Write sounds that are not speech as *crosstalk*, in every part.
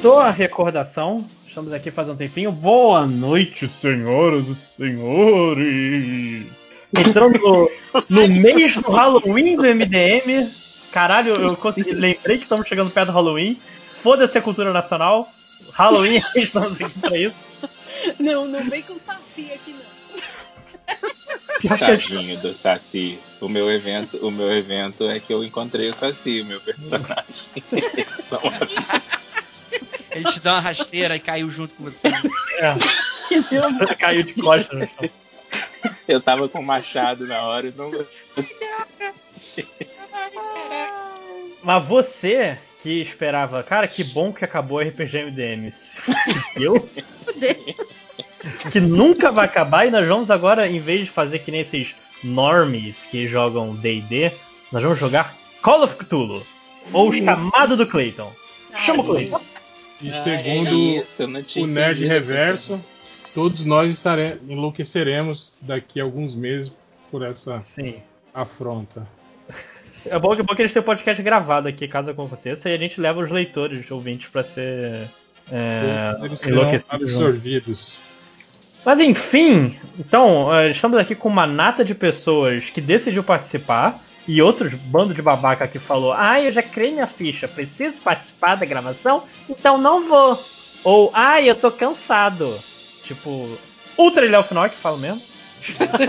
Startou a recordação. Estamos aqui faz um tempinho. Boa noite, senhoras e senhores. Entrando no, no mês do Halloween do MDM. Caralho, eu consegui, lembrei que estamos chegando perto do Halloween. Foda-se a cultura nacional. Halloween, estamos aqui pra isso. Não, não vem com saci aqui não. Tadinho do Saci. O meu evento, o meu evento é que eu encontrei o Saci, o meu personagem. *laughs* Ele te dá uma rasteira e caiu junto com você. É. Caiu de costas no chão. eu tava com o machado na hora e não. Mas você que esperava, cara, que bom que acabou o RPG MDM. Eu? que nunca vai acabar e nós vamos agora, em vez de fazer que nem esses normies que jogam D&D, nós vamos jogar Call of Cthulhu. Ou o chamado do Clayton. Chama o Clayton. E Ah, segundo é isso, o Nerd Reverso, todos nós estare... enlouqueceremos daqui a alguns meses por essa Sim. afronta. É bom, que- é bom que eles têm o podcast gravado aqui, caso aconteça, e a gente leva os leitores, os ouvintes, pra ser é, Eles enlouquecidos. absorvidos. Mas enfim, então, eh, estamos aqui com uma nata de pessoas que decidiu participar e outros bando de babaca que falou: Ah, eu já criei minha ficha, preciso participar da gravação, então não vou. Ou, ah, eu tô cansado. Tipo, Ultra Léo que fala mesmo.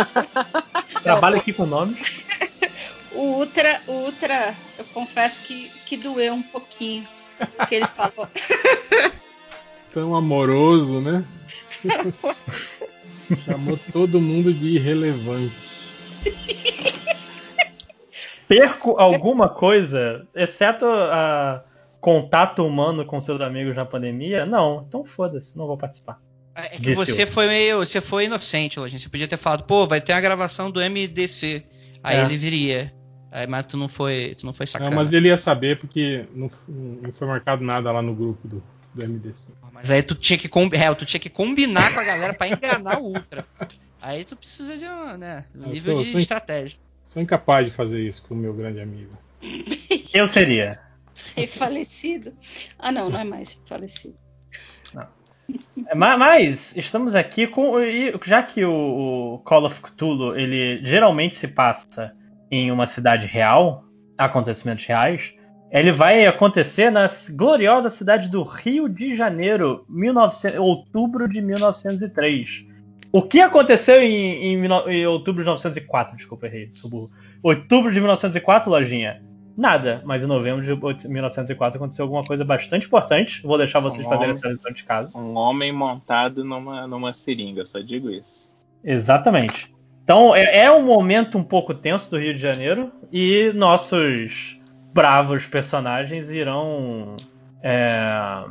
*laughs* Trabalho aqui com nomes. O Ultra, o Ultra, eu confesso que, que doeu um pouquinho. Porque ele falou. *laughs* Tão amoroso, né? *laughs* Chamou todo mundo de irrelevante. Perco alguma coisa, exceto a contato humano com seus amigos na pandemia? Não, então foda-se, não vou participar. É que Disse você eu. foi meio. Você foi inocente, Lojinha. Você podia ter falado, pô, vai ter a gravação do MDC. Aí É. ele viria. Aí, mas tu não foi. Tu não foi sacana. Não, mas ele ia saber porque não, não foi marcado nada lá no grupo do, do MDC. Mas aí tu tinha que, é, tu tinha que combinar com a galera pra enganar o Ultra. Aí tu precisa de uma, né, um Eu nível sou- de sou- estratégia. Sou incapaz de fazer isso com o meu grande amigo. *laughs* Eu seria. É falecido. Ah, não, não é mais falecido. É, ma- Mas estamos aqui com. e Já que o, o Call of Cthulhu ele geralmente se passa em uma cidade real, acontecimentos reais, ele vai acontecer na gloriosa cidade do Rio de Janeiro, 1900, outubro de 1903. O que aconteceu em, em em outubro de 1904? Desculpa, errei. Outubro de 1904, lojinha? Nada, mas em novembro de 1904 aconteceu alguma coisa bastante importante. Vou deixar vocês Um fazerem homem. essa lição de casa. Um homem montado numa, numa seringa, só digo isso. Exatamente. Então é, é um momento um pouco tenso do Rio de Janeiro e nossos bravos personagens irão é,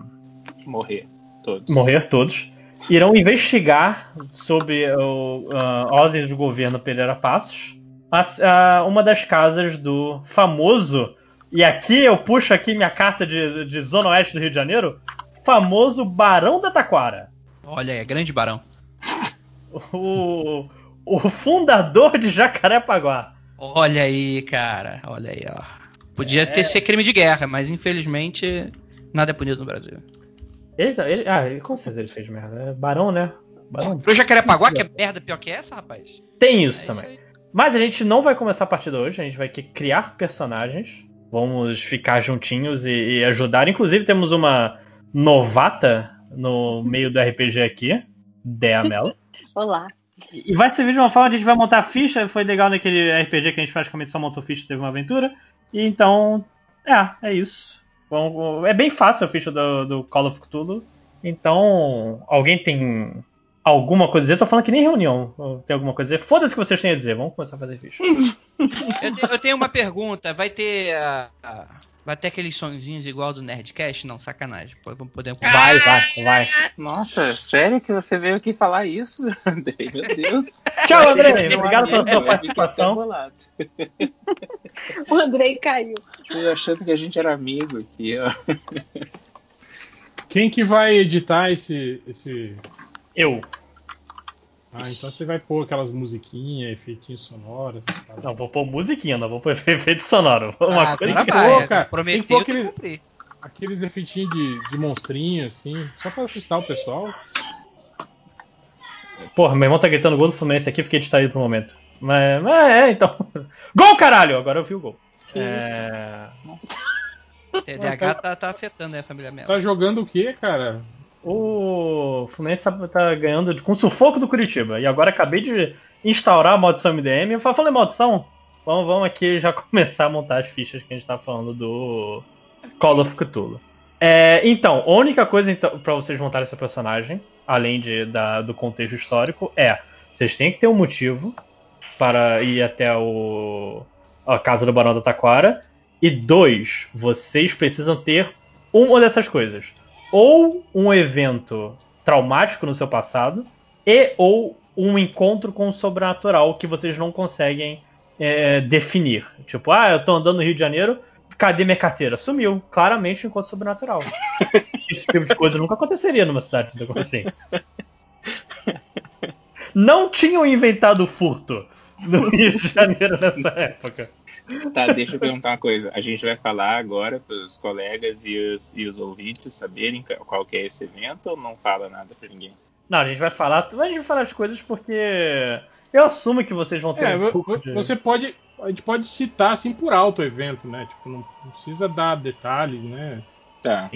Morrer. Todos. morrer todos. Irão investigar sobre o uh, ordens do governo Pereira Passos as- ah, uma das casas do famoso e aqui eu puxo aqui minha carta de, de Zona Oeste do Rio de Janeiro famoso Barão da Taquara. Olha aí, é grande barão. O, o fundador de Jacarepaguá. Olha aí, cara. Olha aí, ó. Podia ter ser crime de guerra, mas infelizmente nada é punido no Brasil. Ele, ele, ah, ele, com certeza ele fez merda. É barão, né? Barão. Pro Jacarepaguá, que é merda pior que essa, rapaz. Tem É isso isso também. aí. Mas a gente não vai começar a partida hoje, a gente vai criar personagens. Vamos ficar juntinhos e, e ajudar. Inclusive, temos uma novata no meio do RPG aqui, Dea *laughs* Mello. Olá. E vai servir de uma forma, a gente vai montar ficha. Foi legal naquele RPG que a gente praticamente só montou ficha e teve uma aventura. E então, é, é isso. Bom, é bem fácil a ficha do, do Call of Cthulhu. Então, alguém tem alguma coisa a dizer? Eu tô falando que nem reunião. Tem alguma coisa a dizer? Foda-se o que vocês têm a dizer. Vamos começar a fazer ficha. *laughs* Eu, te- eu tenho uma pergunta. Vai ter a- vai ter aqueles sonzinhos igual do Nerdcast? Não, sacanagem. Pô, Vamos poder. Vai, vai, vai. Nossa, sério que você veio aqui falar isso, Andrei? *laughs* Meu Deus. Tchau, André. Obrigado pela sua participação. O Andrei caiu. Eu achando que a gente era amigo aqui, ó. Quem que vai editar esse. esse... Eu. Ah, então você vai pôr aquelas musiquinhas, efeitinhos sonoros. Não, vou pôr musiquinha, não vou pôr *laughs* efeito sonoro. Uma Ah, coisa que pôr, cara. Prometeu Tem que pôr que aqueles- aqueles efeitinhos de, de monstrinho, assim, só pra assustar o pessoal. Porra, meu irmão tá gritando gol do Fluminense aqui, fiquei distraído por um momento. Mas, mas é, então. *laughs* Gol, caralho! Agora eu vi o gol. É... *laughs* TDAH tá, tá afetando né, a família Melo. Tá jogando o quê, cara? O Fluminense tá, tá ganhando com sufoco do Curitiba. E agora acabei de instaurar a maldição MDM. Eu fa- falei maldição. Vamos, vamos aqui *laughs* já começar a montar as fichas que a gente tá falando do Call of Cthulhu. É, então, a única coisa então, para vocês montarem seu personagem, além de, da- do contexto histórico, é vocês têm que ter um motivo para ir até o, a casa do Barão da Taquara. E dois, vocês precisam ter uma dessas coisas ou um evento traumático no seu passado e ou um encontro com o sobrenatural que vocês não conseguem é, definir. Tipo, ah, eu tô andando no Rio de Janeiro, cadê minha carteira? Sumiu. Claramente um encontro sobrenatural. *laughs* Esse tipo de coisa nunca aconteceria numa cidade assim. Não tinham inventado o furto no Rio de Janeiro nessa época. Tá, deixa eu perguntar uma coisa. A gente vai falar agora para os colegas e os, e os ouvintes saberem qual que é esse evento ou não fala nada para ninguém? Não, a gente vai falar, a gente vai falar as coisas porque eu assumo que vocês vão ter É, um pouco de... você pode. A gente pode citar assim por alto o evento, né? Tipo, não, não precisa dar detalhes, né? Tá.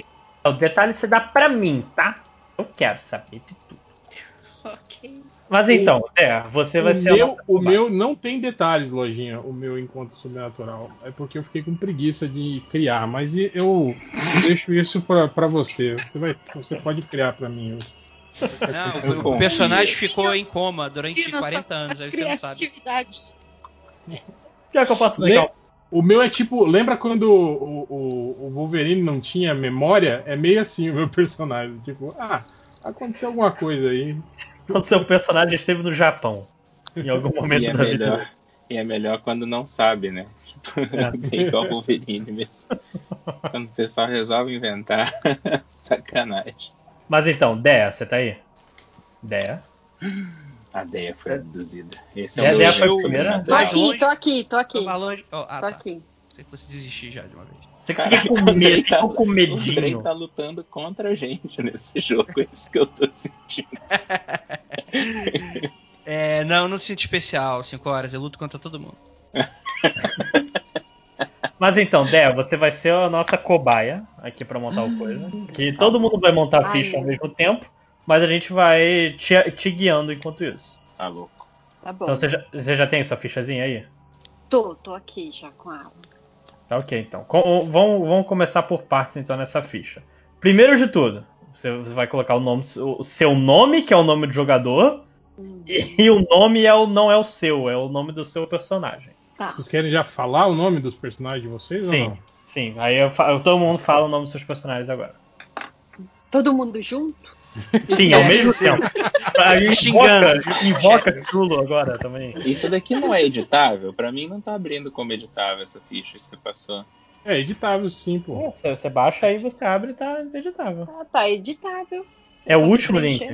O detalhe você dá pra mim, tá? Eu quero saber de tudo. Ok. Mas então, é, você vai o ser meu, o meu não tem detalhes, lojinha, o meu encontro sobrenatural. É porque eu fiquei com preguiça de criar, mas eu deixo isso pra, pra você. Você, vai, você pode criar pra mim. Eu o personagem ficou em coma durante Confio na sua 40 anos, aí você não sabe. Pior que eu posso. O meu é tipo, lembra quando o, o, o Wolverine não tinha memória? É meio assim o meu *laughs* personagem. Tipo, ah, aconteceu alguma coisa aí. O seu personagem esteve no Japão. Em algum *laughs* momento E é, da melhor, vida. e é melhor quando não sabe, né? Tipo, É. bem *laughs* igual o Wolverine mesmo. Quando o pessoal resolve inventar, *laughs* sacanagem. Mas então, Dea, você tá aí? Dea. A ideia foi abduzida. Esse É, é o Dea foi a primeira? Tô aqui, tô aqui, tô aqui. Tava longe. Oh, ah, Tô tá. aqui. Pensei que fosse desistir já de uma vez. Você fica *laughs* com o medo, tá- fica com O Andrei medinho. tá lutando contra a gente nesse jogo, *laughs* é isso que eu tô sentindo. *laughs* É, não, não sinto especial, 5 horas, eu luto contra todo mundo. Mas então, Dea, você vai ser a nossa cobaia aqui pra montar o coisa. Que todo mundo vai montar a ficha ao mesmo tempo, mas a gente vai te, te guiando enquanto isso. Tá louco. Tá bom. Então você já, você já tem sua fichazinha aí? Tô, tô aqui já com ela. Tá ok, então. Com- vamos, vamos começar por partes então nessa ficha. Primeiro de tudo, você você vai colocar o nome, o seu nome, que é o nome do jogador, Hum, e o nome é o, não é o seu, é o nome do seu personagem. Tá. Vocês querem já falar o nome dos personagens de vocês ou Sim, não? sim. Aí eu fa- todo mundo fala o nome dos seus personagens agora. Todo mundo junto? Sim, ao mesmo Sim. tempo. Aí Xingando. invoca, invoca Cthulhu agora também. Isso daqui não é editável? Pra mim não tá abrindo como editável essa ficha que você passou. É editável sim, pô. É, Você, baixa aí, você abre e tá editável. Ah, tá editável. É o Tá último link.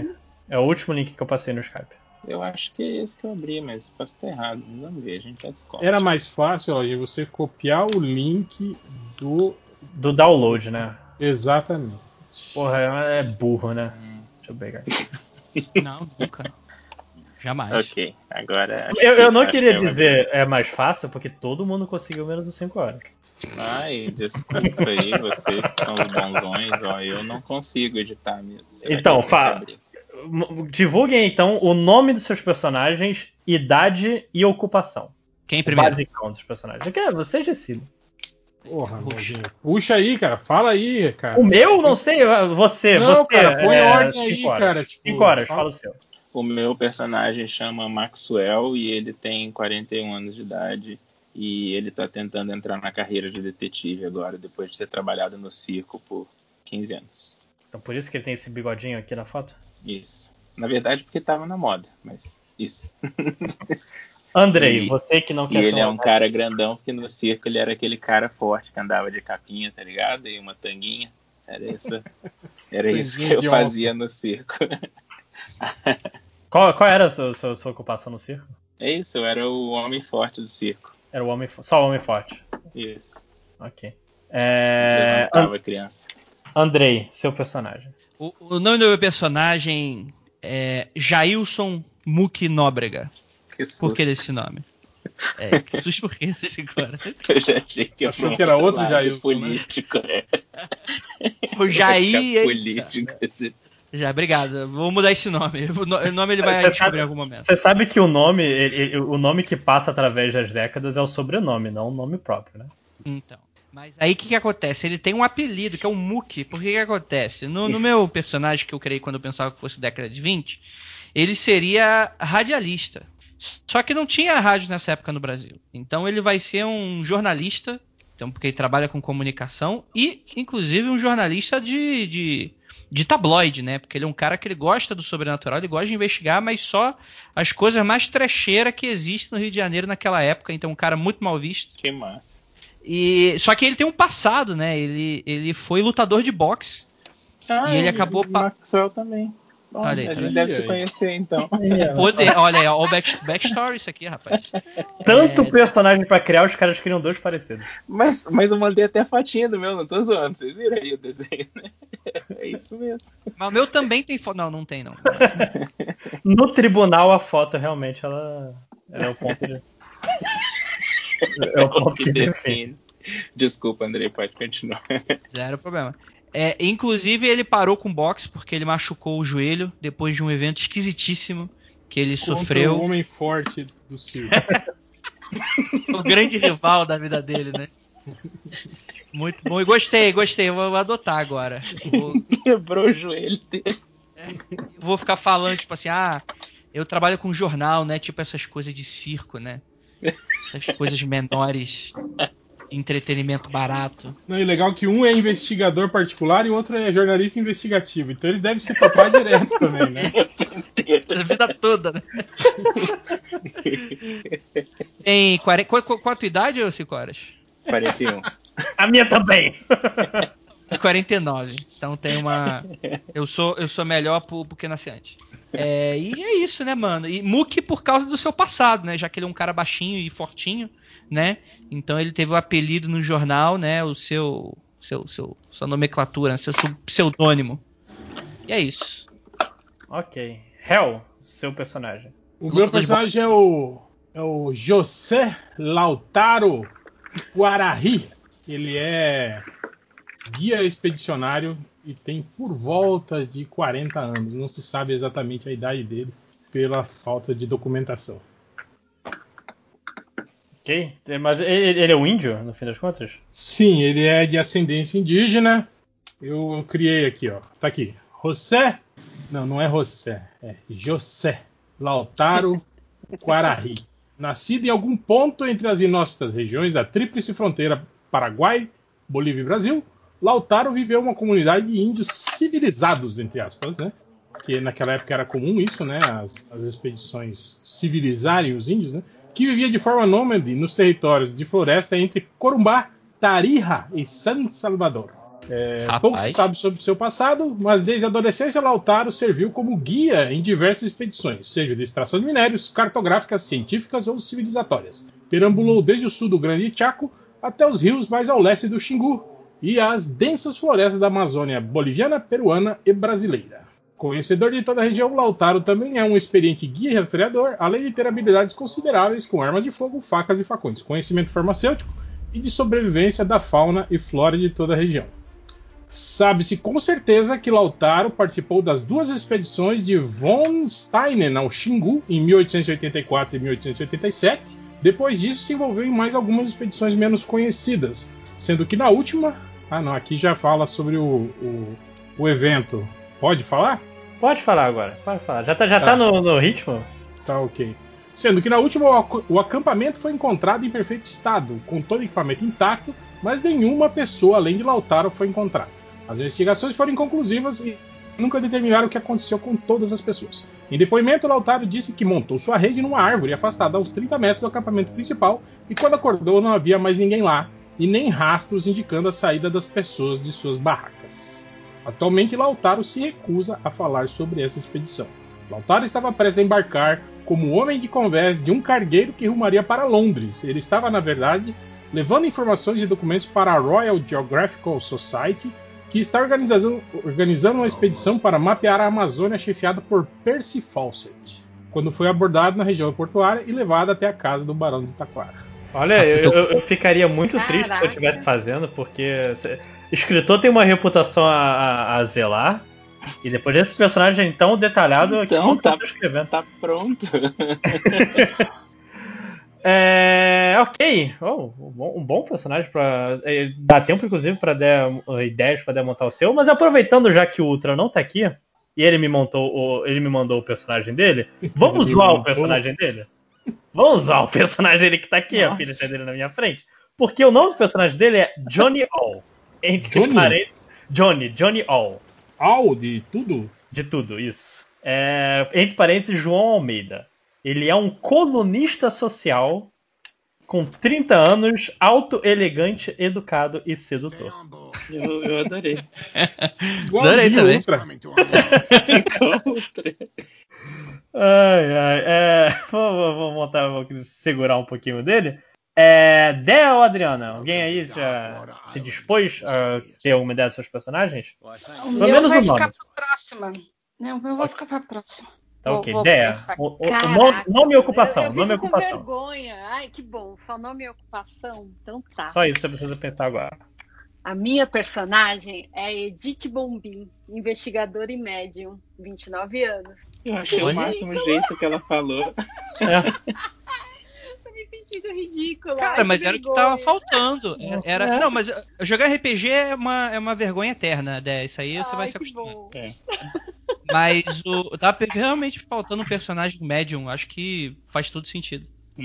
É o último link que eu passei no Skype. Eu acho que é esse que eu abri, mas posso estar errado. Vamos ver, a gente já descobre. Era mais fácil, Lojinha, você copiar o link do. Do download, né? Exatamente. Porra, é é burro, né? Hum, Deixa eu pegar aqui. Não, nunca. Jamais. ok, agora. Eu, eu não queria que eu dizer é mais fácil, porque todo mundo conseguiu menos de 5 horas. Ai, desculpa aí, vocês que são os bonzões, ó, eu não consigo editar mesmo. Será Então, eu tenho que fa- abrir? M- Divulguem então o nome dos seus personagens, idade e ocupação. Quem primeiro? Basicão dos personagens. Quero, vocês decidem. Porra, Puxa. Lojinha. Puxa aí, cara. Fala aí, cara. O meu, não sei, você. Não, você cara, põe é, ordem aí, cinco horas. cara. Tipo, 5 horas, fala- fala o seu. O meu personagem chama Maxwell e ele tem 41 anos de idade. E ele tá tentando entrar na carreira de detetive agora, depois de ter trabalhado no circo por 15 anos. Então por isso que ele tem esse bigodinho aqui na foto. Isso. Na verdade, porque tava na moda, mas isso. *laughs* Andrei, E- você que não E quer ele ser é um cara grandão, porque no circo ele era aquele cara forte que andava de capinha, tá ligado? E uma tanguinha. Era isso, *laughs* era isso que eu fazia no circo. *laughs* Qual, qual era a sua, sua, sua ocupação no circo? É isso, eu era o homem forte do circo. Era o homem, só o homem forte. Isso. Ok. É, matava criança. Andrei, seu personagem. O, o nome do meu personagem é Jailson Muki Nóbrega. Que susto. Por que desse nome? *laughs* É, que susto por que desse agora? Eu já achei que ia Achou um que era outro Jailson, né? político, é. O Jair. político. esse- Já, obrigado. Vou mudar esse nome. O no- o nome ele vai Você descobrir sabe- em algum momento. Você sabe que o nome, ele- ele- o nome que passa através das décadas é o sobrenome, não o nome próprio, né? Então. Mas aí o que, que acontece? Ele tem um apelido, que é o Muki. Por que, que acontece? No, no *laughs* meu personagem que eu criei quando eu pensava que fosse década de 20, ele seria radialista. Só que não tinha rádio nessa época no Brasil. Então ele vai ser um jornalista, então, porque ele trabalha com comunicação, e inclusive um jornalista de, de, de tabloide, né? Porque ele é um cara que ele gosta do sobrenatural, ele gosta de investigar, mas só as coisas mais trecheiras que existem no Rio de Janeiro naquela época. Então, um cara muito mal visto. Que massa. E só que ele tem um passado, né? Ele, ele foi lutador de boxe. Ah, E ele acabou O Maxwell também. Bom, Olha aí, a tá gente deve Aí, se conhecer, então. *laughs* Poder, olha aí, ó, o back, backstory isso aqui, rapaz. Tanto É. personagem pra criar, os caras criam dois parecidos. Mas, mas eu mandei até a fotinha do meu, não tô zoando. Vocês viram aí o desenho, né? *laughs* É isso mesmo. Mas o meu também tem foto. Não, não tem, não. *laughs* No tribunal, a foto realmente ela, ela é o ponto de. É o ponto que define. Desculpa, Andrei, pode continuar. Zero problema. É, inclusive, ele parou com boxe porque ele machucou o joelho depois de um evento esquisitíssimo que ele Contra sofreu. o homem forte do circo. *laughs* o grande rival da vida dele, né? Muito bom. E gostei, gostei. Vou adotar agora. Vou, Quebrou o joelho dele. vou ficar falando, tipo assim, ah, eu trabalho com jornal, né? Tipo essas coisas de circo, né? Essas coisas menores, entretenimento barato. Não, e legal que um é investigador particular e o outro é jornalista investigativo. Então eles devem se topar *laughs* direto também, né? A vida toda, né? *laughs* Tem 40, qual, qual, qual a tua idade, ô Cicoras? 41. A minha também! Tem 49. Então tem uma. Eu sou, eu sou melhor porque nasci antes. É, e é isso, né, mano? E Muki por causa do seu passado, né? Já que ele é um cara baixinho e fortinho, né? Então ele teve o apelido no jornal, né? O seu. Seu, seu, sua nomenclatura, seu seu pseudônimo. E é isso. ok. Hell, seu personagem. O meu personagem é o. É o José Lautaro Guarari. Ele é guia expedicionário e tem por volta de 40 anos. Não se sabe exatamente a idade dele pela falta de documentação. Ok? Mas ele, é um índio, no fim das contas? Sim, ele é de ascendência indígena. Eu criei aqui, ó. Tá aqui. José. Não, não é José. É José Lautaro *laughs* Guarari. Nascido em algum ponto entre as inóspitas regiões da tríplice fronteira Paraguai, Bolívia e Brasil, Lautaro viveu uma comunidade de índios civilizados, entre aspas, né? Que naquela época era comum isso, né? As, as expedições civilizarem os índios, né? Que vivia de forma nômade nos territórios de floresta entre Corumbá, Tarija e San Salvador. É, pouco se sabe sobre seu passado, mas desde a adolescência Lautaro serviu como guia em diversas expedições, seja de extração de minérios, cartográficas, científicas ou civilizatórias. Perambulou desde o sul do Grande Chaco até os rios mais ao leste do Xingu e as densas florestas da Amazônia boliviana, peruana e brasileira. Conhecedor de toda a região, Lautaro também é um experiente guia e rastreador, além de ter habilidades consideráveis com armas de fogo, facas e facões, conhecimento farmacêutico e de sobrevivência da fauna e flora de toda a região. Sabe-se com certeza que Lautaro participou das duas expedições de von Steinen ao Xingu em 1884 e 1887. Depois disso, se envolveu em mais algumas expedições menos conhecidas, sendo que na última. Ah, não, aqui já fala sobre o, o, o evento. Pode falar? Pode falar agora, pode falar. Já tá, já Tá. tá no, no ritmo? Tá ok. Sendo que na última o ac- o acampamento foi encontrado em perfeito estado, com todo o equipamento intacto, mas nenhuma pessoa além de Lautaro foi encontrada. As investigações foram inconclusivas e nunca determinaram o que aconteceu com todas as pessoas. Em depoimento, Lautaro disse que montou sua rede numa árvore afastada a uns 30 metros do acampamento principal e quando acordou não havia mais ninguém lá e nem rastros indicando a saída das pessoas de suas barracas. Atualmente, Lautaro se recusa a falar sobre essa expedição. Lautaro estava prestes a embarcar como homem de convés de um cargueiro que rumaria para Londres. Ele estava, na verdade, levando informações e documentos para a Royal Geographical Society, que está organizando, organizando uma expedição para mapear a Amazônia chefiada por Percy Fawcett, quando foi abordado na região portuária e levado até a casa do Barão de Taquara. Olha, eu, eu- eu ficaria muito triste se eu Caraca. estivesse fazendo, porque escritor tem uma reputação a, a- a zelar. E depois desse personagem tão detalhado, Então, que bom que eu tá- tô escrevendo. Tá pronto. *laughs* É, ok. Oh, um, bom, um bom personagem para dá tempo inclusive para dar uh, ideias para montar o seu, mas aproveitando já que o Ultra não tá aqui e ele me montou, o, ele me mandou o personagem dele, vamos Ele *laughs* zoar o personagem dele. Vamos zoar o personagem dele que tá aqui, a Nossa. filha dele na minha frente, porque o nome do personagem dele é Johnny All. Entre Johnny? parênteses- Johnny, Johnny All. All de tudo? De tudo, isso. É, entre parênteses, João Almeida. Ele é um colunista social com 30 anos, alto, elegante, educado e sedutor. Eu, eu adorei. *laughs* Adorei também. Outra. Ai, ai, é, *laughs* vou, vou- vou montar, vou segurar um pouquinho dele. É, Dea ou Adriana? Alguém aí já se dispôs a ter dos seus personagens? O Pelo meu menos vai o nome. ficar pra próxima. Não, o meu vai ficar pra próxima. Tá ok, pensar. O, o- Caraca, nome, nome e ocupação. Eu, eu nome e ocupação. vergonha. Ai, que bom. Só nome e ocupação. Então tá. Só isso você precisa pensar agora. A minha personagem é Edith Bombim, investigadora e médium, 29 anos. Eu achei o máximo jeito que ela falou. É. Me sentindo ridícula. Cara, Ai, mas que era o que tava faltando. Era, era- É. Não, mas uh, jogar RPG é uma, é uma vergonha eterna, Dé. Isso aí você vai Ai, se que acostumar. É. *laughs* Mas o, tá realmente faltando um personagem médium. Acho que faz todo sentido.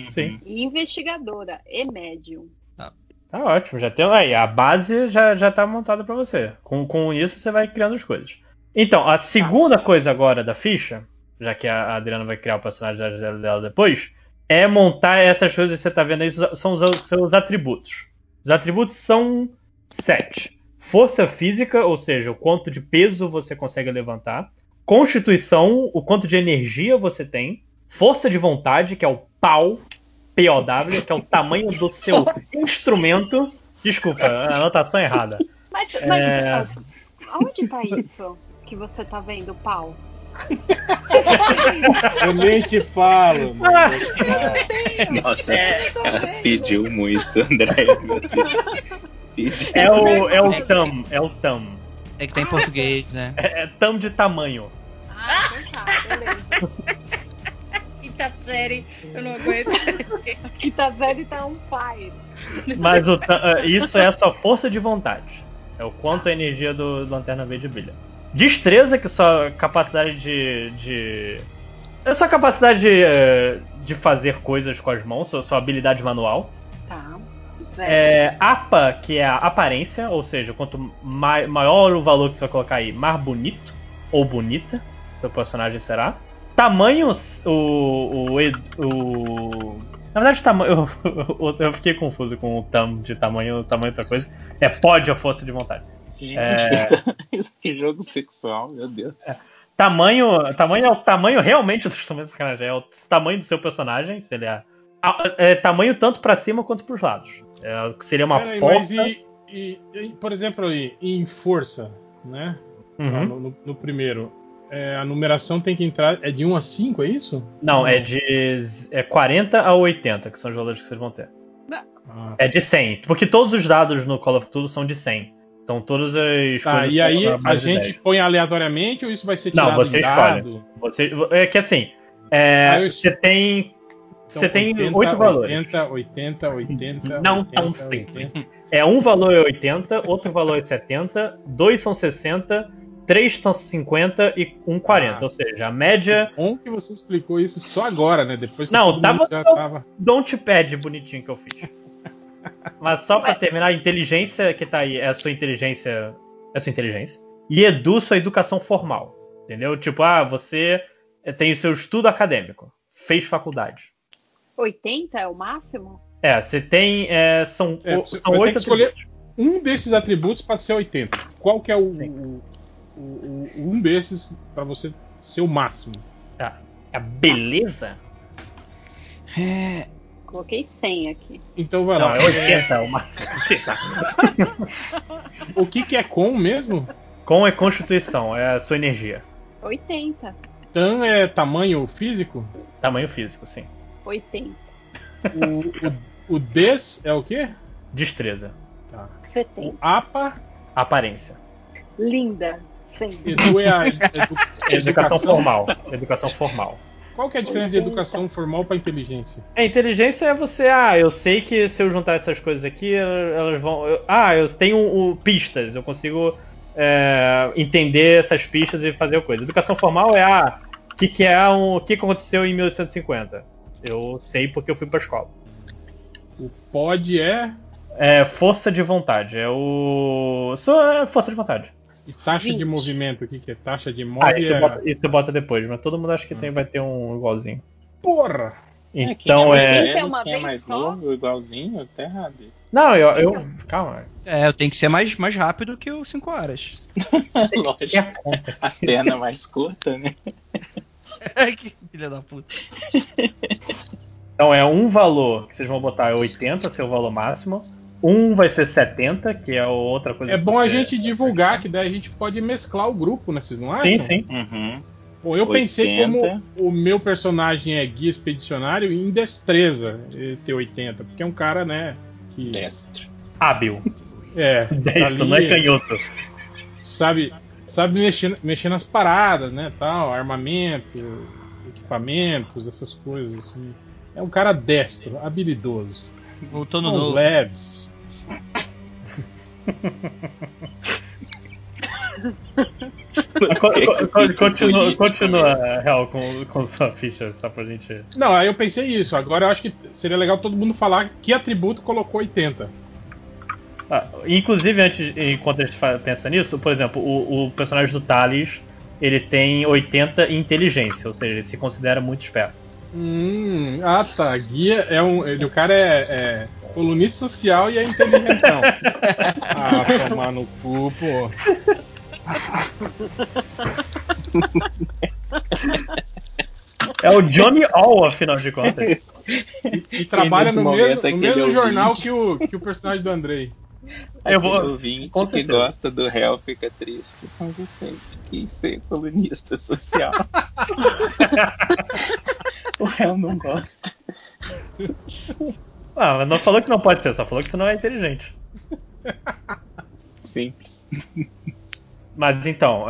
Sim. Investigadora e médium. Tá ótimo, já tem. Aí, a base já, já tá montada pra você. Com, com isso você vai criando as coisas. Então, a segunda coisa agora da ficha, já que a Adriana vai criar o personagem dela depois, é montar essas coisas que você tá vendo aí, são os seus atributos. Os atributos são sete. Força física, ou seja, o quanto de peso você consegue levantar. Constituição, o quanto de energia você tem. Força de vontade, que é o pau, POW, que é o tamanho do seu *laughs* instrumento. Desculpa, a anotação é errada. Mas, mas É. aonde tá isso que você tá vendo, pau? Eu nem te falo. mano. Nossa, É. ela pediu muito, André. Pediu. É o, é o TAM, é o TAM. É que tá em português, né? É, é TAM de tamanho. Ah, então tá, beleza. *laughs* Série, eu não aguento. Que tá tá on fire. Mas o é, isso é a sua força de vontade. É o quanto a energia do, do Lanterna Verde brilha. Destreza, que é sua capacidade de. de é sua capacidade de, eh, de fazer coisas com as mãos, sua, sua habilidade manual. Tá. É, APA, que é a aparência, ou seja, quanto mai- maior o valor que você vai colocar aí, mais bonito ou bonita seu personagem será. Tamanhos, o. o, o na verdade, tamanho. *laughs* Eu, eu fiquei confuso com o tam de tamanho, o tamanho é outra coisa. É pod ou força de vontade. Gente, É. *laughs* que jogo sexual, meu Deus. Tamanho, tamanho é o tamanho realmente do instrumento de sacanagem. É o tamanho do seu personagem, se ele é. ah, é tamanho tanto pra cima quanto pros lados. É, seria uma Peraí, porta. mas e, e- e, por exemplo, aí, em força, né? Uhum. Lá No, no- no primeiro, é, a numeração tem que entrar. É de 1 a 5, é isso? Não, é de é 40 a 80, que são os valores que vocês vão ter. Ah, É de 100, porque todos os dados no Call of Duty são de 100. Então todas as Tá, coisas e aí a gente 10. põe aleatoriamente ou isso vai ser Não, tirado você em escolhe. Você, é que assim, é, eu- você tem Então, você tem 80, 8 valores. 80, 80, 80. Não 80, tão 80. simples. É um valor é 80, outro valor é 70, dois são 60, três são 50 e um 40. Ah. Ou seja, a média Bom que você explicou isso só agora, né? Depois que Não, tava- já tava. don't pad bonitinho que eu fiz. Mas só pra terminar, a inteligência que tá aí é a sua inteligência. É a sua inteligência. E edu sua educação formal. Entendeu? Tipo, ah, você tem o seu estudo acadêmico. Fez faculdade. 80 é o máximo? É, você tem. é, são É, você são vai ter oito que escolher- atributos. Um desses atributos para ser 80. Qual que é o- o- o- um desses para você ser o máximo? Tá. A beleza? É, coloquei 100 aqui. Então vai Não, lá. é 80. Uma... *laughs* O que, que é com mesmo? Com é constituição, é a sua energia. 80. Tan é tamanho físico? Tamanho físico, sim. 80. O, o, o des é o quê? Destreza. Tá. O 70. apa Aparência. Linda. 100. edu é a edu- Educação formal. Educação formal. Qual que é a diferença de educação formal para inteligência? A inteligência é você, ah, eu sei que se eu juntar essas coisas aqui, elas vão. eu- ah, eu tenho o- pistas, eu consigo é, entender essas pistas e fazer coisa. Educação formal é, ah, o que, que é um. O que, aconteceu em 1850? Eu sei porque eu fui pra escola. O pod é É força de vontade. É o. Só é força de vontade. E taxa de 20. movimento. O que, que é? Taxa de Ah, move isso, é... bota, isso bota depois, mas todo mundo acha que tem, vai ter um igualzinho. Porra! Então é. Quem é uma é mais só? novo, igualzinho, tá errado. Não, eu. eu calma. É, eu tenho que ser mais, mais rápido que o 5 horas. Que *laughs* Lógico. a pernas mais curtas, né? *laughs* que filha da puta. Então é um valor que vocês vão botar é 80, seu valor máximo. Um vai ser 70, que é outra coisa. É bom a você- gente divulgar, que daí a gente pode mesclar o grupo, né? Vocês não acham? Sim, sim. Uhum. Bom, eu pensei 80. como o meu personagem é guia expedicionário em destreza ter 80, porque é um cara, né, que Destro. Hábil. é, *laughs* tá Destro, não é ali, canhoto. sabe, sabe mexer, mexer nas paradas, né, tal, armamento, equipamentos, essas coisas assim. É um cara destro, habilidoso. Voltou no novo. leves. *laughs* Co- Continua, continua real com, com sua ficha, só pra gente. Não, aí eu pensei isso. Agora eu acho que seria legal todo mundo falar que atributo colocou 80. Ah, inclusive, antes, enquanto a gente pensa nisso, por exemplo, o, o personagem do Thales ele tem 80 em inteligência, ou seja, ele se considera muito esperto. Hum, ah tá. Guia é um. Ele, o cara é, é colunista social e é inteligentão. *laughs* ah, tomar no cu, pô. É o Johnny All, afinal de contas. *laughs* E trabalha nesse no mesmo, no aquele mesmo jornal que o, que o personagem do Andrei. Eu vou- Aquele ouvinte com que certeza. gosta do réu fica triste. Mas eu sempre quis ser colunista social. *laughs* o réu não gosta. Ah, mas não falou que não pode ser, só falou que você não é inteligente. Simples. Mas então,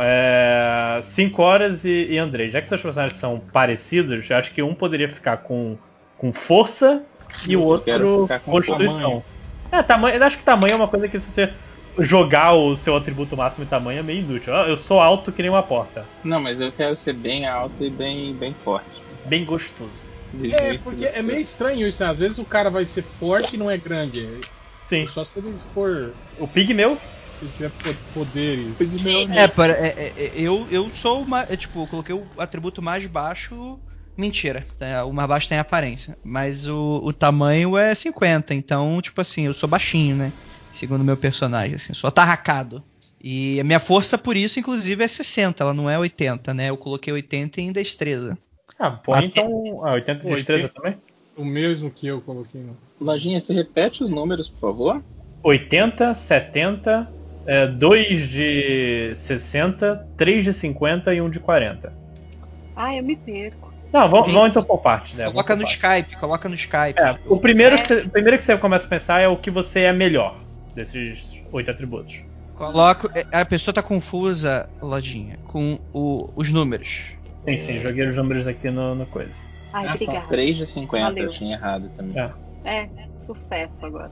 5 horas e, e Andrei. Já que seus personagens são parecidos, eu acho que um poderia ficar com, com força e o Eu quero outro ficar com constituição. tamanho. É, tamanho. Eu acho que tamanho é uma coisa que se você jogar o seu atributo máximo em tamanho é meio inútil. Eu sou alto que nem uma porta. Não, mas eu quero ser bem alto e bem, bem forte. Bem gostoso. É, porque que é meio estranho isso. né? Às vezes o cara vai ser forte e não é grande. Sim. Só se ele for. O pigmeu Se ele tiver po- poderes. É, para, é, é, é, eu, eu sou uma. é, tipo, eu coloquei o atributo mais baixo. Mentira, tá? o mais baixo tem aparência. Mas o, o tamanho é 50, então, tipo assim, eu sou baixinho, né? Segundo o meu personagem, assim, sou atarracado. E a minha força, por isso, inclusive, é 60, ela não é 80, né? Eu coloquei 80 em destreza. Ah, Até- então. Ah, 80 de 80. destreza também? O mesmo que eu coloquei. No... Lojinha, você repete os números, por favor? 80, 70, 2 de 60, 3 de 50 e 1 de 40. Ah, eu me perco. Não, vamos, vamos então por parte, né? Coloca por no parte. Skype, coloca no Skype. É, o primeiro, É. Que você, o primeiro que você começa a pensar é o que você é melhor desses oito atributos. Coloco. é, A pessoa tá confusa, Lojinha, com o- os números. Sim, sim, joguei os números aqui no, no coisa. Ai, ah, são obrigada. 3 de 50, Valeu. eu tinha errado também. É. É, sucesso agora.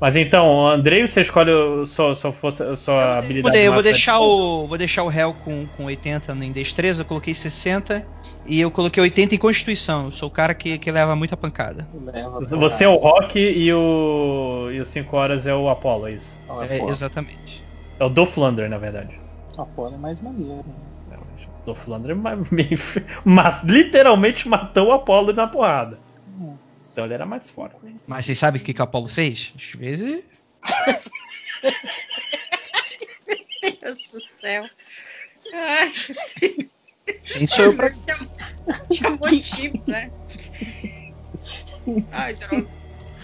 Mas então, Andrei, você escolhe o- sua, sua, força, sua habilidade. Mudei, eu vou deixar de- o. Vou deixar o réu com, com 80 em destreza, eu coloquei 60 e eu coloquei 80 em constituição. Eu sou o cara que, que leva muita pancada. Leva Você é o Rock e o. E o 5 horas é o Apollo, é isso. o É, Apolo. exatamente. É o Dolph Lundgren, na verdade. O Apolo é mais maneiro. né? Dolph Lundgren *laughs* literalmente matou o Apollo na porrada. Hum. Então ele era mais forte. Mas vocês sabem o que, que o Apolo fez? Às vezes. Deus do céu. Ai, Quem sou eu pra. tinha, tinha motivo, né? Ai, droga.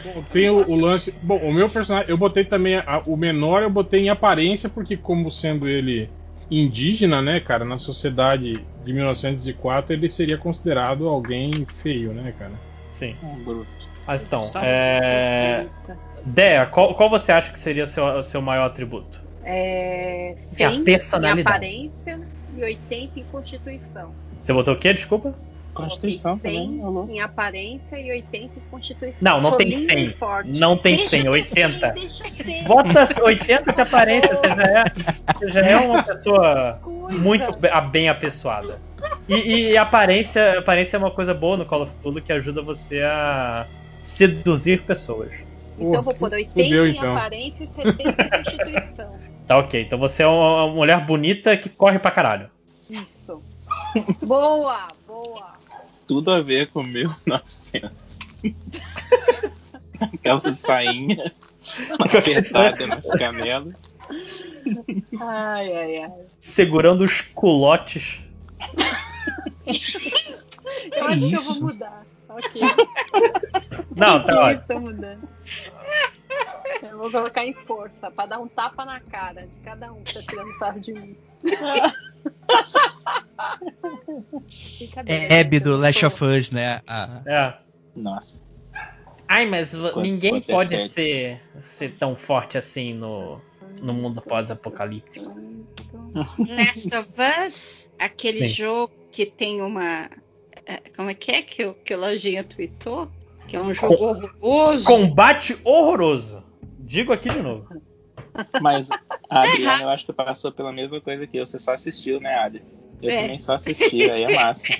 Bom, tem o, o lance. Bom, o meu personagem, eu botei também a- o menor, eu botei em aparência, porque, como sendo ele indígena, né, cara, na sociedade de 1904, ele seria considerado alguém feio, né, cara? Sim. Um bruto. Mas então, é... Dea, qual, qual você acha que seria seu, o seu maior atributo? É, É a 100 em personalidade. aparência e 80 em constituição. Você botou o quê? Desculpa? Constituição também, 100 ô louco. em aparência e 80 em constituição. Não, não tem linda 100. e forte. Não tem Deixa 100, eu 80. ser, deixa eu ser. Bota 80 de aparência, você já é, você já é uma pessoa muito bem apessoada. E, e aparência, aparência é uma coisa boa no Call of Duty que ajuda você a seduzir pessoas. Então eu vou pôr 80 Fudeu, em então. aparência e 70 em constituição. Tá ok, então você é uma uma mulher bonita que corre pra caralho. Isso. Boa, boa. Tudo a ver com 1900. Aquela sainha apertada nas canelas. Ai, ai, ai. Segurando os culotes. Eu acho que eu isso? vou mudar. Ok. Não, tá ótimo. Eu vou colocar em força, pra dar um tapa na cara de cada um que tá tirando sarro de mim. *laughs* É eu do of Us, né? A- É. Nossa. Ai, mas Quanto- ninguém quanto é pode sete? ser, ser tão forte assim no, no mundo pós-apocalíptico. Last of Us, aquele Sim. jogo que tem uma. é, Como é que é que o, que o Lojinha tweetou? Que é um jogo horroroso. Combate horroroso. Digo aqui de novo. Mas a *laughs* Adriana, eu acho que passou pela mesma coisa que eu. Você só assistiu, né, Adri? Eu É. também só assisti, aí é massa. *laughs*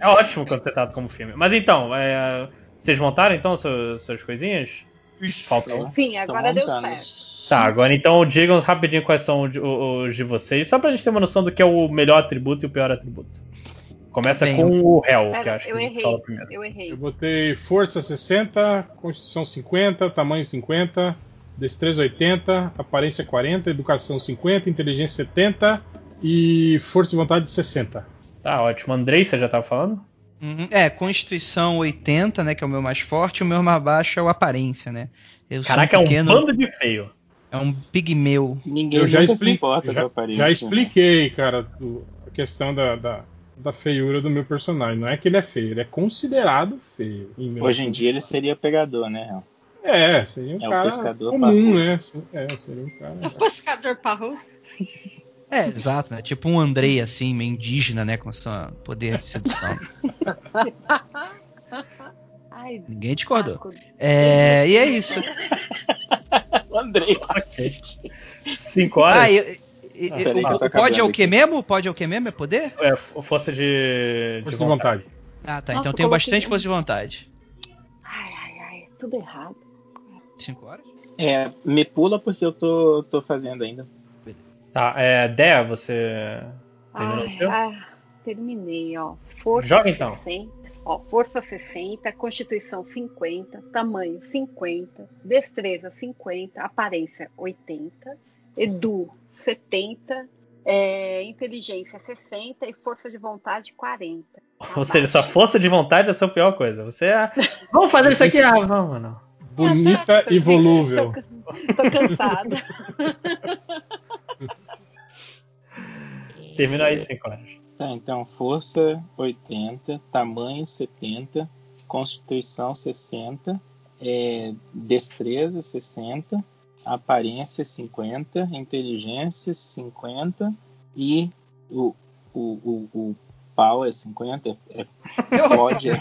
É ótimo quando você trata como filme. Mas então, é, vocês montaram então suas, suas coisinhas? Faltam. Sim, agora deu certo. Tá, agora então digam rapidinho quais são os de- os de vocês, só pra gente ter uma noção do que é o melhor atributo e o pior atributo. Começa Bem, com o réu, que acho eu que errei. fala primeiro. Eu errei. Eu botei força 60, constituição 50, tamanho 50, destreza 80, aparência 40, educação 50, inteligência 70 e força e vontade 60. Tá ótimo. Andrei, você já tava falando? Uhum. É, Constituição 80, né? Que é o meu mais forte, o meu mais baixo é o Aparência, né? Eu sou Caraca, é um pequeno, bando de feio. é um pigmeu. Ninguém Eu já, expli importa já, aparência. já né? expliquei, cara, do- a questão da, da, da feiura do meu personagem. Não é que ele é feio, ele é considerado feio. em Hoje em dia ele seria pegador, né, Real? É, seria um É o cara pescador comum, né? É, seria um cara. O pescador parru. É, exato, né? Tipo um Andrei, assim, meio indígena, né? Com seu poder de sedução. Ai, Ninguém discordou. É, e é isso. *laughs* O Andrei. Cinco horas? Ah, e- e- Ah, e- o- tô o pode é o que mesmo? Pode é o que mesmo? É poder? É, força de, Força de vontade. vontade. Ah, tá. Nossa, então eu tenho bastante força de vontade. Ai, ai, ai, tudo errado. Cinco horas? É, me pula porque eu tô, tô fazendo ainda. Tá, é, Dea, você terminou o Ai, seu? ai, terminei, ó. Força Joga, então. 60, ó, força 60, constituição 50, tamanho 50, destreza 50, aparência 80, edu 70, é, inteligência 60 e força de vontade 40. Ou seja, sua força de vontade é a sua pior coisa. Você é. Vamos fazer isso aqui? Ah, vamos, não. Bonita e volúvel. Tô, tô cansada. Termina aí cinco horas. Tá, então, força 80, tamanho 70, constituição 60, é, destreza 60, aparência 50, inteligência 50 e o, o, o, o pau é 50? É, *laughs* pode. é-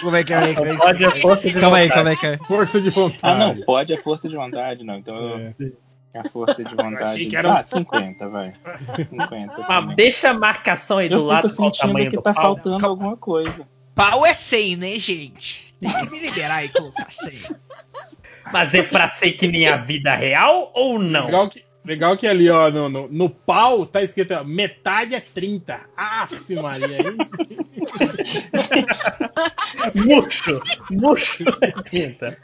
Como é que é? *laughs* Só pode a força de Calma aí, vontade. como é que é? Força de vontade. ah, não, pode é força de vontade, não. Então, eu- É. a força de achei vontade. que era- Ah, 50, vai. 50. Mas também. deixa a marcação aí do Eu lado fico qual o sentindo que tá pau. faltando alguma coisa. Pau é 100, né, gente? Tem que me liberar e colocar 100. Mas é pra ser que nem a vida real ou não? Legal que, legal que ali, ó, no, no, no pau tá escrito, ó, metade é 30. Aff, Maria. Murcho! Murcho é 30.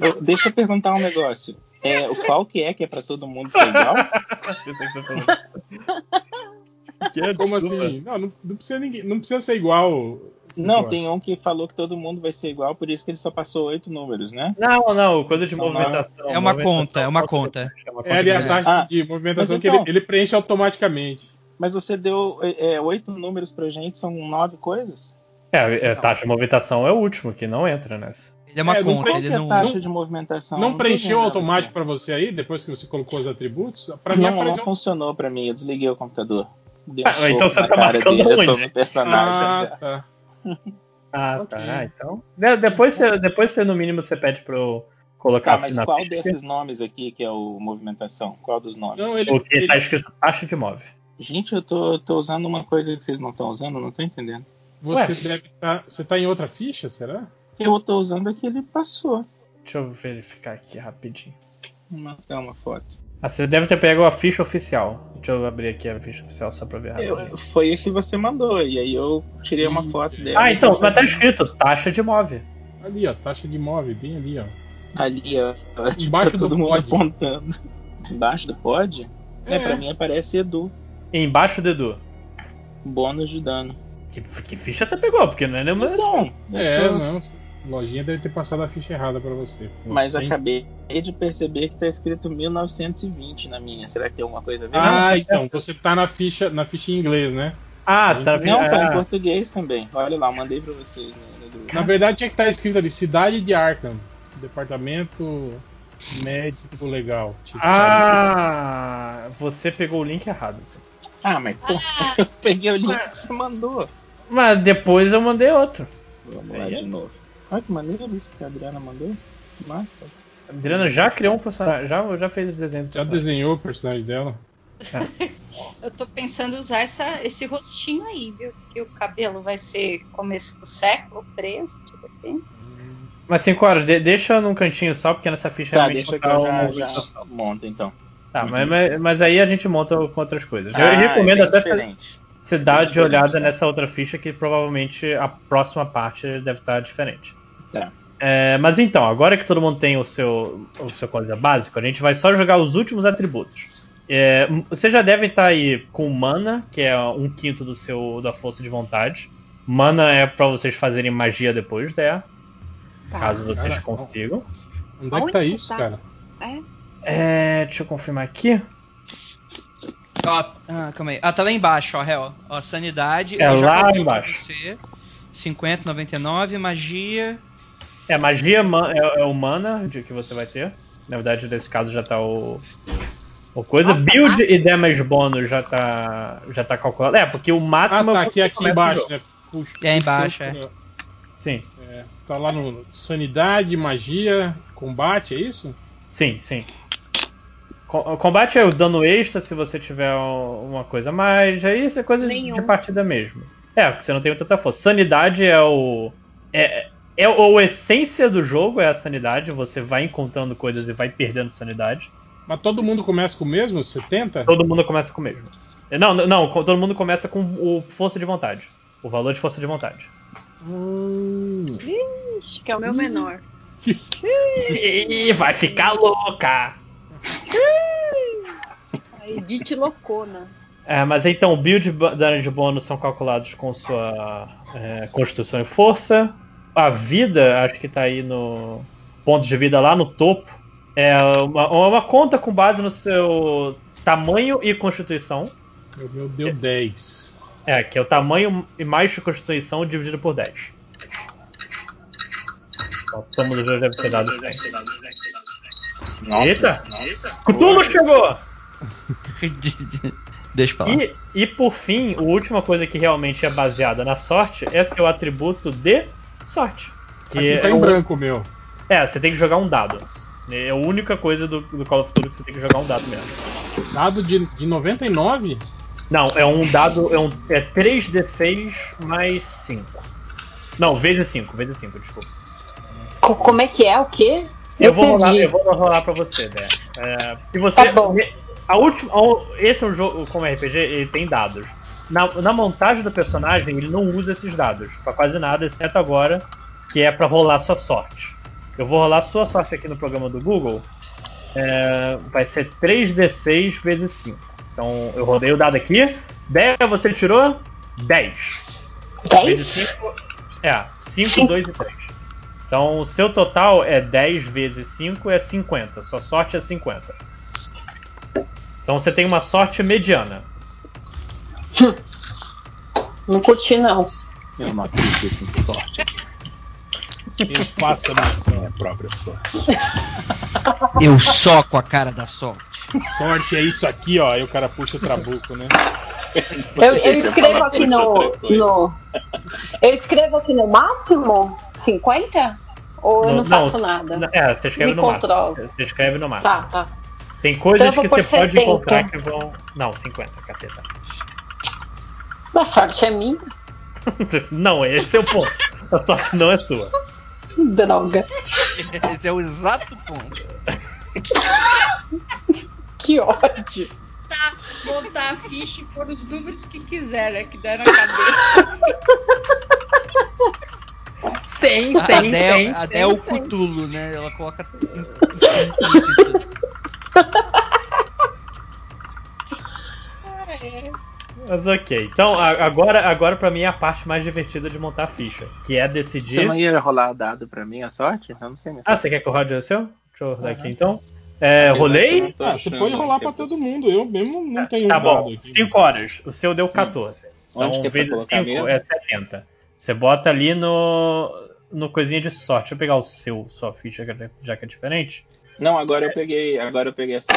Eu- deixa eu perguntar um negócio. É, o qual que é que é pra todo mundo ser igual? *laughs* Que como desculpa. assim? Não, não, não precisa ninguém, não precisa ser igual Não, tem um que falou que todo mundo vai ser igual, por isso que ele só passou oito números, né? Não, não, coisa de São movimentação. É uma movimentação, conta, é uma conta. É É ali a conta. taxa Ah, de movimentação mas que então- ele, ele preenche automaticamente. Mas você deu é, é, oito números pra gente, são nove coisas? É, é, taxa de movimentação é o último, que não entra nessa. Ele é uma É, não conta, Qual ele é a não. taxa não- de movimentação? não tô preencheu automático pra você aí, depois que você colocou os atributos? Pra mim Não, não funcionou pra mim, eu desliguei o computador. Dei um Ah, soco então você na tá cara marcando dele, eu tô onde? no personagem Ah, já. tá. *laughs* Ah, Ok. tá. Então. de- depois, você, depois você, no mínimo, você pede pra eu colocar Tá, mas na qual ficha. desses nomes aqui que é o movimentação? Qual dos nomes? Não, ele, O que ele- tá escrito taxa de move. Gente, eu tô, tô usando uma coisa que vocês não estão usando, eu não tô entendendo. você Ué. deve estar. você tá em outra ficha, será? Eu tô usando aqui, ele passou. Deixa eu verificar aqui rapidinho. Vou matar uma foto. Ah, você deve ter pego a ficha oficial. Deixa eu abrir aqui a ficha oficial só pra ver. Eu- foi a que você mandou, e aí eu tirei uma foto dela. Ah, então, tá escrito taxa de move. Ali, ó, taxa de imóvel, bem ali, ó. Ali, ó. Tipo, Embaixo tá todo do mundo pod. apontando. Embaixo do pod? É, É. pra mim aparece Edu. Embaixo do Edu. Bônus de dano. Que, que ficha você pegou? Porque não é nenhuma. Então, É, não. Lojinha deve ter passado a ficha errada pra você. Com mas 100. acabei de perceber que tá escrito 1920 na minha. Será que tem alguma coisa a ver? Ah, então, você tá na ficha, na ficha em inglês, né? Ah, você tá na não, tá em ah, português também. Olha lá, eu mandei pra vocês no, no grupo. Na verdade tinha que estar escrito ali, cidade de Arkham. Departamento médico legal. Tipo, sabe? Ah, você pegou o link errado. assim. Ah, mas pô, *laughs* eu peguei o link que você mandou. Mas depois eu mandei outro. Vamos lá Aí é. de novo. Olha que maneiro isso que a Adriana mandou. Que Massa. A Adriana já criou um personagem, já, já fez o desenho do Já desenhou o personagem dela. *laughs* Eu tô pensando em usar essa, esse rostinho aí, viu? Que o cabelo vai ser começo do século, preso, de repente. Mas 5 horas, de- deixa num cantinho só, porque nessa ficha Tá, realmente deixa que eu tá já, já monto então. Tá, mas, mas, mas aí a gente monta com outras coisas. Eu Ah, recomendo é até diferente. você dar de olhada né? nessa outra ficha, que provavelmente a próxima parte deve estar diferente. Tá. É, mas então, agora que todo mundo tem o seu, o seu coisa básico, a gente vai só jogar os últimos atributos. É, você já deve estar aí com mana, que é um quinto do seu da força de vontade. Mana é pra vocês fazerem magia depois, né? Tá. Caso vocês Cara, consigam. Onde é que tá isso, tá? cara? É? É, deixa eu confirmar aqui. Ó, ah, calma aí. Ah, tá lá embaixo, ó, réu. Ó, sanidade. É lá embaixo. Você, 50, 99, magia. É, magia ma- é, é o mana de que você vai ter. Na verdade, nesse caso já tá o. O coisa. Nossa, Build massa. e damage bônus já tá. Já tá calculado. É, porque o Ah, máximo. tá é aqui, você aqui o embaixo, né? Puxa, É, embaixo, puxa, é. Sim, é. Tá lá no sanidade, magia, combate, é isso? sim, sim. Co- Combate é o dano extra se você tiver um- uma coisa a mais. Aí isso é coisa de- Nenhum. de partida mesmo. É, porque você não tem tanta força. Sanidade é o. É, é o a essência do jogo, é a sanidade. Você vai encontrando coisas e vai perdendo sanidade. Mas todo mundo começa com o mesmo? 70? Todo mundo começa com o mesmo. Não, não, não, todo mundo começa com o força de vontade. O valor de força de vontade. Hum. Ixi, que é o meu menor. *laughs* Ih, vai ficar louca! A Edith loucona. É, mas então, build e dano de bônus são calculados com sua é, constituição e força. A vida, acho que tá aí no. Pontos de vida lá no topo. É uma, uma conta com base no seu tamanho e constituição. O meu deu 10. É, que é o tamanho e mais de constituição dividido por 10. Então, todo mundo já deve ter dado 100. Nossa. Eita! Cthulhu chegou! *laughs* Deixa pra lá. E, e por fim, a última coisa que realmente é baseada na sorte é seu atributo de sorte. Que Aqui tá é, em um- branco meu. é, você tem que jogar um dado. É a única coisa do, do Call of Duty que você tem que jogar um dado mesmo. Dado de, de 99? Não, é um dado. É, um, é 3d6 mais 5. Não, vezes 5, vezes 5, desculpa. Co- como é que é? O quê? Eu vou, rolar, eu vou rolar pra você, né? É, se você. Tá bom. A última, a- esse é um jogo, como RPG, ele tem dados. Na, na montagem do personagem, ele não usa esses dados pra quase nada, exceto agora, que é pra rolar sua sorte. Eu vou rolar sua sorte aqui no programa do Google. É, vai ser 3d6 vezes 5. Então eu rodei o dado aqui. 10, você tirou? 10. Vezes 10? 5. É, 5, 2 e 3. Então o seu total é 10 vezes 5 é 50. Sua sorte é 50. Então você tem uma sorte mediana. Não curti, não. Eu não acredito em sorte. Eu faço a minha própria sorte. Eu soco a cara da sorte. Sorte é isso aqui, ó. Aí o cara puxa o trabuco, né? Eu, eu escrevo aqui no, no. Eu escrevo aqui no máximo 50? Ou eu não, faço nada? não- É, você escreve Me no controlo. máximo. Você escreve no máximo. Tá, tá. Tem coisas Então que você por pode 70. encontrar que vão. Não, 50, caceta. A sorte é minha. não, esse é o ponto. A sorte não é sua. Droga. Esse é o exato ponto. Que ódio. Tá, montar a ficha e pôr os números que quiser, né? Que der na cabeça. Tem, A Adel, a Adel é o Cutulo, né? Ela coloca. É. Mas ok. Então, a- agora, agora pra mim é a parte mais divertida de montar a ficha, que é Você decidir. não ia rolar dado pra mim a sorte? Eu não sei minha Ah, você quer que eu rode o seu? Deixa eu rodar aqui então. É, rolei? Tô Ah, você pode rolar é todo mundo. Eu mesmo não tenho Tá um dado bom, aqui. 5 horas. O seu deu 14. Onde Então, que é vezes colocar 5 mesmo? é 70. Você bota ali no, no coisinha de sorte. Deixa eu pegar o seu, sua ficha, é- já que é diferente. Não, agora eu peguei. Agora eu peguei essa.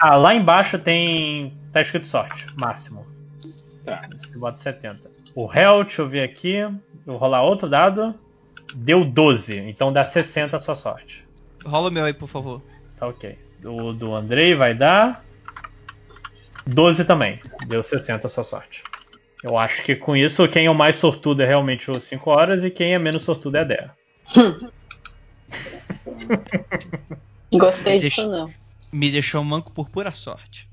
Ah, lá embaixo tem. tá escrito sorte, máximo. Tá. Você bota 70. O réu, deixa eu ver aqui. Eu vou rolar outro dado. Deu 12, então dá 60 a sua sorte. Rola o meu aí, por favor. Tá ok. O do Andrei vai dar 12 também. Deu 60 a sua sorte. Eu acho que com isso quem é o mais sortudo é realmente o 5 horas e quem é menos sortudo é a Dea. *laughs* Gostei Deixa- disso, não. Me deixou manco por pura sorte.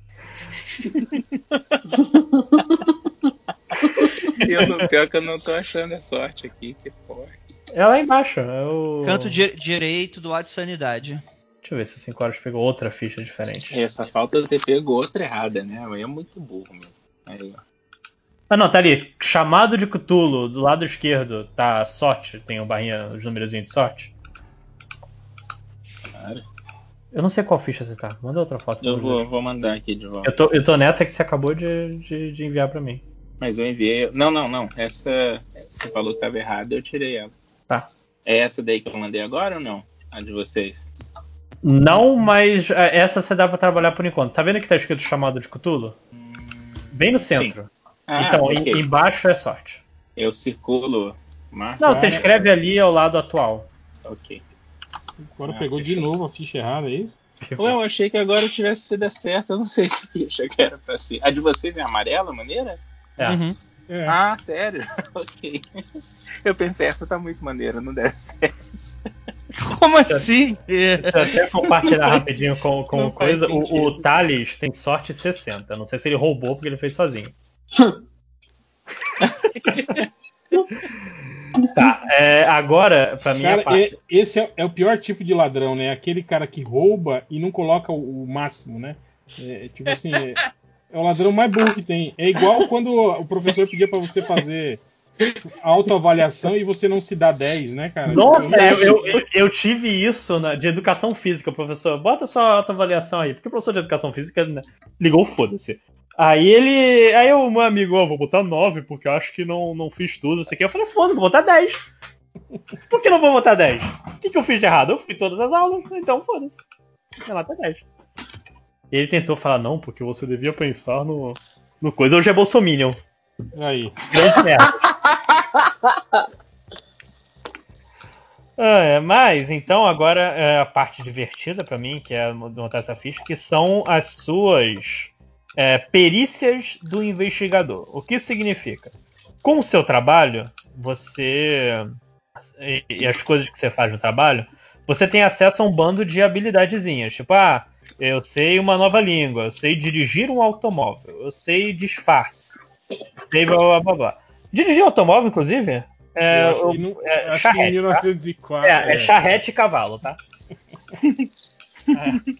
*laughs* Eu não, pior que eu não tô achando a sorte aqui, que porra. É lá embaixo. É o... Canto di- direito do lado de sanidade. Deixa eu ver se o 5 horas pegou outra ficha diferente. Essa falta eu ter pego outra errada, né? Aí é muito burro mesmo. Aí, ó. Ah não, tá ali. Chamado de Cthulhu, do lado esquerdo, tá sorte, tem o barrinha, os númerozinhos de sorte. Cara, Eu não sei qual ficha você tá. Manda outra foto. eu vou, vou mandar aqui de volta. Eu tô, eu tô nessa que você acabou de, de, de enviar pra mim. Mas eu enviei. Não, não, não. Essa. Você falou que tava errada, eu tirei ela. Tá. É essa daí que eu mandei agora ou não? A de vocês? Não, mas é, essa você dá pra trabalhar por enquanto. Tá vendo que tá escrito chamado de Cthulhu? Bem no centro. Ah, então, ok. em- embaixo é sorte. Eu circulo. Marco. Não, você escreve ali ao lado atual. Ok. Agora Ah, pegou de novo a ficha errada, é isso? Ué, eu achei que agora tivesse sido certo. Eu não sei que ficha que era pra ser. A de vocês é amarela, maneira? É. Uhum. É. Ah, sério? *laughs* ok. Eu pensei, essa tá muito maneira, não deve ser. *laughs* Como assim? É. Deixa eu até compartilhar *laughs* rapidinho com, com coisa. O, o. Thales tem sorte 60. Não sei se ele roubou porque ele fez sozinho. tá, é, agora, pra mim, a Cara, parte. é- esse é, é o pior tipo de ladrão, né? Aquele cara que rouba e não coloca o, o máximo, né? É, tipo assim, é, o ladrão mais burro que tem. É igual quando o professor pedia pra você fazer autoavaliação e você não se dá 10, né, cara? Nossa, não eu, eu, eu- tive isso de educação física, professor. Bota sua autoavaliação aí, porque o professor de educação física né, ligou, foda-se. Aí ele. Aí o meu amigo, ó, vou botar 9, porque eu acho que não, não fiz tudo, isso aqui. Eu falei, foda, vou botar 10. Por que não vou botar 10? O que, que eu fiz de errado? Eu fui todas as aulas, então foda-se. Nota é 10. E ele tentou falar, não, porque você devia pensar no. no coisa. Hoje é Bolsominion. Aí. Grande merda. Ah, é, mas então agora é a parte divertida pra mim, que é montar essa ficha, que são as suas é, perícias do investigador. O que isso significa? Com o seu trabalho, você e, e as coisas que você faz no trabalho, você tem acesso a um bando de habilidadezinhas, tipo ah, eu sei uma nova língua, eu sei dirigir um automóvel, eu sei disfarce, eu sei blá blá blá blá. Dirigir automóvel, inclusive, é, eu acho eu- que, não, é acho que charrete, em 1904. é, é charrete e cavalo, tá? *laughs* É.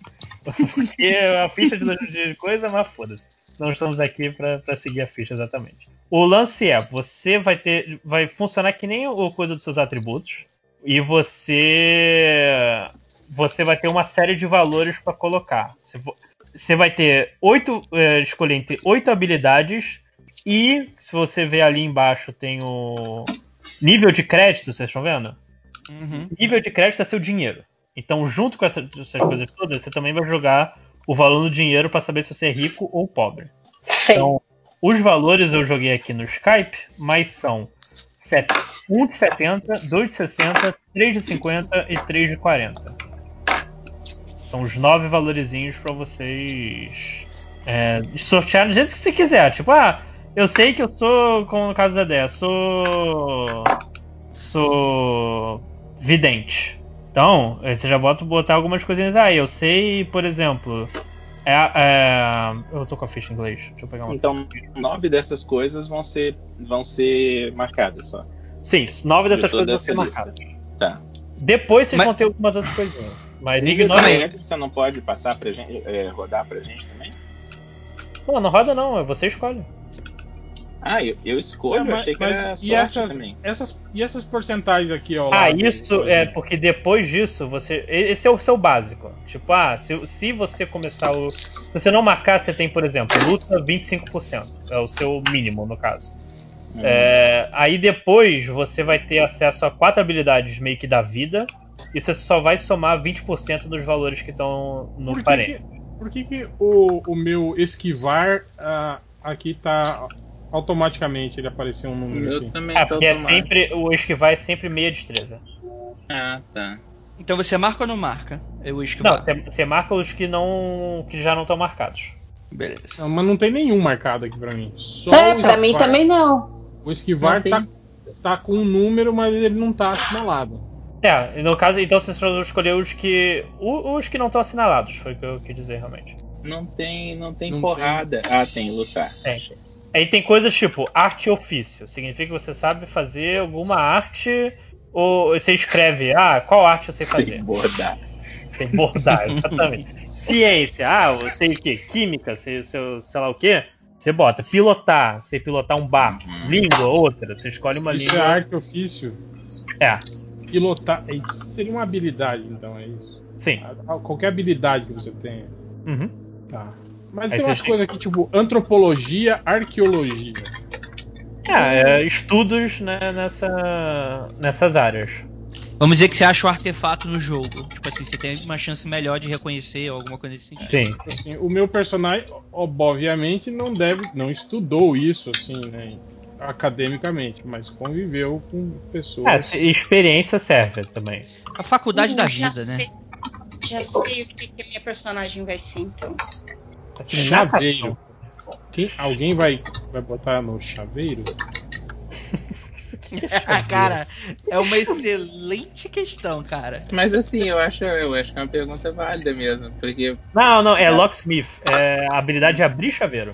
Porque a ficha de, de coisa, mas foda-se. não estamos aqui para seguir a ficha exatamente. O lance é, você vai ter, vai funcionar que nem o coisa dos seus atributos e você você vai ter uma série de valores para colocar. Você, você vai ter oito, é, escolher entre oito habilidades e se você ver ali embaixo tem o nível de crédito, vocês estão vendo? Uhum. Nível de crédito é seu dinheiro. Então, junto com essa- essas coisas todas, você também vai jogar o valor do dinheiro para saber se você é rico ou pobre. Feio. Então, os valores eu joguei aqui no Skype, mas são set- 1 de 70, 2 de 60, 3 de 50 e 3 de 40. São os nove valorezinhos para vocês é, sortear do jeito que você quiser. Tipo, ah, eu sei que eu sou, como no caso da ideia, sou. sou. vidente. Então, você já bota botar algumas coisinhas. Ah, eu sei, por exemplo. É, é, eu tô com a ficha em inglês. Deixa eu pegar uma. Então, nove dessas coisas vão ser, vão ser marcadas só. Sim, nove dessas coisas vão ser essa marcadas. Tá. Depois vocês Mas- vão ter algumas outras coisinhas. Mas Nível ignora crédito você não pode passar pra gente, é, rodar pra gente também? Não, não roda não, é você escolhe. Ah, eu, eu escolho, É, mas- achei que mas era e, sorte essas, também. essas, e essas porcentagens aqui, ó. Ah, isso é porque depois disso você. Esse é o seu básico. Tipo, ah, se, se você começar o. Se você não marcar, você tem, por exemplo, luta 25%. É o seu mínimo, no caso. Hum. É, aí depois você vai ter acesso a quatro habilidades meio que da vida. E você só vai somar 20% dos valores que estão no Por que, parente. que, por que, que o, o meu esquivar ah, aqui tá automaticamente ele apareceu um O número meu aqui? também Ah, porque é sempre. O esquivar é sempre meia destreza. Ah, tá. Então você marca ou não marca? Eu esquivar. Não, você- marca os que não. que já não estão marcados. Beleza. Não, mas não tem nenhum marcado aqui pra mim. Só É, o pra mim esquivar- também não. O esquivar Não tá, tá com um número, mas ele não tá assinalado. É, no caso, então você escolheu os que. Os que não estão assinalados, foi o que eu quis dizer realmente. Não tem, não tem Não porrada. Ah, tem, lutar. Tem. Aí tem coisas tipo arte e ofício. Significa que você sabe fazer alguma arte. Ou você escreve, ah, qual arte eu sei fazer? Sem bordar. Sem bordar, *laughs* exatamente. Ciência, ah, eu sei o que? Química, sei, sei, sei lá o que. Você bota pilotar, sei pilotar um barco. Uhum. Língua, outra. Você escolhe uma Isso é língua. arte ofício. É, Pilotar. Isso seria uma habilidade, então, é isso. sim. A- a- Qualquer habilidade que você tenha. Uhum. Tá. Mas Aí tem você umas tem- coisas aqui, tipo, antropologia, arqueologia. É, é, estudos né, nessa, nessas áreas. Vamos dizer que você acha o artefato no jogo. Tipo assim, você tem uma chance melhor de reconhecer ou alguma coisa assim. Sim. Assim, o meu personagem, ob- obviamente, não deve, não estudou isso, assim, né, academicamente, mas conviveu com É, pessoas. se- experiência serve também. A faculdade Hum, da vida, né? sei- Já sei o que, que a minha personagem vai ser, então. Chaveiro. Quem, alguém vai, vai botar no chaveiro? *laughs* cara, é uma excelente questão, cara. Mas assim, eu acho, eu acho que é uma pergunta válida mesmo. Porque. Não, não, é locksmith. É a habilidade de abrir chaveiro.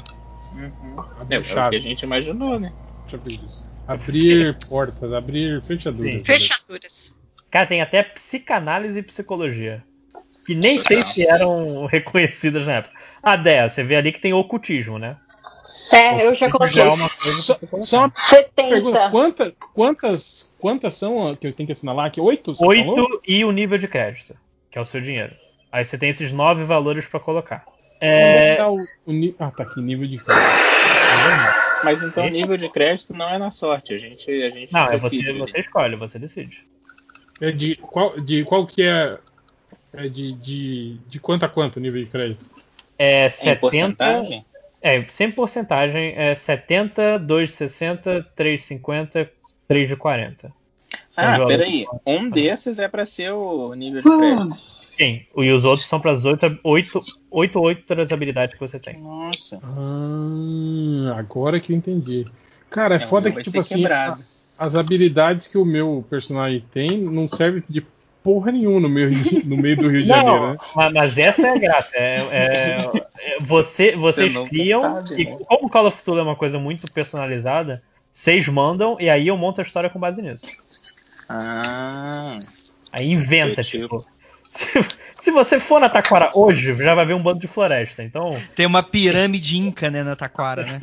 Uhum. Abrir É, é o que a gente imaginou, né? Chaveiros. Abrir portas, abrir fechaduras. Sim. Fechaduras. Cara, tem até psicanálise e psicologia. Que nem sei se eram *laughs* reconhecidas na época. Ah, Dé, você vê ali que tem ocultismo, né? É, eu já coloquei Já é uma coisa Só, só uma pergunta: 70. quanta, quantas, quantas são ó, que eu tenho que assinalar aqui? Oito? você falou? Oito e o nível de crédito, que é o seu dinheiro. Aí você tem esses nove valores pra colocar. É É, tá o, o Ah, tá aqui, nível de crédito. Mas então o nível de crédito não é na sorte. A gente, a gente não, é você, decide. você escolhe, você decide. É de qual, de qual que é. É de, de, de quanto a quanto o nível de crédito? É Em 70. porcentagem? É, sem porcentagem, é 70, 2 de 60, 3 de 50, 3 de 40. São Ah, peraí. Um desses é pra ser o nível de crédito. Sim, e os outros são para as 8, 8, 8 outras habilidades que você tem. Nossa. Ah, agora que eu entendi. Cara, é, É, foda que, tipo assim, a- as habilidades que o meu personagem tem não servem de porra nenhuma no meio, no meio do Rio de Janeiro, Não, né? mas, mas essa é a graça. É, é- é- você, vocês Você criam, sabe, e né? como Call of Cthulhu é uma coisa muito personalizada, vocês mandam e aí eu monto a história com base nisso. Ah. Aí inventa, tipo. Se você for na Taquara hoje, já vai ver um bando de floresta. Então, Tem uma pirâmide inca, né, na Taquara, né?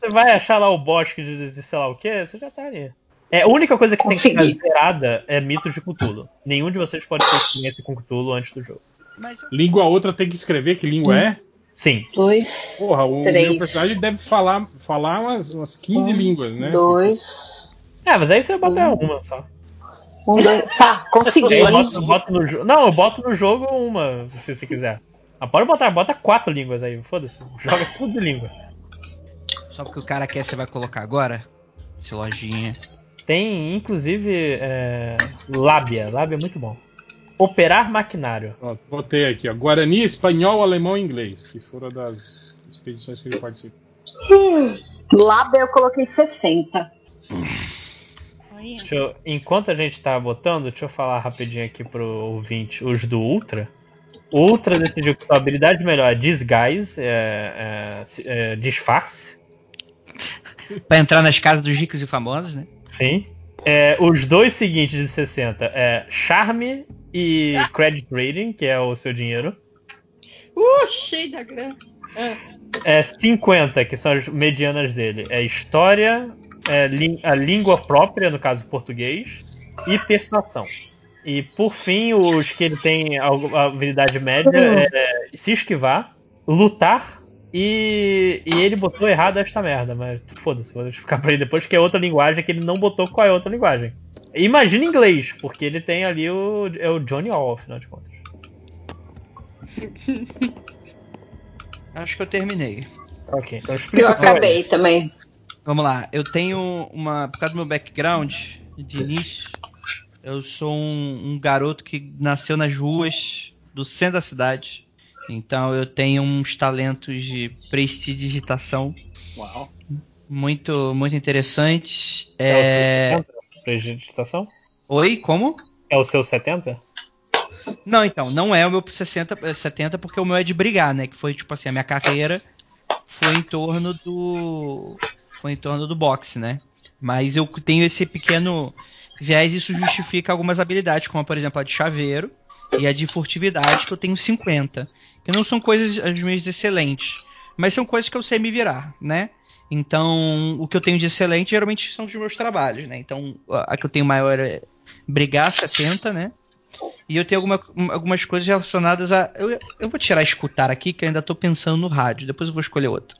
você vai achar lá o bosque de, de sei lá o que, você já tá ali. É, a única coisa que tem que Consegui. ficar zerada é mitos de Cthulhu. Nenhum de vocês pode ter experiência com Cthulhu antes do jogo. Eu- Língua outra tem que escrever que língua é? Sim. Dois, Porra, o Três. meu personagem deve falar, falar umas, umas 15 Um, línguas, né? dois, É, mas aí você bota Hum. uma só. Um, dois. Tá, consegui. Eu boto, boto no Não, eu boto no jogo uma, se você quiser. Ah, pode botar, bota quatro línguas aí, foda-se. Joga tudo de língua. Só porque o cara quer, você vai colocar agora? Esse lojinha. Tem, inclusive, é, lábia. Lábia é muito bom. Operar maquinário. Ó, botei aqui, ó. Guarani, espanhol, alemão e inglês, que foram das expedições que ele participou. Lábia eu coloquei 60. Deixa eu- enquanto a gente tá botando, deixa eu falar rapidinho aqui pro ouvinte. Os do Ultra. O Ultra decidiu que sua habilidade melhor é disguise, é, é, é, disfarce. *laughs* Pra entrar nas casas dos ricos e famosos, né? Sim. É, os dois seguintes de 60 é charme e credit rating, que é o seu dinheiro. Uh, cheio da grana. Ah, É 50, que são as medianas dele. É história, é a língua própria, no caso português, e persuasão. E por fim, os que ele tem a habilidade média é se esquivar, lutar e, e ele botou errado esta merda, mas foda-se, vou ficar pra ele depois, que é outra linguagem que ele não botou qual é a outra linguagem. Imagina inglês, porque ele tem ali o, é o Johnny All, afinal de contas. *laughs* Acho que eu terminei. Ok, então explica Eu é. acabei também. Vamos lá, eu tenho uma. Por causa do meu background de início, eu sou um, um garoto que nasceu nas ruas do centro da cidade. Então eu tenho uns talentos de prestidigitação Uau. muito, muito interessantes. É o seu É... 70? Prestidigitação? Oi, como? É o seu 70? Não, então, não é o meu 60, eh, 70, porque o meu é de brigar, né? Que foi, tipo assim, a minha carreira foi em torno do. Foi em torno do boxe, né? Mas eu tenho esse pequeno viés isso justifica algumas habilidades, como por exemplo a de chaveiro e a de furtividade, que eu tenho 50. Que não são coisas as minhas excelentes, mas são coisas que eu sei me virar, né? Então, o que eu tenho de excelente geralmente são os meus trabalhos, né? Então, a que eu tenho maior é brigar 70, né? E eu tenho alguma- algumas coisas relacionadas a. Eu, eu vou tirar escutar aqui, que eu ainda tô pensando no rádio, depois eu vou escolher outro.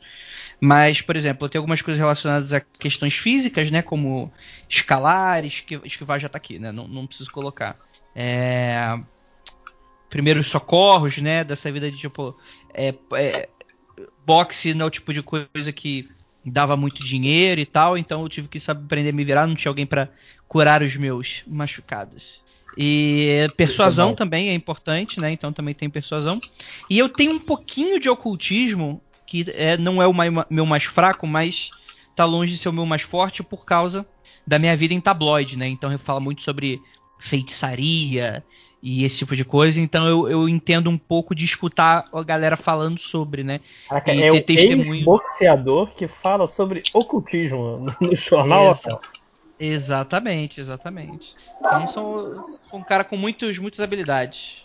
Mas, por exemplo, tenho algumas coisas relacionadas a questões físicas, né? Como escalar, esquivar, esquivar já tá aqui, né? Não, não preciso colocar. É, Primeiros socorros, né? Dessa vida de tipo. É, é, boxe não é o tipo de coisa que dava muito dinheiro e tal, então eu tive que saber aprender a me virar, não tinha alguém pra curar os meus machucados. E persuasão também é importante, né? Então também tem persuasão. E eu tenho um pouquinho de ocultismo, que é, não é o mai- meu mais fraco, mas tá longe de ser o meu mais forte por causa da minha vida em tabloide, né? Então eu falo muito sobre feitiçaria e esse tipo de coisa. Então eu, eu entendo um pouco de escutar a galera falando sobre, né? Caraca, E é ter o testemunho. ex-boxeador que fala sobre ocultismo *laughs* no jornal Exa-. Exatamente, exatamente. Então sou, sou um cara com muitos, muitas habilidades.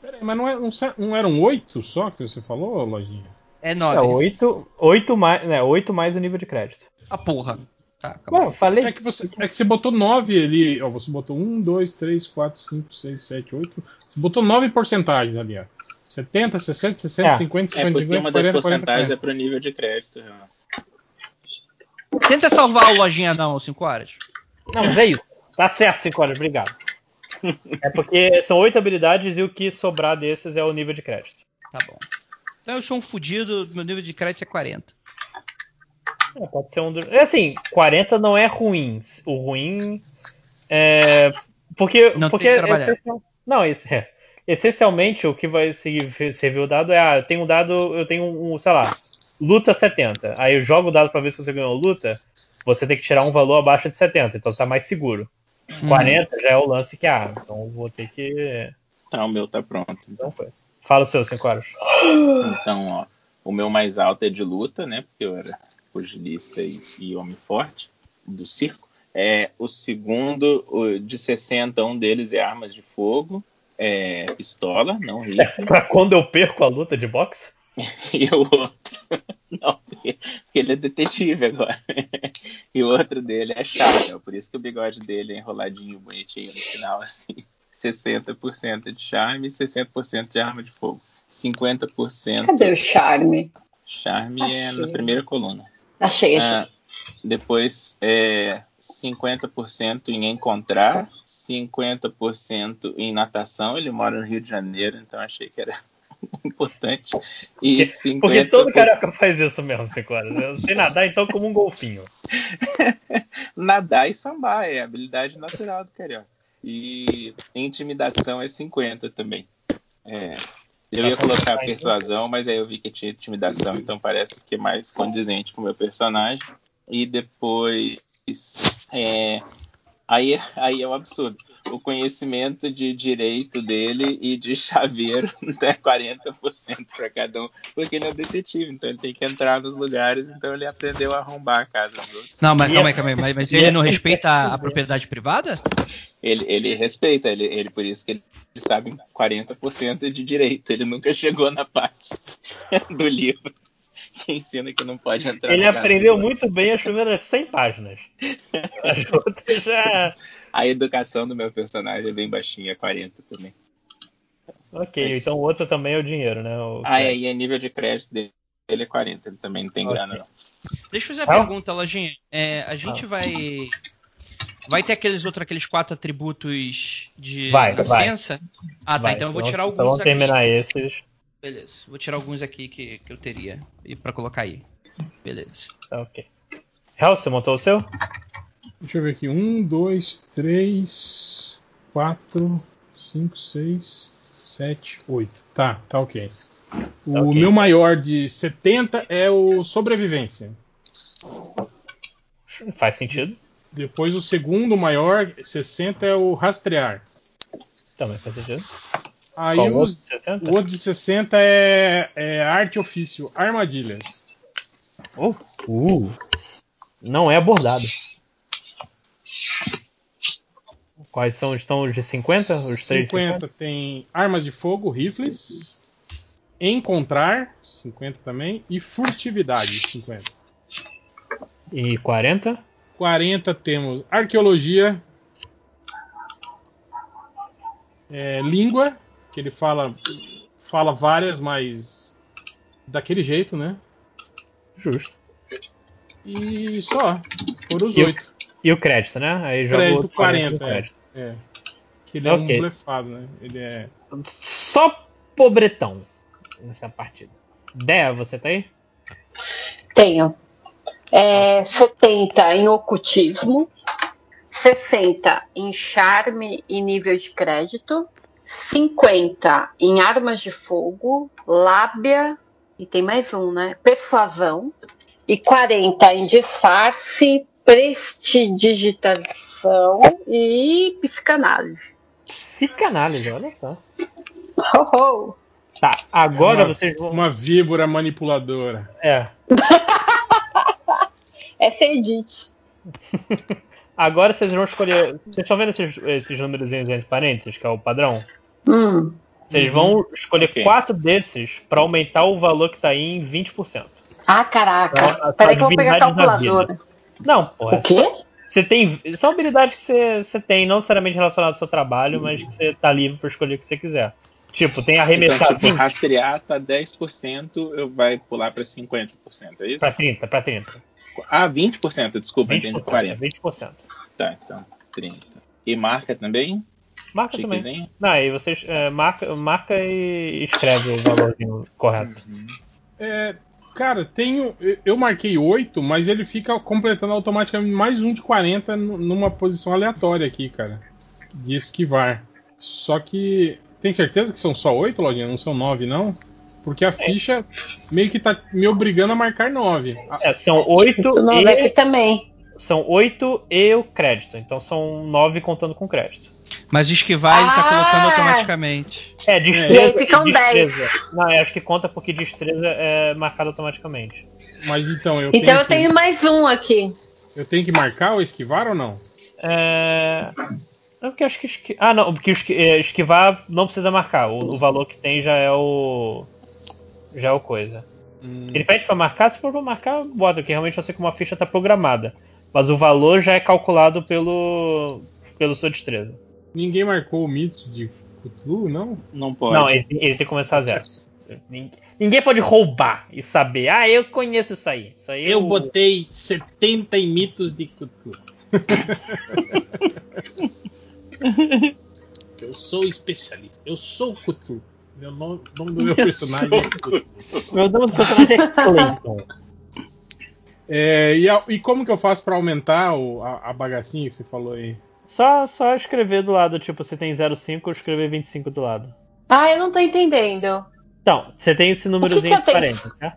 Pera aí, mas não, é, não, não eram oito só que você falou, Lojinha? É É, nove. 8, oito mais, né, 8 mais o nível de crédito. A porra. Tá, eu falei. É que você, é que você botou nove ali, ó, você botou um, dois, três, quatro, cinco, seis, sete, oito. Você botou nove porcentagens ali, ó. 70, 60, 60, É. 50, É 50, porque 50, uma das 40, 40, porcentagens 40. é pro nível de crédito, Renan. Tenta salvar o lojinha não, 5 horas. Não, mas é isso. Tá certo, 5 horas, obrigado. *laughs* É porque são 8 habilidades e o que sobrar desses é o nível de crédito. Tá bom. Eu sou um fudido, meu nível de crédito é 40. É, pode ser um. É assim, 40 não é ruim. O ruim é. Porque. Não tem porque que trabalhar. essencial- Não, isso é. Essencialmente, o que vai servir o dado é: ah, eu tenho um dado, eu tenho um, sei lá, luta 70. Aí eu jogo o dado pra ver se você ganhou luta. Você tem que tirar um valor abaixo de 70, então tá mais seguro. Hum. 40 já é o lance que, ah, então vou ter que. Tá, o meu tá pronto. Então coisa. Fala o seu, 5 horas. Então, ó, o meu mais alto é de luta, né? Porque eu era pugilista e, e homem forte do circo. É, o segundo, o de 60, um deles é armas de fogo. é pistola, não *laughs* rifle. Pra quando eu perco a luta de boxe? *laughs* E o outro. *laughs* Não, porque ele é detetive agora. E o outro dele é charme, por isso que o bigode dele é enroladinho, bonitinho no final, assim. 60% de charme e 60% de arma de fogo. 50%. Cadê o charme? Charme é Achei. na primeira coluna. Achei, achei. Ah, depois é 50% em encontrar, 50% em natação. Ele mora no Rio de Janeiro, então achei que era *laughs* importante. E Porque, 50 porque todo carioca faz isso mesmo, 5 horas. Eu sei nadar então como um golfinho. *laughs* nadar e sambar é a habilidade natural do carioca. E intimidação é 50 também. É, eu ia colocar persuasão, mas aí eu vi que tinha intimidação, então parece que é mais condizente com o meu personagem. E depois. É, aí, aí é um absurdo. O conhecimento de direito dele e de chaveiro *laughs* é 40% para cada um, porque ele é um detetive, então ele tem que entrar nos lugares, então ele aprendeu a arrombar a casa dos outros. Não, mas calma é- aí, calma aí. Mas, mas ele não respeita a, a propriedade privada? Ele, ele respeita, ele, ele por isso que ele, ele sabe 40% de direito. Ele nunca chegou na parte *laughs* do livro que ensina que não pode entrar. Ele aprendeu muito bem as primeiras 100 páginas. *laughs* As outras já. A educação do meu personagem é bem baixinha, 40 também. Ok, É então o outro também é o dinheiro, né? O Ah, é, e a nível de crédito dele é 40, ele também não tem Ok. grana não. Deixa eu fazer uma Ah. pergunta, Lojinha. É, a gente vai. Vai ter aqueles outros, aqueles quatro atributos de Vai, vai. Ah, tá. Vai, Então eu vou então- tirar então alguns vamos aqui. terminar esses. Beleza. Vou tirar alguns aqui que, que eu teria e para colocar aí. Beleza. Tá, ok. Hel, você montou o seu? Deixa eu ver aqui. 1, 2, 3, 4, 5, 6, 7, 8. Tá, tá ok. O ok. meu maior de 70 é o sobrevivência. Faz sentido. Depois o segundo maior, 60, é o rastrear. Também faz sentido. Aí Qual o outro? os- 60? o outro de 60 é, é arte ofício, armadilhas. Uh, uh. Não é abordado. Quais são? Estão os de 50? Os três de 50 tem armas de fogo, rifles. Encontrar, 50 também. E furtividade, 50. E 40? 40 temos arqueologia. é, língua, que ele fala, fala várias, mas daquele jeito, né? Justo. E só. Foram os oito. E o crédito, né? Aí joga Crédito, outro 40 40, no crédito. É. Que ele é Ok. um blefado, né? Ele é. Só pobretão nessa partida. Dé, você tá aí? Tenho. É, 70 em ocultismo, 60 em charme e nível de crédito, 50 em armas de fogo, lábia, e tem mais um, né? Persuasão, e 40 em disfarce, prestidigitação e psicanálise. Psicanálise, olha só. Ho, ho. Tá, agora uma, vocês vão. Uma víbora manipuladora. É. *laughs* Essa é Edith. *laughs* Agora vocês vão escolher. Vocês estão vendo esses, esses números entre parênteses, que é o padrão? Hum. Vocês vão escolher Ok. quatro desses pra aumentar o valor que tá aí em 20%. Ah, caraca. Então, a Peraí que eu vou pegar a calculadora. Não, porra. O quê? Você tem. São habilidades que você, você tem, não necessariamente relacionadas ao seu trabalho, mas que você tá livre pra escolher o que você quiser. Tipo, tem arremessar Então, tipo, 20 rastrear tá 10%, eu vai pular para 50%, é isso? pra 30, pra 30. Ah, 20%, desculpa, 20%, entendi 40%. 20%. Tá, então, 30%. E marca também? Marca também. Não, aí vocês é, marca, marca e escreve o valorzinho correto. É, cara, tenho. eu- marquei 8, mas ele fica completando automaticamente mais um de 40 nu- numa posição aleatória aqui, cara. De esquivar. Só que. Tem certeza que são só 8, Lojinha? Não são 9, não? Porque a ficha meio que tá me obrigando a marcar 9. É, são 8 O nome aqui e, também. são 8 e o crédito. Então são 9 contando com crédito. Mas esquivar ele tá Ah! colocando automaticamente. É, E destreza. aí ficam destreza. Não, eu acho que conta porque destreza é marcado automaticamente. Mas então eu Então tenho, eu que, tenho mais um aqui. eu tenho que marcar ou esquivar ou não? É, É porque acho que esqui... Ah, não, porque é, esquivar não precisa marcar. O, o valor que tem já é o. Já é o coisa. Hum, Ele pede pra marcar, se for pra marcar, bota, porque realmente eu sei como a ficha tá programada. Mas o valor já é calculado pelo. pelo sua destreza. Ninguém marcou o mito de Cthulhu, não? Não pode. Não, ele, ele tem que começar a zero. Ninguém, pode roubar e saber. Ah, eu conheço isso aí. Isso aí Eu botei 70 em mitos de Cthulhu. *laughs* eu sou especialista. Eu sou Cthulhu. Meu nome, o nome do meu personagem é Cthulhu. Meu nome do personagem é Clayton. É, e, a- e como que eu faço pra aumentar o- a, a bagacinha que você falou aí? Só, só escrever do lado, tipo, você tem 05, eu escrever 25 do lado. Ah, eu não tô entendendo. Então, você tem esse númerozinho de tenho? 40, tá?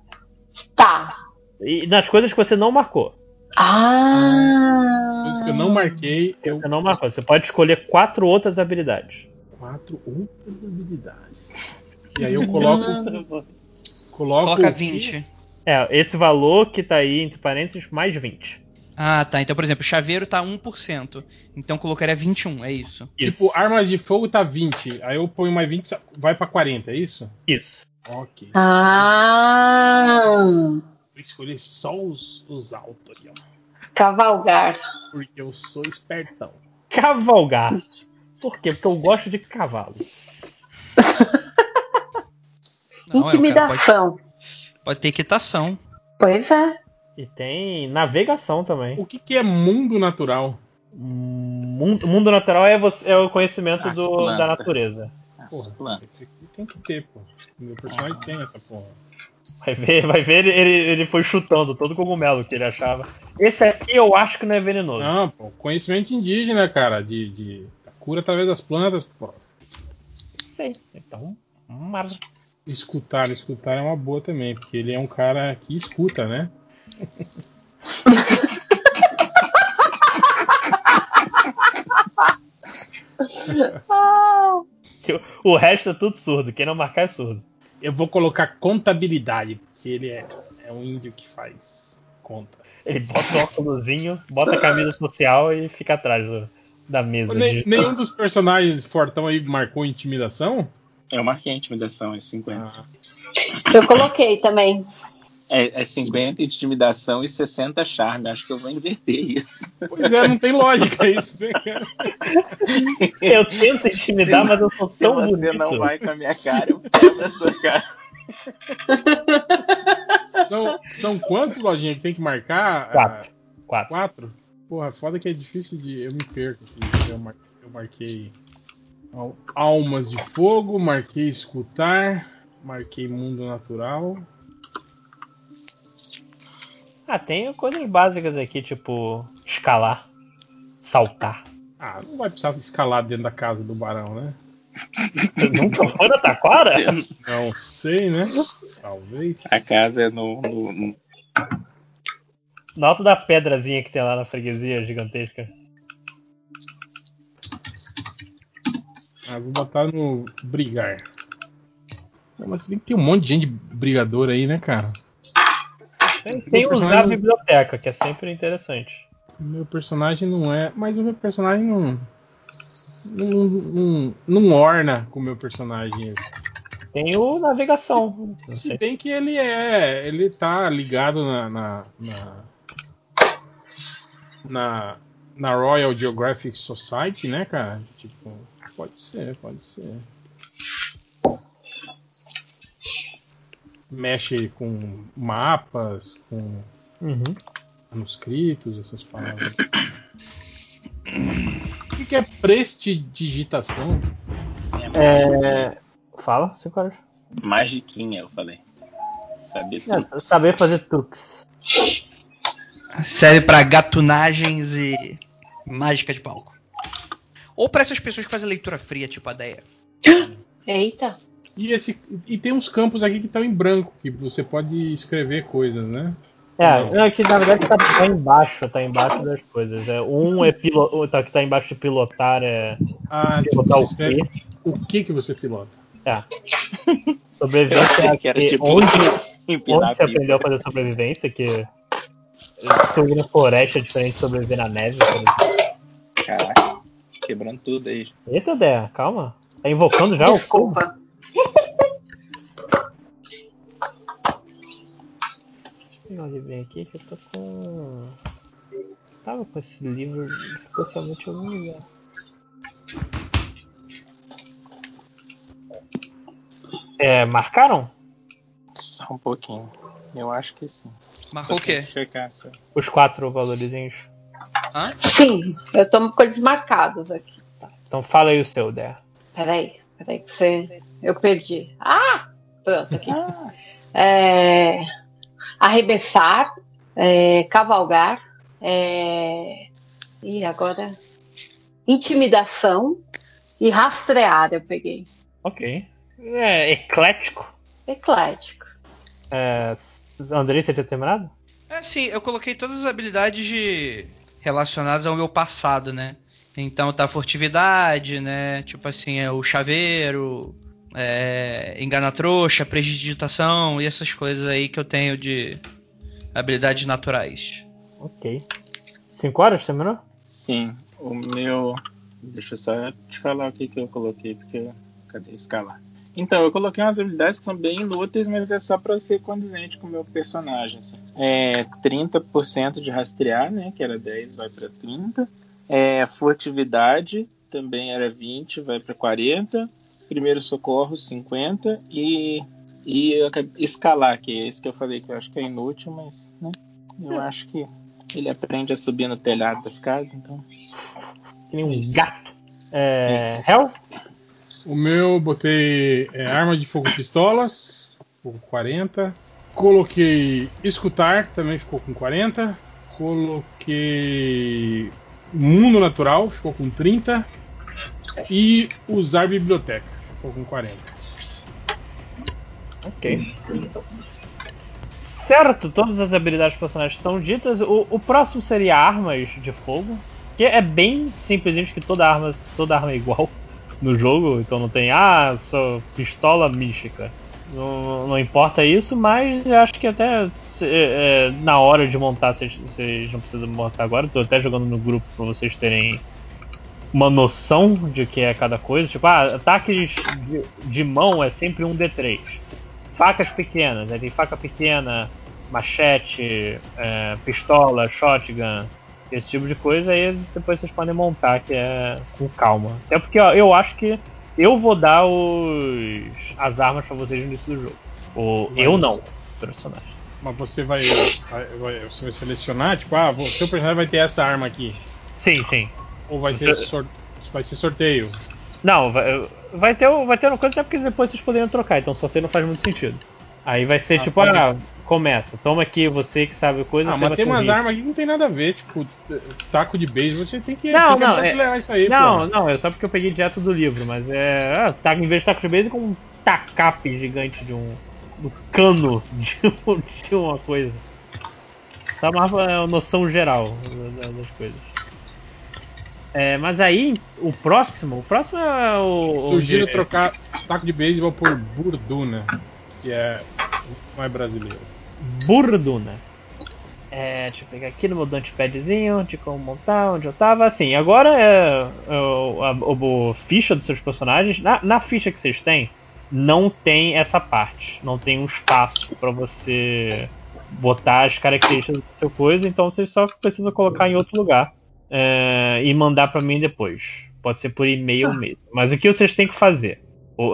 Tá. E nas coisas que você não marcou. Ah. Coisas que eu não marquei, eu. Você não marcou. Você pode escolher quatro outras habilidades. Quatro outras habilidades. E aí eu coloco. coloco Coloca o quê? 20. É, esse valor que tá aí entre parênteses mais 20. Ah, tá. Então, por exemplo, chaveiro tá 1%. Então colocaria 21, é isso. Tipo, armas de fogo tá 20. Aí eu ponho mais 20, vai pra 40, é isso? Isso. Ok. Ah. Vou escolher só os, os altos aqui, ó. Cavalgar. Porque eu sou espertão. Cavalgar. Por quê? Porque eu gosto de cavalos. Não, é, Intimidação. pode, pode ter equitação. Pois é. E tem navegação também. O que, que é mundo natural? Mundo, mundo natural é, você- é o conhecimento do- da natureza. As Porra, plantas. esse aqui tem que ter, pô. Meu personagem tem essa porra. Vai ver, vai ver ele, ele, foi chutando todo cogumelo que ele achava. Esse aqui eu acho que não é venenoso. Não, pô. Conhecimento indígena, cara. De, de cura através das plantas, pô. sei. Então, mar... Escutar, escutar é uma boa também, porque ele é um cara que escuta, né? O resto é tudo surdo. Quem não marcar é surdo. Eu vou colocar contabilidade, porque ele é, é um índio que faz conta. Ele bota o óculosinho, bota a camisa social e fica atrás do- da mesa. Ne- de- nenhum dos personagens fortão aí marcou intimidação? Eu marquei a intimidação, é 50. Ah, Eu coloquei também. É, é 50 intimidação e 60 charme. Acho que eu vou inverter isso. pois é, não tem lógica isso, né? *laughs* Eu tento intimidar, Se- mas eu sou Se tão você bonito. não vai com a minha cara, eu pego a sua cara. *laughs* São, são quantos, lojinha, que tem que marcar? Quatro. Ah, Quatro. quatro? Porra, foda que é difícil de. Eu me perco aqui. Eu, mar- eu marquei al- almas de fogo, marquei escutar, marquei mundo natural. Ah, tem coisas básicas aqui, tipo escalar, saltar. Ah, não vai precisar escalar dentro da casa do barão, né? Você nunca foi na Taquara? Não sei, né? Talvez. A casa é no, no- no- Na alta da pedrazinha que tem lá na freguesia gigantesca. Ah, vou botar no brigar. Não, mas tem que ter um monte de gente brigadora aí, né, cara? Tem, tem usar a biblioteca, que é sempre interessante. Meu personagem não é. Mas o meu personagem não. Não, não, não orna com o meu personagem. Tem o navegação. Se sei. bem que ele é. Ele tá ligado na. na, na, na, na Royal Geographic Society, né, cara? Tipo, pode ser, pode ser. Mexe com mapas, com Uhum. manuscritos, essas palavras. O que, que é prestidigitação? É... Fala, cinco horas. Magiquinha, eu falei. Saber. É, saber fazer truques. Serve pra gatunagens e mágica de palco. Ou pra essas pessoas que fazem leitura fria, tipo a Deia. Eita. E, esse, e tem uns campos aqui que estão em branco, que você pode escrever coisas, né? É, Não. não, é que na verdade tá, tá embaixo, tá embaixo das coisas. É, um é pilo, tá, que tá embaixo de pilotar é Ah, tipo, pilotar você o quê? o que que você pilota. É. Sobrevivência Eu que era é tipo onde, *laughs* onde você aprendeu a fazer sobrevivência, que sobreviver na floresta é diferente de sobreviver na neve, por exemplo. Caraca. quebrando tudo aí. Eita, Dé, calma. Tá invocando já o Olha bem aqui que eu tô com. Tava com esse livro especialmente em algum lugar. É, marcaram? Só um pouquinho. Eu acho que sim. Marcou o quê? que Checar só. Os quatro valorizinhos. Hã? Sim, eu tô com eles marcados aqui. Então fala aí o seu, Dé. Peraí, peraí, que você. Eu perdi. Ah! Pronto, aqui. É... Arremessar, é... cavalgar, é... e agora. Intimidação e rastrear eu peguei. Ok. É eclético. Eclético. É, Andrei, você tinha terminado? É, sim, eu coloquei todas as habilidades de... relacionadas ao meu passado, né? Então tá a furtividade, né? Tipo assim, é o chaveiro, é, engana-trouxa, prestidigitação e essas coisas aí que eu tenho de habilidades naturais. Ok. Cinco horas, terminou? Sim, o meu. Deixa eu só te falar o que, que eu coloquei, porque. Cadê escalar? Então, eu coloquei umas habilidades que são bem inúteis, mas é só pra ser condizente com o meu personagem. Assim. É 30% de rastrear, né? Que era 10, vai pra 30. É, furtividade também era 20, vai pra 40. Primeiro socorro, 50. E, e escalar, que é esse que eu falei que eu acho que é inútil, mas né, eu acho que ele aprende a subir no telhado das casas, então. Que nem um Isso. gato. É. Isso. Hel? O meu, botei é, arma de fogo pistolas, ficou com 40. Coloquei escutar, também ficou com 40. Coloquei mundo natural, ficou com 30. E usar biblioteca, ficou com 40. Ok. Certo, todas as habilidades personagens estão ditas. O, o próximo seria armas de fogo. Que é bem simples, que toda arma, toda arma é igual no jogo, então não tem, ah, só pistola mística. Não, não importa isso, mas eu acho que até se- é, na hora de montar, vocês, vocês não precisam montar agora. Estou até jogando no grupo para vocês terem uma noção de que é cada coisa. Tipo, ah, ataques de, de mão é sempre um D3 facas pequenas, né? tem faca pequena, machete, é, pistola, shotgun, esse tipo de coisa, aí depois vocês podem montar, que é com calma. Até porque ó, eu acho que eu vou dar os as armas pra vocês no início do jogo. O, Mas- Eu não, personagem. Mas você vai, vai- vai- você vai selecionar, tipo, ah, o seu personagem vai ter essa arma aqui. Sim, sim. Ou vai, Você- sor- vai ser sorteio. Não, vai, vai ter vai ter uma coisa até porque depois vocês poderiam trocar, então sorteio não faz muito sentido. Aí vai ser Ah, tipo, pode. ah, começa, toma aqui você que sabe coisa. Ah, mas tem umas armas aqui que não tem nada a ver, tipo, taco de beisebol, você tem que, Não, tem que não, brasileirar isso aí, Não, pô. não, é só porque eu peguei direto do livro, mas é. Ah, tá, em vez de taco de base com um tacape gigante de um. um cano *laughs* de, um- de uma coisa. Só uma, uma noção geral da- das coisas. É, mas aí, o próximo, o próximo é o. o Sugiro de- trocar taco de beisebol por burduna, que é mais brasileiro. Burduna. É, deixa eu pegar aqui no meu Dantepadzinho de como montar, onde eu tava. Assim, agora é, é o, a, o- o ficha dos seus personagens. Na, na ficha que vocês têm, não tem essa parte. Não tem um espaço pra você botar as características do seu coisa, então vocês só precisam colocar em outro lugar é, e mandar pra mim depois. Pode ser por e-mail mesmo. Mas o que vocês têm que fazer?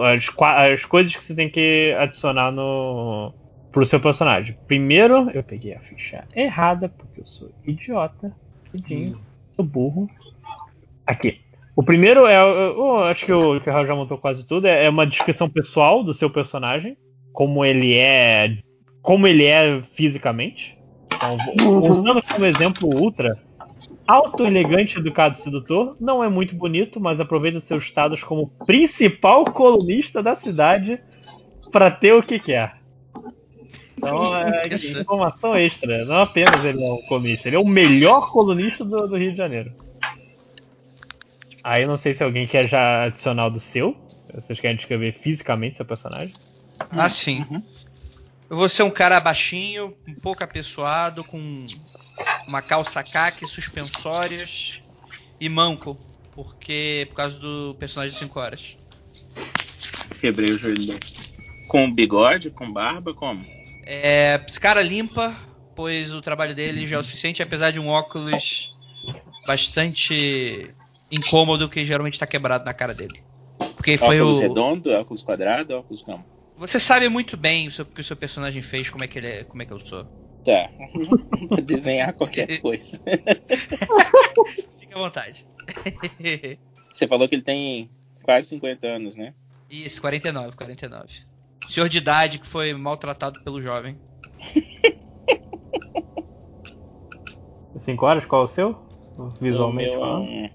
As, as coisas que você tem que adicionar no, pro seu personagem. Primeiro, eu peguei a ficha errada, porque eu sou idiota. Rapidinho, sou burro. Aqui. O primeiro é. Eu, eu acho que o, Raul já montou quase tudo. É, é uma descrição pessoal do seu personagem. Como ele é. Como ele é fisicamente. Então, Uhum. usando como exemplo Ultra. Alto, elegante, educado e sedutor. Não é muito bonito, mas aproveita seus status como principal colunista da cidade para ter o que quer. Então, é *laughs* Isso. informação extra. Não apenas ele é um colunista, ele é o melhor colunista do, do Rio de Janeiro. Aí eu não sei se alguém quer já adicionar o do seu. Vocês querem descrever fisicamente seu personagem? Ah, sim. Eu vou ser um cara baixinho, um pouco apessoado, com uma calça caque, suspensórias e manco. Porque. Por causa do personagem de 5 horas. Quebrei o joelho. Com bigode, com barba, como? É. Cara limpa, pois o trabalho dele já é o suficiente, apesar de um óculos bastante incômodo que geralmente tá quebrado na cara dele. Porque foi óculos o. redondo, óculos quadrado, óculos como? Você sabe muito bem o que o seu personagem fez, como é que ele é, como é que eu sou. Tá. *laughs* Vou desenhar qualquer *laughs* coisa. *laughs* Fique à vontade. Você falou que ele tem quase 50 anos, né? Isso, 49, 49. Senhor de idade que foi maltratado pelo jovem. 5 horas, qual é o seu? Visualmente o meu, é falando. um,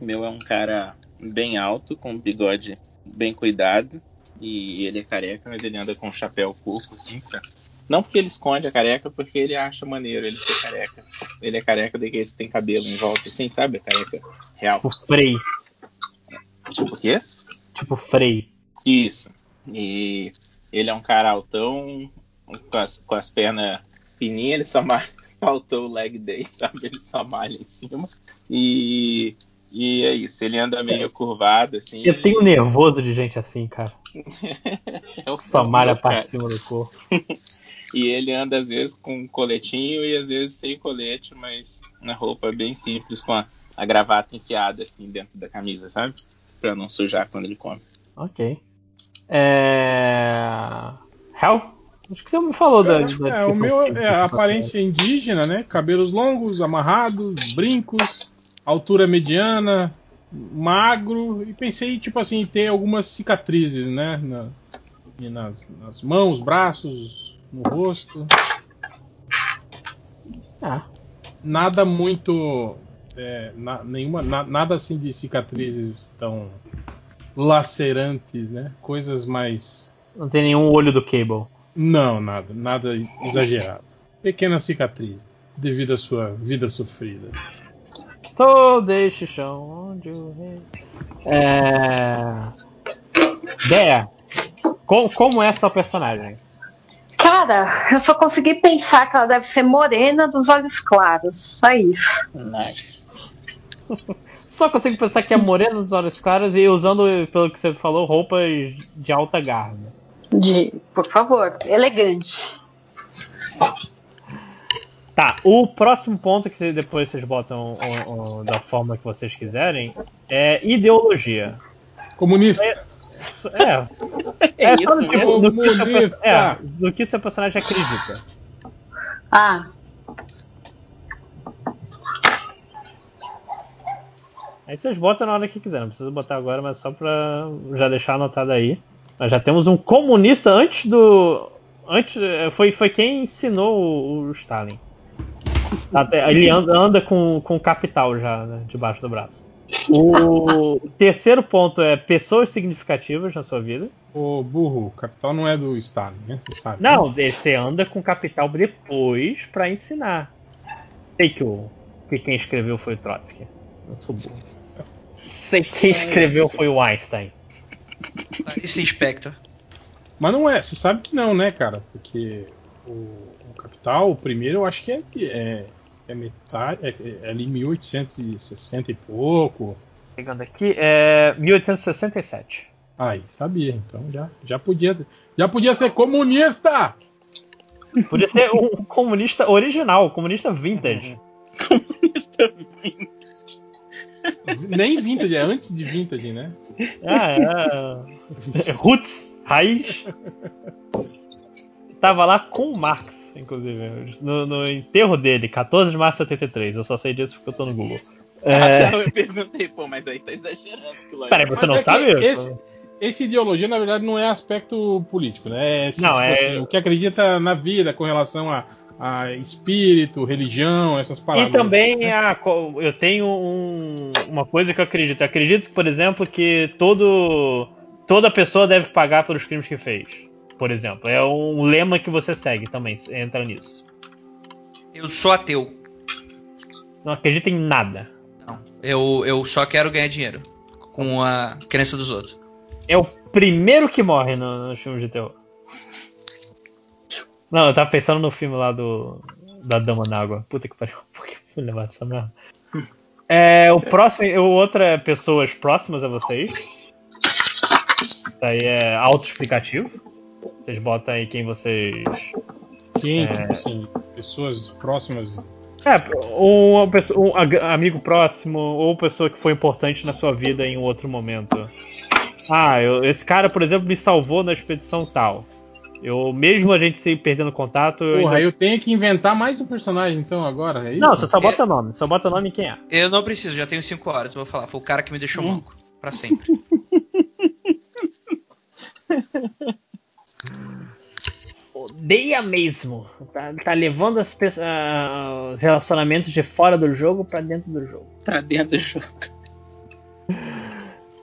o meu é um cara bem alto, com um bigode bem cuidado. E ele é careca, mas ele anda com um chapéu curto, assim, pra... Não porque ele esconde a careca, porque ele acha maneiro ele ser careca. Ele é careca daquele que tem cabelo em volta, assim, sabe? Careca real. Tipo Frei. Tipo o quê? Tipo Frei. Isso. E ele é um cara altão, com as, com as pernas fininhas, ele só malha, *laughs* faltou o leg day, sabe? Ele só malha em cima. E, e é isso, ele anda meio curvado, assim. Eu tenho nervoso de gente assim, cara. *laughs* é Só malha a parte de cima do corpo. *laughs* E ele anda às vezes com coletinho e às vezes sem colete, mas na roupa bem simples, com a, a gravata enfiada assim dentro da camisa, sabe? Pra não sujar quando ele come. Ok. É. Hell? Acho que você me falou da. da É, o meu é a aparência indígena, né? Cabelos longos, amarrados, brincos, altura mediana, magro. E pensei, tipo assim, em ter algumas cicatrizes, né? Na- nas, nas mãos, braços, no rosto. Ah, Nada muito. é, na- nenhuma, na- nada assim de cicatrizes tão lacerantes, né? Coisas mais. não tem nenhum olho do Cable. Não, nada, nada exagerado. Pequena cicatriz, devido à sua vida sofrida. Todo este chão onde o rei. É. Dea, co- como é sua personagem? Cara, eu só consegui pensar que ela deve ser morena dos olhos claros. Só isso. Nice. *laughs* Só consigo pensar que é morena dos olhos claros e usando, pelo que você falou, roupas de alta garra. De, por favor, elegante. Tá, o próximo ponto que depois vocês botam o- o- da forma que vocês quiserem é ideologia. Comunista. *laughs* É, É, é só isso do tipo, do que, seu, é, do que seu personagem acredita. Ah, Aí vocês botam na hora que quiser, não precisa botar agora, mas só pra já deixar anotado aí. Nós já temos um comunista antes do. Antes, eh, foi, foi quem ensinou o, o Stalin. *laughs* Até- ele anda, anda com, com capital já né, debaixo do braço. O terceiro ponto é pessoas significativas na sua vida. Ô burro, o capital não é do Stalin, né? Você sabe. Não, você anda com capital depois pra ensinar. Sei que, o, que quem escreveu foi o Trotsky. Eu sou burro. Sei que quem escreveu foi o Einstein. Clarice Spector. Mas não é, você sabe que não, né, cara? Porque o, o capital, o primeiro, eu acho que é, é, é metade, é, é ali 1860 e pouco. Pegando aqui, é 1867. Aí, sabia, então já, já podia já podia ser comunista! Podia ser um comunista original, um comunista vintage. Nem vintage, é antes de vintage, né? Ah, é. *laughs* Roots, raiz. Tava lá com o Marx, inclusive, no, no enterro dele, 14 de março de 73. Eu só sei disso porque eu tô no Google. É, Ah, *laughs* eu perguntei, pô, mas aí tá exagerando. que lógico. Peraí, você Mas não é sabe? Esse, esse ideologia, na verdade, não é aspecto político, né? É, assim, Não, tipo é- assim, o que acredita na vida com relação a, a espírito, religião, essas E paradas. também a, co- eu tenho um- uma coisa que eu acredito. Eu acredito, por exemplo, que todo, toda pessoa deve pagar pelos crimes que fez. Por exemplo, é um lema que você segue também, entra nisso. Eu sou ateu. Não acredita em nada. Não. Eu, eu só quero ganhar dinheiro. Com a crença dos outros. É o primeiro que morre no, nos filmes de terror. Não, eu tava pensando no filme lá do da Dama na Água. Puta que pariu. *laughs* Por que fui levar essa merda? É, o próximo, o outra é pessoas próximas a vocês. Isso aí é autoexplicativo. Vocês botam aí quem vocês. Quem, É. tipo assim, pessoas próximas. É, um ag- amigo próximo, ou pessoa que foi importante na sua vida em um outro momento. Ah, eu- esse cara, por exemplo, me salvou na expedição tal. Eu, mesmo a gente se perdendo contato. eu Porra, ainda- eu tenho que inventar mais um personagem então agora, é isso? Não, você só bota nome, só bota nome e quem é. Eu não preciso, já tenho 5 horas, eu vou falar. Foi o cara que me deixou Hum. manco. Pra sempre. *laughs* Odeia mesmo. Tá, tá levando as ah, os relacionamentos de fora do jogo pra dentro do jogo. Pra dentro do jogo.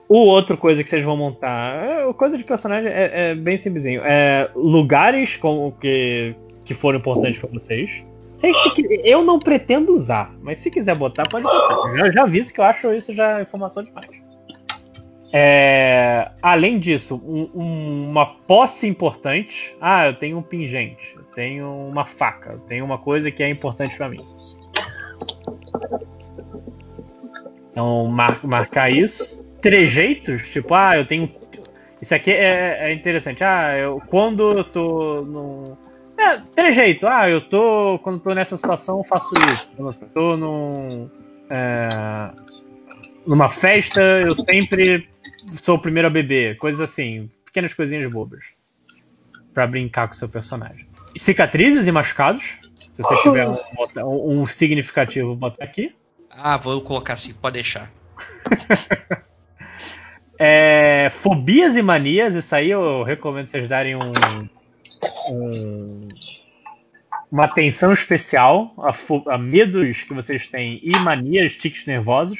O outro coisa que vocês vão montar, é, coisa de personagem é, é bem simplesinho. É, lugares como que, que foram importantes pra vocês. Eu não pretendo usar, mas se quiser botar, pode botar. Eu já, já aviso que eu acho isso já informação demais. É, além disso, um- um- uma posse importante. Ah, eu tenho um pingente, eu tenho uma faca, eu tenho uma coisa que é importante pra mim. Então, mar- marcar isso. Trejeitos, tipo, ah, eu tenho. Isso aqui é, é interessante. Ah, eu, quando eu tô no. É, trejeito. Ah, eu tô. Quando tô nessa situação, eu faço isso. Quando eu tô num. é, numa festa, eu sempre sou o primeiro a beber. Coisas assim. Pequenas coisinhas bobas. Pra brincar com o seu personagem. Cicatrizes e machucados. Se você tiver um, um- significativo, bota aqui. Ah, vou colocar assim, pode deixar. *laughs* É, fobias e manias, isso aí eu recomendo vocês darem um, um- uma atenção especial a, a medos que vocês têm e manias, tiques nervosos.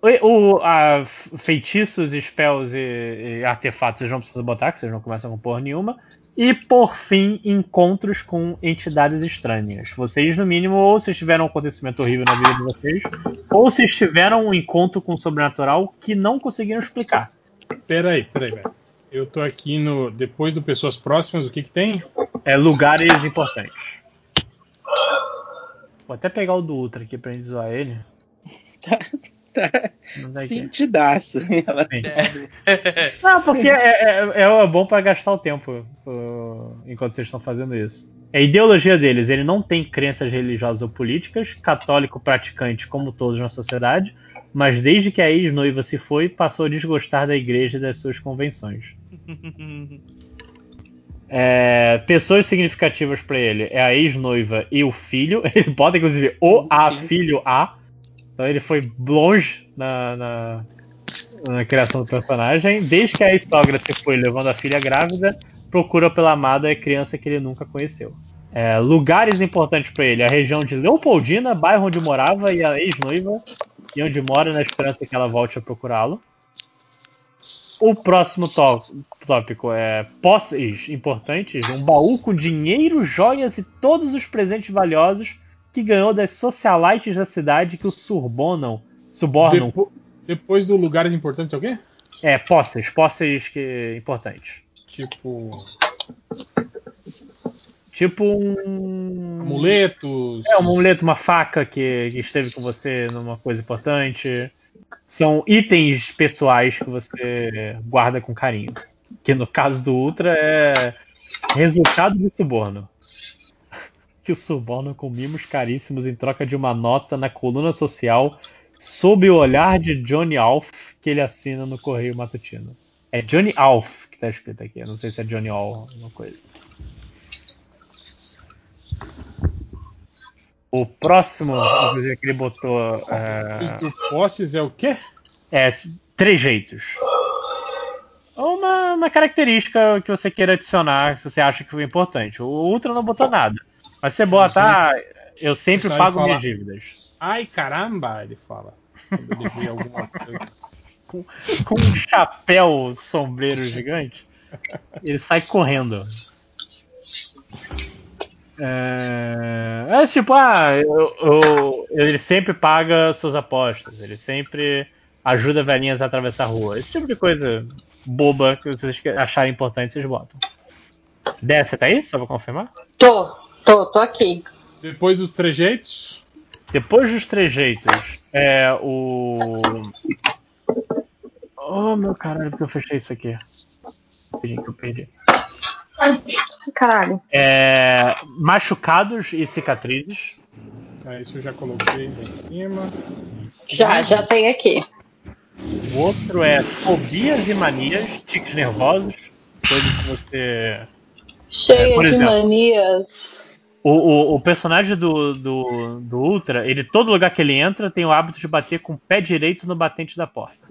O, a feitiços, spells e, e artefatos vocês não precisam botar, que vocês não começam com porra nenhuma. E por fim, encontros com entidades estranhas. Vocês, no mínimo, ou vocês tiveram um acontecimento horrível na vida de vocês, ou vocês tiveram um encontro com o sobrenatural que não conseguiram explicar. Peraí, peraí, velho. Eu tô aqui no. Depois do Pessoas Próximas, o que que tem? É lugares importantes. Vou até pegar o do Ultra aqui pra gente zoar ele. *laughs* Tá sentidaço. Ela Sim. *laughs* Não, porque é, é- é bom pra gastar o tempo uh, enquanto vocês estão fazendo isso. É a ideologia deles, ele não tem crenças religiosas ou políticas, católico praticante como todos na sociedade, mas desde que a ex-noiva se foi, passou a desgostar da igreja e das suas convenções. *laughs* É, pessoas significativas pra ele é a ex-noiva e o filho. *laughs* Ele bota inclusive o a filho a. Então ele foi longe na, na, na criação do personagem. Desde que a ex-sogra se foi levando a filha grávida, procura pela amada criança que ele nunca conheceu. É, lugares importantes pra ele: a região de Leopoldina, bairro onde morava e a ex-noiva, e onde mora na esperança que ela volte a procurá-lo. O próximo tó- tópico é posses importantes, um baú com dinheiro, joias e todos os presentes valiosos que ganhou das socialites da cidade que o subornam, subornam. Depo- depois do Lugares Importantes é o quê? É, posses, posses que importantes. Tipo. Tipo um Amuletos. É, um amuleto, uma faca que, que esteve com você numa coisa importante. São itens pessoais que você guarda com carinho. Que no caso do Ultra é resultado de suborno. Que o suborno com mimos caríssimos em troca de uma nota na coluna social sob o olhar de Johnny Alf que ele assina no correio matutino. É Johnny Alf que tá escrito aqui. Eu não sei se é Johnny All alguma coisa. O próximo, inclusive, que ele botou. é, O posses é o quê? é, trejeitos. Ou uma, uma característica que você queira adicionar, se você acha que foi importante. O Ultra não botou nada. Mas você bota, ah, eu sempre pago minhas dívidas. Ai caramba, ele fala. Quando ele vê alguma coisa. *laughs* Com um chapéu sombreiro gigante, ele sai correndo. É, é tipo, ah, eu- eu- ele sempre paga suas apostas, ele sempre ajuda velhinhas a atravessar a rua. Esse tipo de coisa boba que vocês acharem importante, vocês botam. Dé, você tá aí? Só pra confirmar? Tô, tô, tô aqui. Depois dos trejeitos. Depois dos trejeitos, é o. Oh, meu caralho, porque eu fechei isso aqui. Que eu perdi. Caralho. É, machucados e cicatrizes. Ah, isso eu já coloquei lá em cima. Já, já tem aqui. O outro é fobias e manias, tiques nervosos, coisas que você. Cheia É, de exemplo. manias. O, o, o personagem do, do, do Ultra, ele todo lugar que ele entra tem o hábito de bater com o pé direito no batente da porta.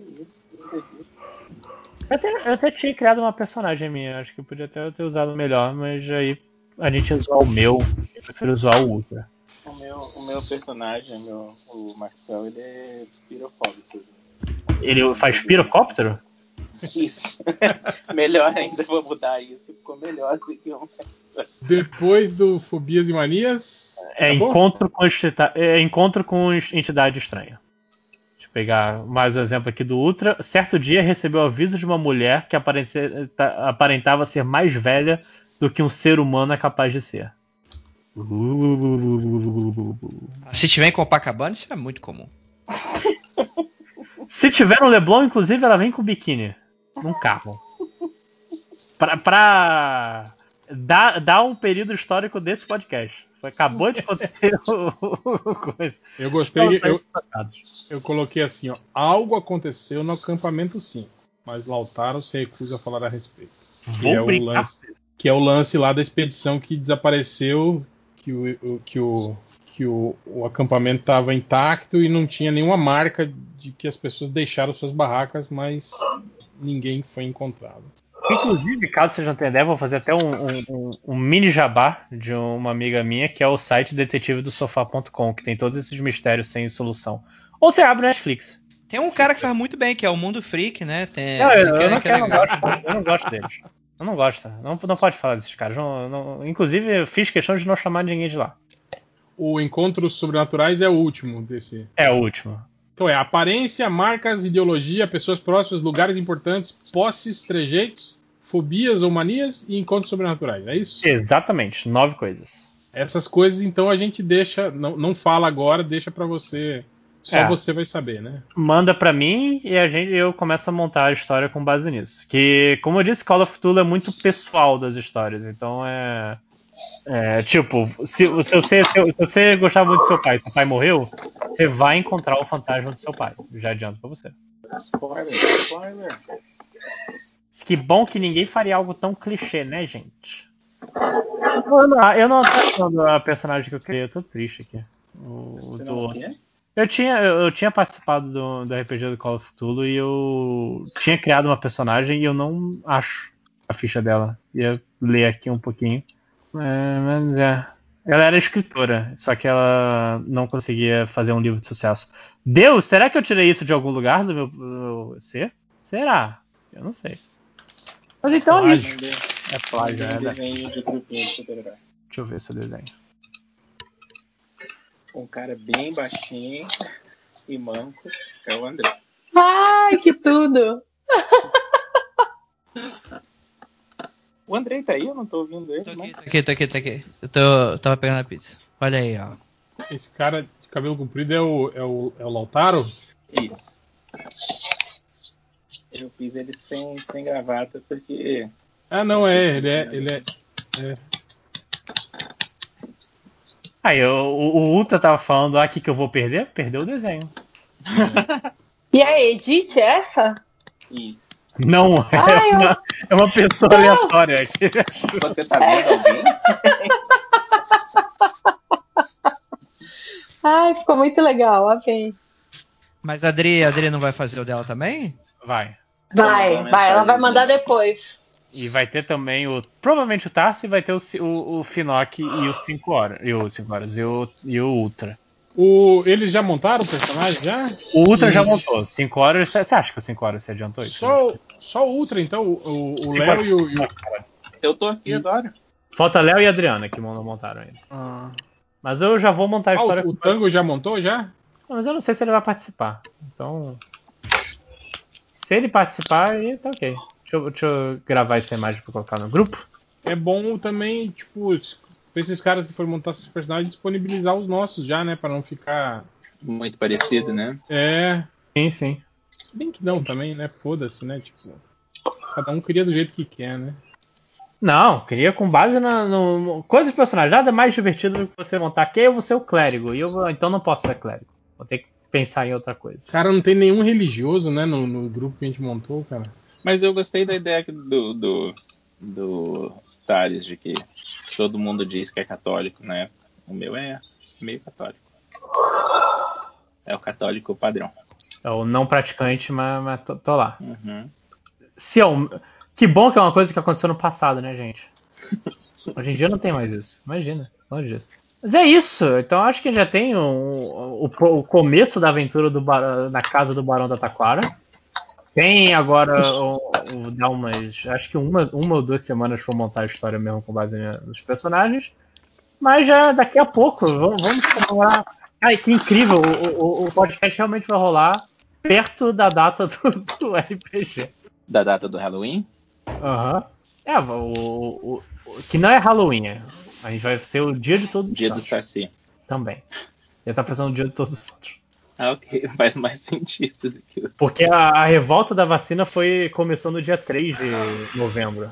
Eu até, eu até tinha criado uma personagem minha, acho que eu podia até ter usado melhor, mas aí a gente ia usar o meu, eu prefiro usar o Ultra. O meu, o meu personagem, o, meu, o Maxwell, ele é pirofóbico. Ele faz pirocóptero? Isso. *laughs* melhor ainda, vou mudar isso. Ficou melhor do que o Depois do Fobias e Manias. É acabou? encontro com, é encontro com entidade estranha. Deixa eu pegar mais um exemplo aqui do Ultra. Certo dia recebeu aviso de uma mulher que ta- aparentava ser mais velha do que um ser humano é capaz de ser. Se tiver em Copacabana, isso é muito comum. Se tiver no Leblon, inclusive, ela vem com biquíni. Num carro. Pra, pra dar, dar um período histórico desse podcast. Acabou de acontecer o, *laughs* o coisa. Eu gostei, eu, Passados. eu coloquei assim, ó. Algo aconteceu no acampamento 5, mas Lautaro se recusa a falar a respeito. Que Vou é o lance. Que é o lance lá da expedição que desapareceu, que o, o- que o, que o, o acampamento estava intacto e não tinha nenhuma marca de que as pessoas deixaram suas barracas, mas ninguém foi encontrado. Inclusive, caso vocês não tenham ideia, vou fazer até um, um- um- mini jabá de uma amiga minha, que é o site detetivedosofá.com, que tem todos esses mistérios sem solução. Ou você abre Netflix. Tem um cara que faz muito bem, que é o Mundo Freak, né? Tem, Não, eu, eu não, é quero, não legal. gosto, eu não gosto deles. Eu não gosto. Não, não pode falar desses caras. Não- não- inclusive, eu fiz questão de não chamar ninguém de lá. O Encontros Sobrenaturais é o último desse. É o último. Então é aparência, marcas, ideologia, pessoas próximas, lugares importantes, posses, trejeitos, fobias ou manias e encontros sobrenaturais. É isso? Exatamente, nove coisas. Essas coisas então a gente deixa, não, não fala agora, deixa pra você. Só É. você vai saber, né? Manda pra mim e a gente, eu começo a montar a história com base nisso. Que, como eu disse, Call of Cthulhu é muito pessoal das histórias. Então é. É, tipo, se, se você, se, você gostava muito do seu pai, seu pai morreu, você vai encontrar o fantasma do seu pai. Já adianto pra você. Spoiler, spoiler. Que bom que ninguém faria algo tão clichê, né, gente? Eu não, eu não tô a personagem que eu criei, eu tô triste aqui. O, Você do-? Eu tinha, eu, eu tinha participado do, do RPG do Call of Cthulhu e eu tinha criado uma personagem e eu não acho a ficha dela. Ia ler aqui um pouquinho. É, mas é. Ela era escritora, só que ela não conseguia fazer um livro de sucesso. Deus, será que eu tirei isso de algum lugar do meu, do meu ser? Será? Eu não sei. Mas então é isso. É plágio, é. né? desenho de grupinho de super-herói. Deixa eu ver se eu desenho. Um cara bem baixinho e manco é o André. Ai, que tudo! *laughs* O Andrei tá aí? Eu não tô ouvindo ele, Tô aqui, mas... tô aqui, tô aqui, tô aqui. Eu tô, tava pegando a pizza. Olha aí, ó. Esse cara de cabelo comprido é o, é o, é o Lautaro? Isso. Eu fiz ele sem, sem gravata porque Ah, não, é. Ele é. Ele é Aí, o, o Ultra tava falando, ah, o que, que eu vou perder? Perdeu o desenho. *laughs* E a Edith, essa? Isso. Não, é, Ah, eu- uma, é uma pessoa Não. aleatória aqui. Você tá vendo alguém? *laughs* Ai, ficou muito legal, ok. Mas a Adri, a Adri não vai fazer o dela também? Vai. Vai, vai, ela vai mandar depois. E vai ter também o. Provavelmente o Tarsi e vai ter o, o, o Finoc e o 5 horas. E o 5 horas. E o, e o Ultra. O, eles já montaram o personagem já? O Ultra já montou. 5 horas. Você acha que o 5 horas se adiantou isso? Só, o- só o Ultra, então. O, o- Léo horas. e o. e o- Eu tô aqui agora. Falta Léo e Adriana que mon- montaram ele. Ah, Mas eu já vou montar a história. o, o Tango já montou já? Mas eu não sei se ele vai participar. Então. Se ele participar, aí tá ok. Deixa eu, deixa eu gravar essa imagem pra colocar no grupo. É bom também, tipo, pra esses caras que forem montar seus personagens disponibilizar os nossos já, né? Pra não ficar. Muito parecido, né? É. Sim, sim. Se bem que não também, né? Foda-se, né? Tipo. Cada um cria do jeito que quer, né? Não, queria com base na, no, no- coisa de personagem. Nada mais divertido do que você montar que eu vou ser o clérigo. E eu vou- então não posso ser clérigo. Vou ter que pensar em outra coisa. Cara, não tem nenhum religioso, né? No, no grupo que a gente montou, cara. Mas eu gostei da ideia do, do, do Thales, de que todo mundo diz que é católico na época. O meu é meio católico. É o católico padrão. É o não praticante, mas, mas tô, tô lá. Uhum. Se é um- Que bom que é uma coisa que aconteceu no passado, né, gente? Hoje em dia não tem mais isso. Imagina, longe disso. Mas é isso. Então acho que já tem o, o, o começo da aventura do Bar- na casa do Barão da Taquara. Tem agora o, o- dá umas. Acho que uma, uma ou duas semanas para montar a história mesmo com base nos personagens. Mas já daqui a pouco, vamos, vamos comemorar. Ai, que incrível! O, o, o podcast realmente vai rolar perto da data do, do RPG. Da data do Halloween? Aham. É, o, o- o- que não é Halloween. é. A gente vai ser o dia de todos os Dia do santos Saci. também. Já tá pensando no dia de todos os santos. Ah, ok. *laughs* Faz mais sentido do que. Porque a, a revolta da vacina foi começou no dia 3 de novembro.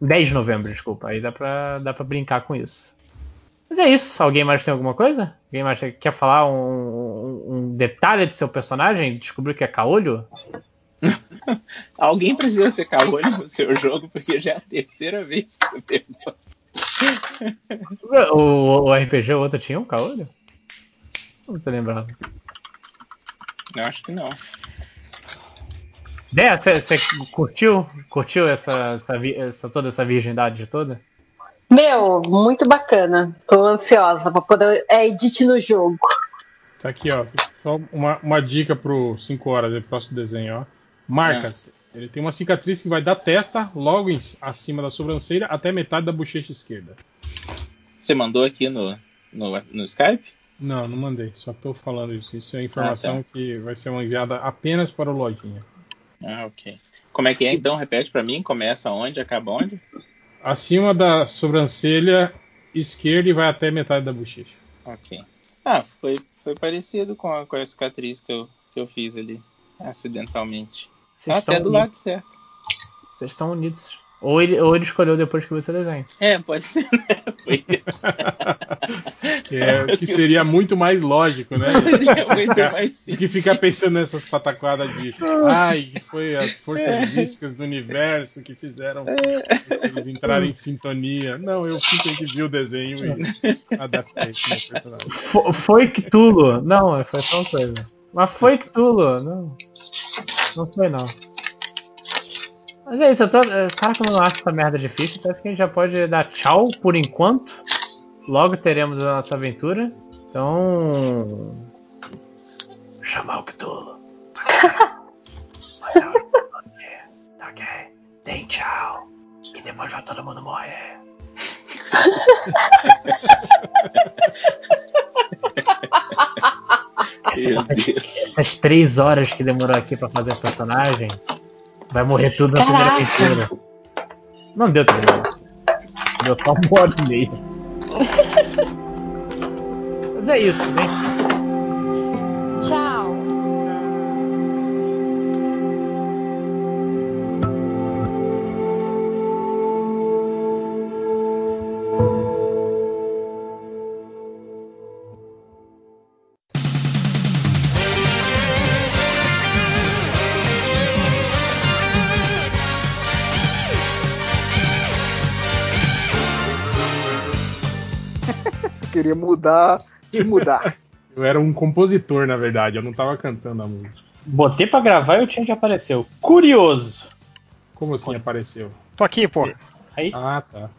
10 de novembro, desculpa. Aí dá pra, dá pra brincar com isso. Mas é isso. Alguém mais tem alguma coisa? Alguém mais quer falar um, um- um detalhe do seu personagem? Descobriu que é caolho? *laughs* Alguém precisa ser caolho no seu jogo, porque já é a terceira vez que eu pergunto. *laughs* O, o RPG o outro tinha um caolho? Não tô lembrado. Eu acho que não. Dé, você curtiu? Curtiu essa, essa, essa- toda essa virgindade toda? Meu, muito bacana. Tô ansiosa pra poder é, edit no jogo. Tá aqui, ó. Só uma, uma dica pro 5 horas do próximo desenho, ó. Marcas. Ele tem uma cicatriz que vai da testa, logo em- acima da sobrancelha, até metade da bochecha esquerda. Você mandou aqui no, no, no Skype? Não, não mandei. Só tô falando isso. Isso é informação Ah, que vai ser enviada apenas para o Lojinha. Ah, ok. Como é que é então? Repete pra mim. Começa onde? Acaba onde? Acima da sobrancelha esquerda e vai até metade da bochecha. Ok. Ah, foi, foi parecido com a, com a cicatriz que eu, que eu fiz ali, acidentalmente. Vocês Até do lado certo. Vocês estão unidos. Ou ele, ou ele escolheu depois que você desenha. É, pode ser, né? Foi isso. *laughs* Que, é, o que seria muito mais lógico, né? *laughs* Muito mais Do que ficar pensando nessas pataquadas de ai, que foi as forças místicas do universo que fizeram eles entrarem em sintonia. Não, eu simplesmente vi o desenho e adaptei com o meu personagem. Fo- Foi Cthulhu. Não, foi só uma coisa. Mas foi Cthulhu. Não. Não foi, não. Mas é isso, eu tô. Cara, como eu não acho essa merda difícil, então acho que a gente já pode dar tchau por enquanto. Logo teremos a nossa aventura. Então. Chamar o Cthulhu. Você. Tá ok? Tem tchau. Que depois vai todo mundo morrer. Deus. Essas três horas que demorou aqui pra fazer o personagem, vai morrer tudo na primeira Caraca. aventura. Não deu horas. Deu só uma hora e meia. *laughs* Mas é isso, né? Queria mudar e mudar. *laughs* Eu era um compositor, na verdade, eu não tava cantando a música. Botei pra gravar e o Tinha apareceu. Curioso. Como assim apareceu? Tô aqui, pô. Aí, Ah, tá.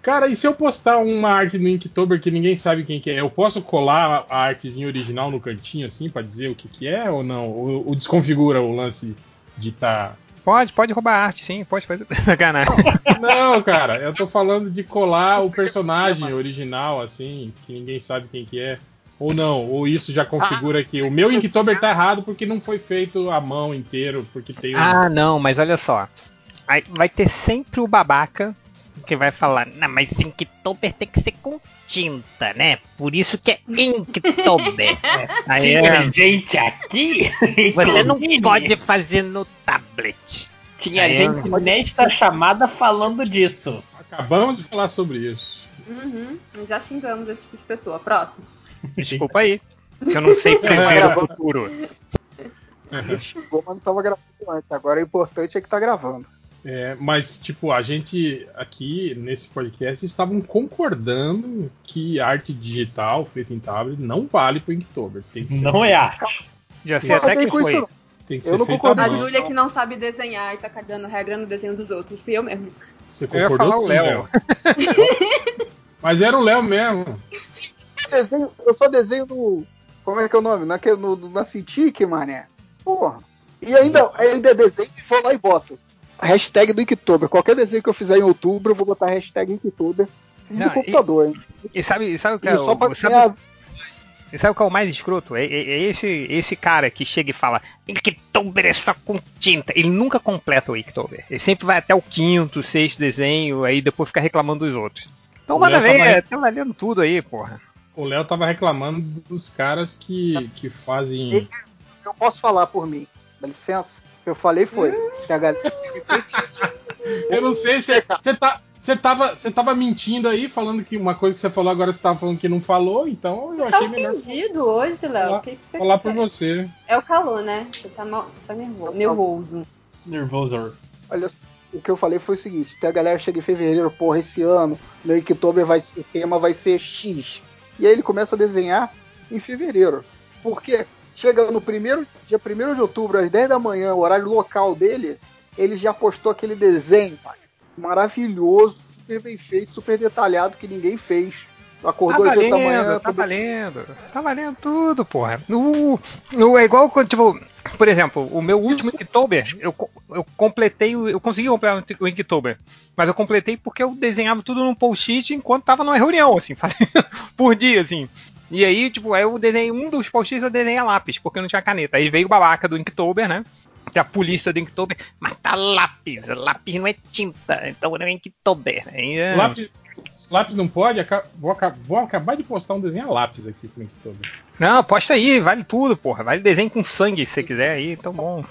Cara, e se eu postar uma arte no Inktober que ninguém sabe quem que é, eu posso colar a artezinha original no cantinho assim pra dizer o que que é ou não? Ou, ou desconfigura o lance de tá Pode, pode roubar arte, sim, pode fazer. *laughs* Sacanagem. Não, cara, eu tô falando de colar o personagem original assim, que ninguém sabe quem que é. Ou não, ou isso já configura que o meu Inktober tá errado porque não foi feito à mão inteiro, porque tem um... Ah, não, mas olha só. Vai ter sempre o babaca que vai falar, não, mas Inktober tem que ser com tinta, né? Por isso que é Inktober. *laughs* Aí é, gente aqui. *laughs* você não pode fazer no tablet. Tinha Aí gente nesta chamada falando disso. Acabamos de falar sobre isso. Uhum, já xingamos esse tipo de pessoa. Próximo. Desculpa aí. Se eu não sei *laughs* prever o futuro. Chegou, mas não tava gravando antes. Agora o importante é que tá gravando. É, mas, tipo, a gente aqui nesse podcast estavam concordando que arte digital feita em tablet não vale pro Inktober. Tem que ser, Não é arte. Já sei até que isso, foi. tem que eu ser não feito concordo. A. Júlia que não sabe desenhar e tá cagando regra no desenho dos outros. Fui eu mesmo. Você Eu concordou sim, Léo. *laughs* Mas era o Léo mesmo. Desenho- eu só desenho no. Como é que é o nome? Naquele, no, no, na Cintiq, mané. Porra. E ainda, ainda desenho e vou lá e boto. Hashtag do Inktober. Qualquer desenho que eu fizer em outubro, eu vou botar hashtag Inktober no Não, computador, hein? E sabe, sabe o que E é só pra o, sabe, ganhar. E sabe qual é o mais escroto? É, é- é esse, esse cara que chega e fala Inktober é só com tinta. Ele nunca completa o Inktober. Ele sempre vai até o quinto, sexto desenho, aí depois fica reclamando dos outros. Então O manda ver, tava- tá valendo tudo aí, porra. O Léo tava reclamando dos caras que, que fazem. Eu posso falar por mim. Dá licença? O que eu falei foi. *laughs* Eu não sei se você tá. Você tava, você tava mentindo aí, falando que uma coisa que você falou agora você tava falando que não falou, então eu Você tá achei melhor ofendido hoje, Léo? falar, O que, que você falar por você. É o calor, né? Você tá, mal... você tá nervoso. nervoso. Nervoso. Olha, o que eu falei foi o seguinte: tem a galera chega em fevereiro, porra, esse ano, no Inktober vai, o tema vai ser X. E aí ele começa a desenhar em fevereiro. Porque chega no primeiro, dia 1 de outubro, às 10 da manhã, o horário local dele, ele já postou aquele desenho, pai. Maravilhoso, super bem feito, super detalhado, que ninguém fez. Tá Acordou às 8 da manhã, valendo, tá tudo- valendo. Tá valendo tudo, porra. No, no, é igual quando, tipo, por exemplo, o meu último Inktober, eu, eu completei, eu consegui completar o Inktober, mas eu completei porque eu desenhava tudo num post-it enquanto tava numa reunião, assim, *laughs* fazendo por dia, assim. E aí, tipo, aí eu desenhei um dos post-its, eu desenhei a lápis, porque eu não tinha caneta. Aí veio o babaca do Inktober, né? Que é a polícia do Inktober, mas tá lápis, lápis não é tinta, então não é Inktober. Aí, é- Lápis, lápis não pode? Vou, vou acabar de postar um desenho a lápis aqui pro Inktober. Não, posta aí, vale tudo, porra. Vale desenho com sangue se você quiser aí, então bom.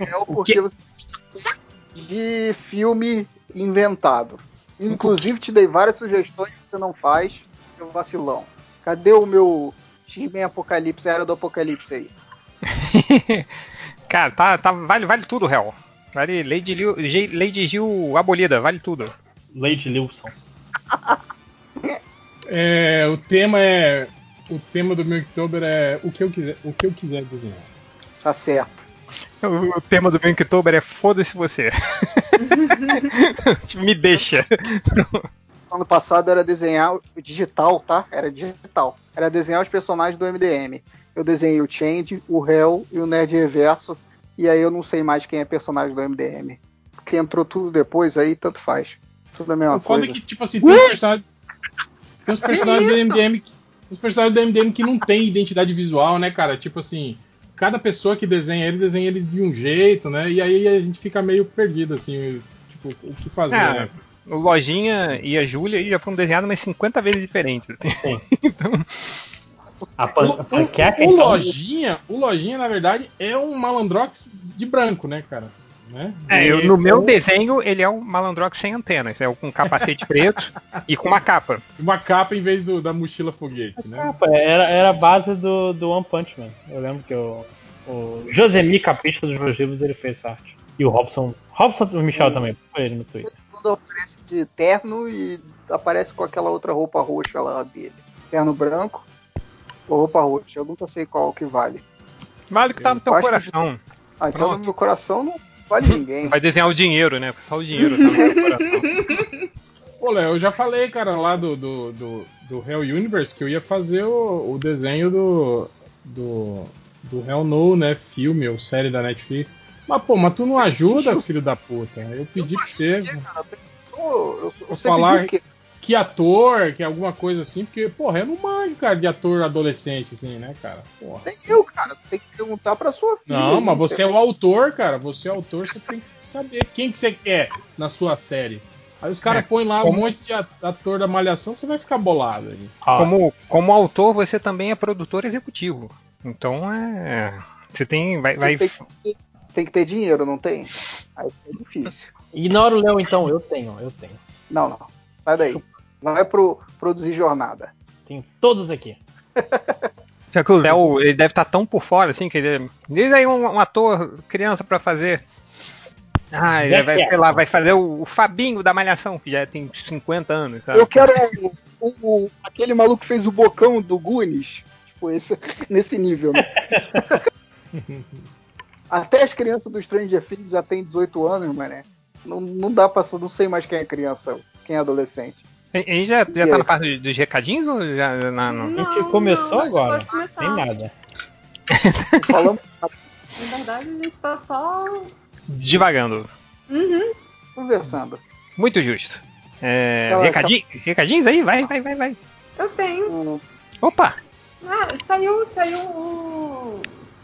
É o porque você de filme inventado. Inclusive te dei várias sugestões que você não faz, seu vacilão. Cadê o meu X-Men Apocalipse, Era do Apocalipse aí? *laughs* Cara, tá, tá, vale, vale tudo, réu. Vale Lady, Liu, Lady Gil abolida, vale tudo. Lady Lilson. *laughs* É, o tema é. O tema do meu Inktober é o que eu quiser, o que eu quiser desenhar. Tá certo. O, o tema do Inktober é foda-se você. Tipo, *laughs* Me deixa. Ano passado era desenhar digital, tá? Era digital. Era desenhar os personagens do MDM. Eu desenhei o Change, o Hell e o Nerd Reverso. E aí eu não sei mais quem é personagem do MDM. Porque entrou tudo depois, aí tanto faz. Tudo a mesma o foda coisa. é que, tipo assim, tem uns personagens. Tem uns personagens do MDM. Os personagens do MDM que não tem identidade visual, né, cara? Tipo assim, cada pessoa que desenha ele, desenha eles de um jeito, né? E aí a gente fica meio perdido, assim, tipo, o que fazer, Ah, né? O Lojinha e a Júlia já foram desenhados umas 50 vezes diferentes. assim. *laughs* então, A, pan a panqueca, O então, Lojinha, o Lojinha, na verdade, é um malandrox de branco, né, cara? Né? é, eu- no meu desenho, ele é um malandrox sem antenas. É com capacete preto *laughs* e com uma capa. Uma capa em vez do- da mochila foguete, né? Capa, era, era a base do, do One Punch Man. Eu lembro que o, o Josemi Capista dos meus livros ele fez arte. E o Robson. Robson e o Michel também, foi ele no Twitter. Quando aparece de terno e aparece com aquela outra roupa roxa lá dele. Terno branco ou roupa roxa. Eu nunca sei qual que vale. Vale o que tá no teu que- coração. Ah, então Pronto. no meu coração não vale *laughs* ninguém. Vai desenhar o dinheiro, né? Porque só o dinheiro tá no teu coração. *laughs* Pô, Léo, eu já falei, cara, lá do, do, do, do Hell Universe que eu ia fazer o, o desenho do, do, do Hell No, né? Filme ou série da Netflix. Mas, pô, mas tu não ajuda, filho da puta. Eu pedi pra você Pô, eu, eu Vou você falar- que ator, que alguma coisa assim, porque, porra, eu não manjo, cara, de ator adolescente, assim, né, cara? Porra. Nem eu, cara. Você tem que perguntar pra sua filha. Não, mas você é o autor, cara. Você é o autor, você tem que saber quem que você quer na sua série. Aí os caras É, põem lá como- um monte de ator da malhação, você vai ficar bolado aí. Ó, Como, como autor, você também é produtor executivo. Então é. Você tem. Vai, vai- Tem, tem que ter dinheiro, não tem? Aí é difícil. Ignora o Léo então, eu tenho, eu tenho. Não, não. Sai daí. Não é pro produzir jornada. Tenho todos aqui. Só que o Léo, ele deve estar tão por fora, assim, que ele. Diz aí um, um ator criança pra fazer. Ah, ele Jack vai, sei lá, vai fazer o, o Fabinho da Malhação, que já tem 50 anos, sabe? Eu quero o, o- o- aquele maluco que fez o bocão do Goonies. Tipo, esse, *laughs* nesse nível, né? *laughs* Até as crianças do Stranger Things já têm 18 anos, mané. Não, não dá pra. Não sei mais quem é criança, quem é adolescente. A gente já, já tá na parte dos recadinhos ou já já na, no- A gente começou gente agora. Sem nada. Falamos *laughs* Na verdade, a gente tá só. Divagando. Uhum. conversando. Muito justo. É, Então, recadinho- recadinhos aí? Vai, vai, vai, vai. Eu tenho. O- Opa! Ah, saiu, saiu o,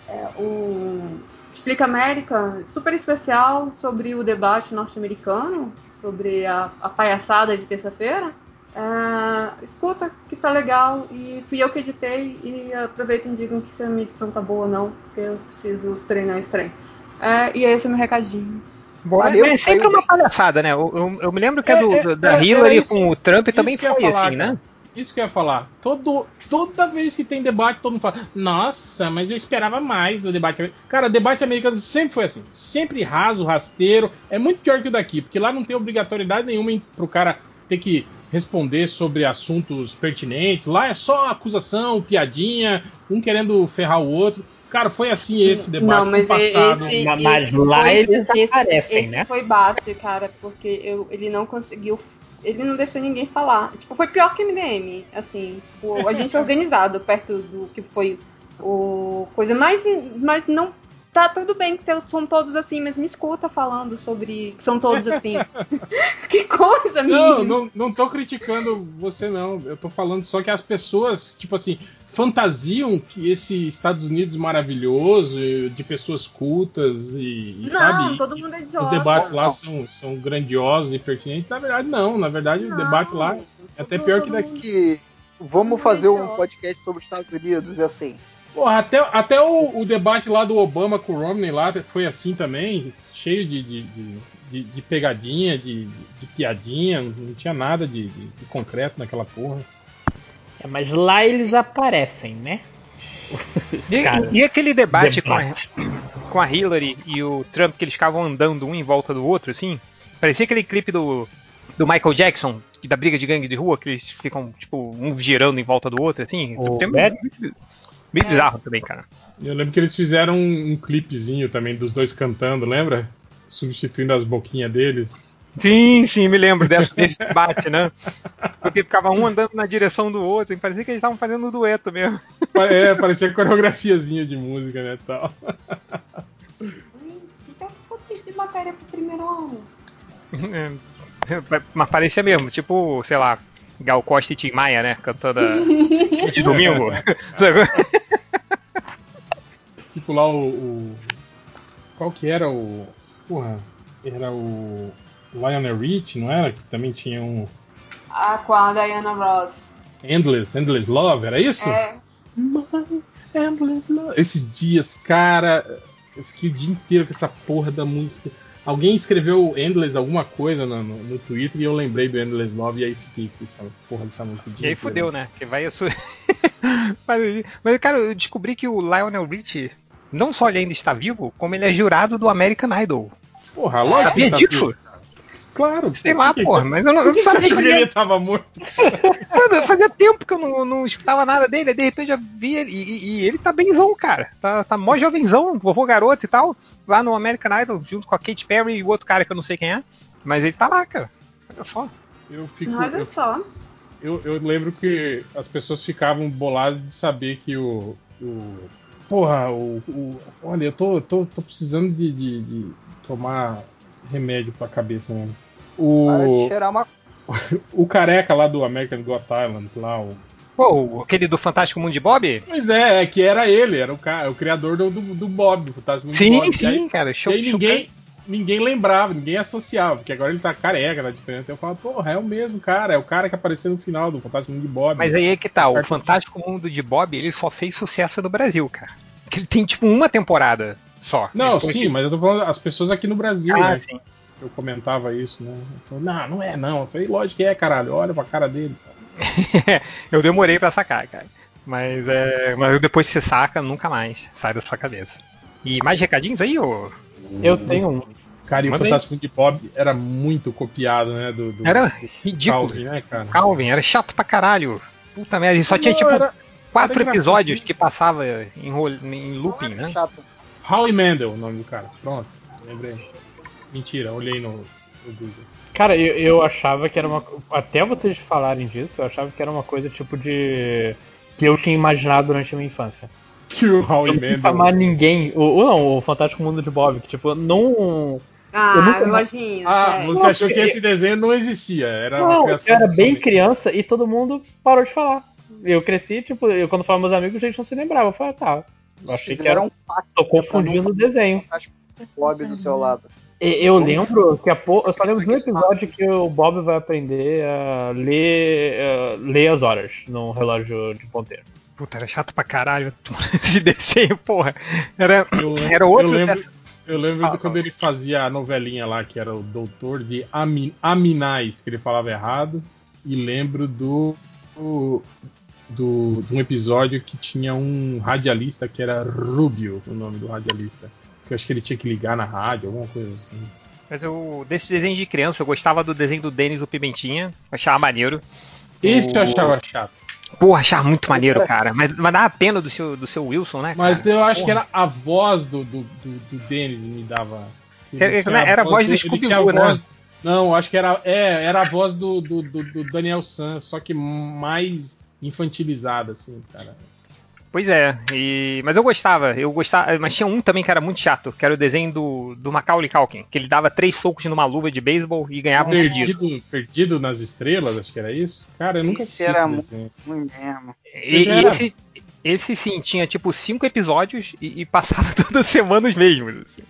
é, o Explica América, super especial sobre o debate norte-americano, sobre a, a palhaçada de terça-feira. É, escuta que tá legal e fui eu que editei e aproveitem e digam que se a minha edição tá boa ou não, porque eu preciso treinar esse trem. É, e esse é o meu recadinho. Boa, Valeu, é sempre uma palhaçada, né? Eu, eu- eu me lembro que a É, do, é, da era- Hillary com o Trump também foi falar, assim, né? Isso que eu ia falar. Todo, toda vez que tem debate, todo mundo fala: Nossa, mas eu esperava mais do debate. Cara, debate americano sempre foi assim. Sempre raso, rasteiro. É muito pior que o daqui, porque lá não tem obrigatoriedade nenhuma em, pro cara ter que responder sobre assuntos pertinentes. Lá é só acusação, piadinha, um querendo ferrar o outro. Cara, foi assim esse debate Não, mas no passado. esse, Ma- mas esse lá foi, eles aparecem, esse né? foi baixo, cara, porque eu, ele não conseguiu. Ele não deixou ninguém falar. Tipo, foi pior que MDM. Assim, tipo, a gente *laughs* organizado perto do que foi o coisa, mas, mas não. Tá tudo bem que são todos assim, mas me escuta falando sobre que são todos assim. *laughs* que coisa, Não, menino. não, não tô criticando você, não. Eu tô falando só que as pessoas, tipo assim, fantasiam que esse Estados Unidos maravilhoso, de pessoas cultas e, e Não, sabe? todo mundo é idiota. Os debates lá são, são grandiosos e pertinentes. Na verdade, não. Na verdade, o Não, debate lá é até pior que todo daqui. mundo- Que vamos fazer um idiota. podcast sobre os Estados Unidos, é assim. Porra, até, até o, o debate lá do Obama com o Romney lá foi assim também, cheio de, de, de, de- pegadinha, de, de piadinha, não tinha nada de, de- de concreto naquela porra. É, mas lá eles aparecem, né? E, e aquele debate com a, Debate. com a Hillary e o Trump, que eles ficavam andando um em volta do outro, assim. Parecia aquele clipe do, do Michael Jackson, da briga de gangue de rua, que eles ficam, tipo, um girando em volta do outro, assim. O Tem- Bad? Meio bizarro também, cara. Eu lembro que eles fizeram um, um clipezinho também dos dois cantando, lembra? Substituindo as boquinhas deles. Sim, sim, me lembro dessa, desse debate, né? Porque ficava um andando na direção do outro, e parecia que eles estavam fazendo um dueto mesmo. É, parecia coreografiazinha de música, né, tal. Vou pedir matéria pro primeiro ano? *laughs* É, Mas parecia mesmo, tipo, sei lá, Gal Costa e Tim Maia, né? Cantando a... *laughs* de domingo. *laughs* Tipo lá o, o- Qual que era o. Porra, era o. Lionel Rich, não era? Que também tinha um. Ah, com a Diana Ross. Endless, Endless Love, era isso? É, My Endless Love. Esses dias, cara, eu fiquei o dia inteiro com essa porra da música. Alguém escreveu Endless alguma coisa no, no, no Twitter e eu lembrei do Endless Love e aí fiquei com essa porra dessa música. dia E aí inteiro. fudeu, né? Que vai isso. *laughs* Mas, mas, cara, eu descobri que o Lionel Rich, não só ele ainda está vivo, como ele é jurado do American Idol. Porra, lógico Sabia que tá disso? vivo. Claro. Sei lá, porra, mas eu não, eu não sabia que ele ele tava morto? *laughs* Mano, Fazia tempo que eu não, não escutava nada dele, aí de repente eu vi ele. E, e- ele tá benzão, cara. Tá, tá mó jovenzão, vovô garoto e tal. Lá no American Idol, junto com a Katy Perry e o outro cara que eu não sei quem é. Mas ele tá lá, cara. Olha só. Eu fico. olha Eu, só. eu, eu lembro que as pessoas ficavam boladas de saber que o. o porra, o, o- Olha, eu tô, tô, tô precisando de, de- de tomar remédio pra cabeça mesmo. Para de O, cheirar uma. *laughs* o careca lá do American Got Talent, lá, o. Pô, aquele do Fantástico Mundo de Bob? Pois é, é que era ele, era o, cara, o criador do, do, do Bob, do Fantástico Mundo de Sim, Bob. sim, aí, cara. Show, e aí show- ninguém, ninguém lembrava, ninguém associava, porque agora ele tá careca, tá diferente. Eu falo, porra, é o mesmo cara, é o cara que apareceu no final do Fantástico Mundo de Bob. Mas aí é que tá, o Fantástico Mundo de Bob, ele só fez sucesso no Brasil, cara. Ele tem tipo uma temporada só. Não, sim, que- mas eu tô falando as pessoas aqui no Brasil, Ah, né? sim. Eu comentava isso, né? Falei, não, não é não. Eu falei, lógico que é, caralho, olha pra cara dele. *laughs* eu demorei pra sacar, cara. Mas é. Mas depois que você saca, nunca mais sai da sua cabeça. E mais recadinhos aí, ô? Eu tenho um. Cara, e o. Fantástico de Bob era muito copiado, né? Do, do- Era do ridículo. Calvin, né, cara? Calvin, era chato pra caralho. Puta merda, e só tinha Não, tipo era- quatro era episódios que passava em, em looping, né? Chato. Howie Mandel, o nome do cara. Pronto, lembrei. Mentira, olhei no, no Google. Cara, eu, eu achava que era uma. Até vocês falarem disso, eu achava que era uma coisa tipo de. que eu tinha imaginado durante a minha infância. Que o Howie Eu não Mandel. chamar ninguém. O, o- não, o Fantástico Mundo de Bob, que tipo, não. Ah, Eu nunca- Lojinha. Ah, sério. você achou que esse desenho não existia? Era uma Não, eu criação era bem criança e todo mundo parou de falar. Eu cresci, tipo, eu quando falava meus amigos, a gente não se lembrava. Eu falei, ah, tá. Eu achei que era. Um pacto Tô confundindo o desenho. com o Bob do seu lado. Eu lembro que a po... eu só lembro de um episódio que o Bob vai aprender a ler, a ler as horas no relógio de ponteiro. Puta, era chato pra caralho *laughs* esse desenho, porra. Era, Eu, era outro eu lembro, dessa- eu lembro Ah, de quando ele fazia a novelinha lá, que era o Doutor de Ami- Aminais, que ele falava errado. E lembro do, do, do- de um episódio que tinha um radialista que era Rubio, o nome do radialista. Que eu acho que ele tinha que ligar na rádio, alguma coisa assim. Mas eu, desses desenhos de criança, eu gostava do desenho do Denis o Pimentinha. Eu achava maneiro. Esse eu O- achava chato. Porra, achava muito maneiro, cara. Mas, mas dava pena do seu, do seu Wilson, né? Mas cara? eu acho que Porra. era a voz do, do, do, do Denis me dava. Era- tinha era a voz do Scooby-Doo, né? voz- Não, eu acho que era, é, era a voz do, do, do, do Daniel San, só que mais infantilizada, assim, cara. Pois é, e- mas eu gostava, eu gostava, mas tinha um também que era muito chato, que era o desenho do, do Macaulay Culkin, que ele dava três socos numa luva de beisebol e ganhava um perdido. Perdido, perdido nas estrelas, acho que era isso. Cara, eu nunca Esse assisti era esse muito- desenho. Ruim mesmo. E, e esse, esse sim, tinha tipo cinco episódios e, e passava *laughs* toda semana os mesmos. assim.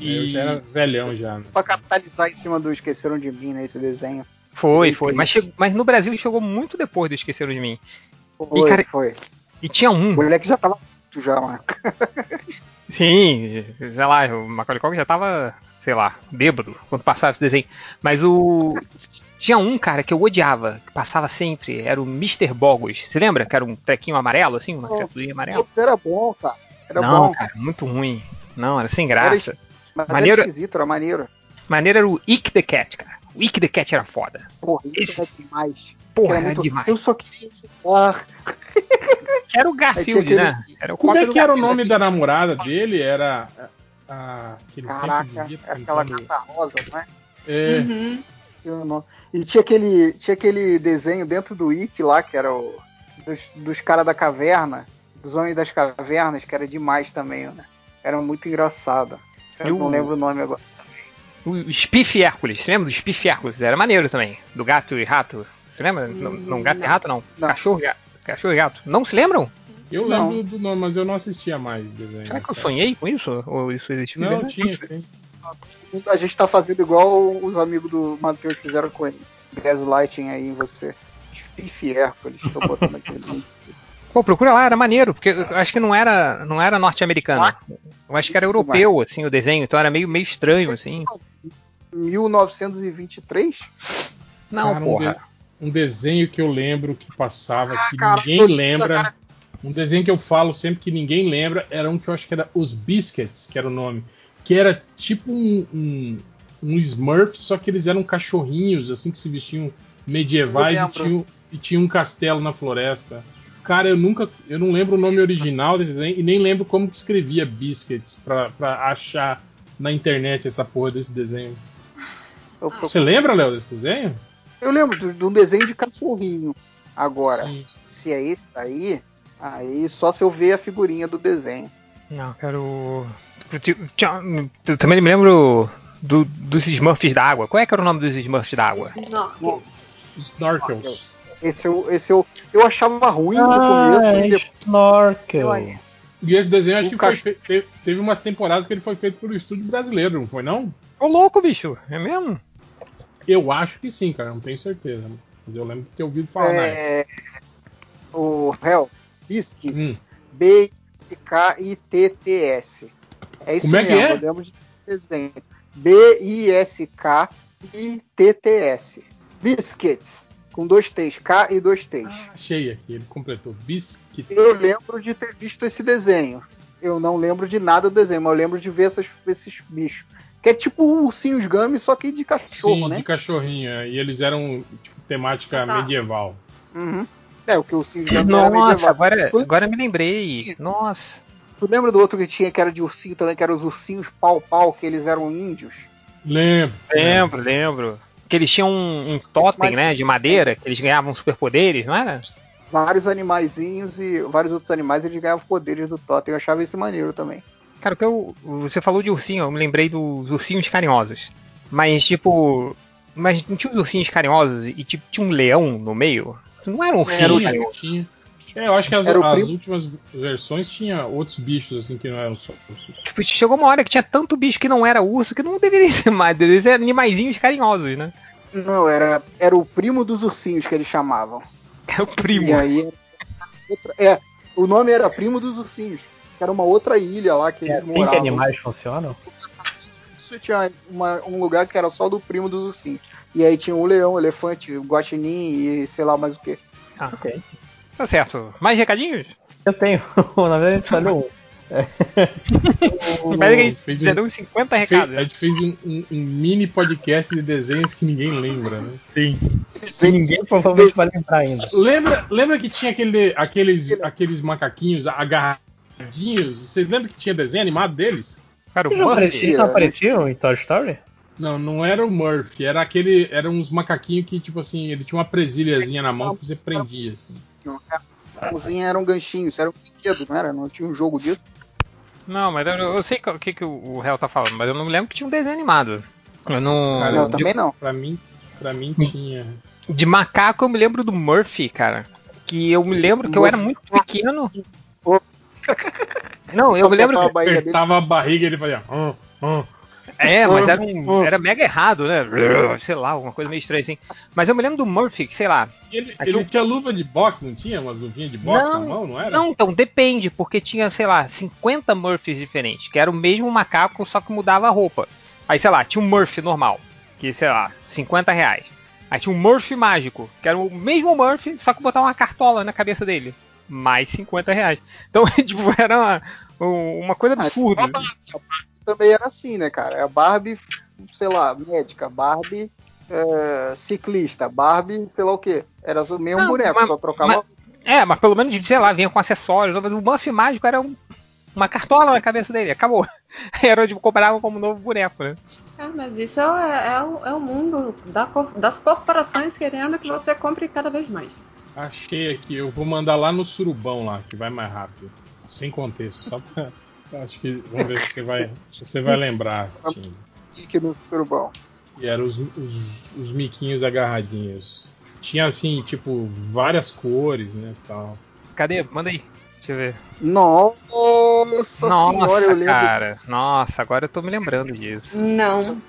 Eu já era velhão já. né? Pra capitalizar em cima do Esqueceram de Mim, né? Esse desenho. Foi, Foi foi. Mas, chegou- mas no Brasil chegou muito depois do Esqueceram de Mim. Foi, cara- foi. E tinha um, O moleque já tava puto já, mano. *laughs* sim, sei lá, o Macaulay Culkin já tava, sei lá, bêbado quando passava esse desenho. Mas o. Tinha um, cara, que eu odiava, que passava sempre, era o Mr. Bogus. Você lembra? Que era um trequinho amarelo, assim, uma criaturinha amarela. Era bom, cara. Era Não, bom. cara, muito ruim. Não, era sem Era graça. Mas Maneiro- era esquisito, era maneiro. Maneiro era o Ick the Cat, cara. O Ick the Cat era foda. Porra, isso Esse- era demais. Porra, Era era muito- demais. Eu só queria. Que *laughs* era o Garfield, aquele- né? Era o Como é que era o nome da namorada dele? Era. A, a- que ele Caraca, vivia é aquela gata rosa, não é? É, Uhum. E tinha aquele, tinha aquele desenho dentro do IC lá, que era o. Dos, dos caras da caverna, dos homens das cavernas, que era demais também, né? Era muito engraçado. Eu, o- não lembro o nome agora. O Spiff Hércules. Você lembra do Spiff Hércules? Era maneiro também. Do gato e rato. Você lembra? Não, não gato e rato, não. Não. Cachorro, e gato. Cachorro e gato. Não se lembram? eu Não. lembro do nome, mas eu não assistia mais desenho. Será que eu sonhei com isso? Ou isso existe? Não, verdade? tinha. sim. A gente tá fazendo igual os amigos do Matheus fizeram com ele. Gaslighting aí em você. Spiff Hércules, tô botando aqui. no- Pô, procura lá, era maneiro, porque eu acho que não era, não era norte-americano. Eu acho que era Isso, europeu, assim, o desenho, então era meio, meio estranho, assim. 1923? Não, Cara, um porra. Um desenho que eu lembro que passava, Ah, que cara, ninguém lembra. cara- Um desenho que eu falo sempre que ninguém lembra era um que eu acho que era Os Biscuits, que era o nome. Que era tipo um, um, um Smurf, só que eles eram cachorrinhos, assim, que se vestiam medievais e tinham, e tinham um castelo na floresta. Cara, eu nunca. Eu não lembro o nome original desse desenho e nem lembro como que escrevia Biscuits pra, pra achar na internet essa porra desse desenho. Você lembra, Léo, desse desenho? Eu lembro de, de um desenho de cachorrinho. Agora, Sim. se é esse daí, aí só se eu ver a figurinha do desenho. Não, quero. Eu também me lembro do- dos Smurfs da água. Qual é que era o nome dos Smurfs da água? Snorkels. Snorkels. Esse eu, esse eu, eu achava ruim no Ah, começo. é e depois, Snorkel. E esse desenho acho O que foi cach- teve umas temporadas que ele foi feito pelo estúdio brasileiro, não foi não? Ô louco, bicho, é mesmo? Eu acho que sim, cara, não tenho certeza. Mas eu lembro de ter ouvido falar. É, o Hell, Biscuits. Hum. B-I-S-K-I-T-T-S. É isso Como é que mesmo, é? eu lembro de desenho. B-I-S-K-I-T-T-S. Biscuits. Com dois T's. K e dois T's. Ah, achei aqui, ele completou. Biscuit. Eu lembro de ter visto esse desenho. Eu não lembro de nada do desenho, mas eu lembro de ver essas- esses bichos. Que é tipo ursinhos Gummy, só que de cachorro, Sim, né? de cachorrinho. é, E eles eram tipo, temática Tá. medieval. Uhum. É, o que o ursinho Gummy era Nossa, medieval. agora, agora me lembrei. Nossa. Tu lembra do outro que tinha, que era de ursinho também, que eram os ursinhos pau-pau, que eles eram índios? Lembro. Lembro, lembro. Que eles tinham um, um totem, né, de madeira, que eles ganhavam superpoderes, não era? Vários animaizinhos e vários outros animais eles ganhavam poderes do totem. Eu achava esse maneiro também. Cara, o que eu, você falou de ursinho, eu me lembrei dos ursinhos carinhosos. Mas, tipo. Mas não tinha os ursinhos carinhosos e tipo, tinha um leão no meio? Não era um ursinho Tinha, carinhoso. tinha. É, eu acho que as, Era as últimas versões tinha outros bichos assim que não eram só ursos. Tipo, chegou uma hora que tinha tanto bicho que não era urso que não deveria ser mais. Deveria ser animaizinhos carinhosos, né? Não, era, era o primo dos ursinhos que eles chamavam. É o primo. E aí. outra- é, o nome era Primo dos Ursinhos. Que era uma outra ilha lá que É eles assim que moravam. animais funcionam? Isso tinha uma- um lugar que era só do primo dos ursinhos. E aí tinha o leão, o elefante, o guaxinim e sei lá mais o que. Ah, Ok. tá certo. Mais recadinhos? Eu tenho. *laughs* Na verdade, a gente só deu um. *laughs* Parece que a gente fez já um- deu uns 50 Fe- recados. a gente fez um, um- um mini podcast de desenhos que ninguém lembra, né? Sim. Que ninguém provavelmente vai lembrar ainda. Lembra, lembra que tinha aquele, aqueles, aqueles macaquinhos agarradinhos? Vocês lembram que tinha desenho animado deles? Cara, o Eles não Murphy. apareciam, não apareciam em Toy Story? Não, não era o Murphy, era aquele. Eram uns macaquinhos que, tipo assim, ele tinha uma presilhazinha na mão que você prendia. Assim. A cozinha era um ganchinho, isso era um brinquedo, não era? Não tinha um jogo disso. Não, mas eu, eu sei o que, que o Hell tá falando, mas eu não me lembro que tinha um desenho animado. Eu não. Cara, não, de, também não. Pra mim, pra mim tinha. de macaco eu me lembro do Murphy, cara. Que eu me lembro que eu era muito pequeno. Não, eu me lembro. Botava a barriga dele. Apertava a barriga e ele fazia. "Hum, hum". É, mas era um. Era mega errado, né? Sei lá, alguma coisa meio estranha assim. Mas eu me lembro do Murphy, que sei lá. Ele, tinha luva de boxe, não tinha? Umas luvinhas de boxe Não, na mão, não era? Não, então depende, porque tinha, sei lá, 50 Murphys diferentes, que era o mesmo macaco, só que mudava a roupa. Aí, sei lá, tinha um Murphy normal, que, sei lá, 50 reais. Aí tinha um Murphy mágico, que era o mesmo Murphy, só que botava uma cartola na cabeça dele. Mais 50 reais. Então, *laughs* tipo, era uma, um- uma coisa Ah, absurda. a Barbie também era assim, né, cara? A Barbie, sei lá, médica, Barbie é, ciclista, Barbie, sei lá o quê. Era o mesmo Não, boneco, mas- só trocava. É, mas pelo menos, sei lá, vinha com acessórios. Mas o Murphy mágico era um- uma cartola na cabeça dele, acabou. *laughs* Era, tipo, comparava como um novo boneco, né? É, mas isso é, é o, é o mundo da das corporações querendo que você compre cada vez mais. Achei aqui, eu vou mandar lá no surubão lá, que vai mais rápido. Sem contexto, só pra. Acho que. Vamos ver se você vai, se você vai lembrar. Geek no surubão. E eram os, os, os miquinhos agarradinhos. Tinha assim, tipo, várias cores, né? Tal. Cadê? Manda aí. Deixa eu ver. Nossa, Nossa, senhora, eu lembro. cara. Nossa, agora eu tô me lembrando disso. Não.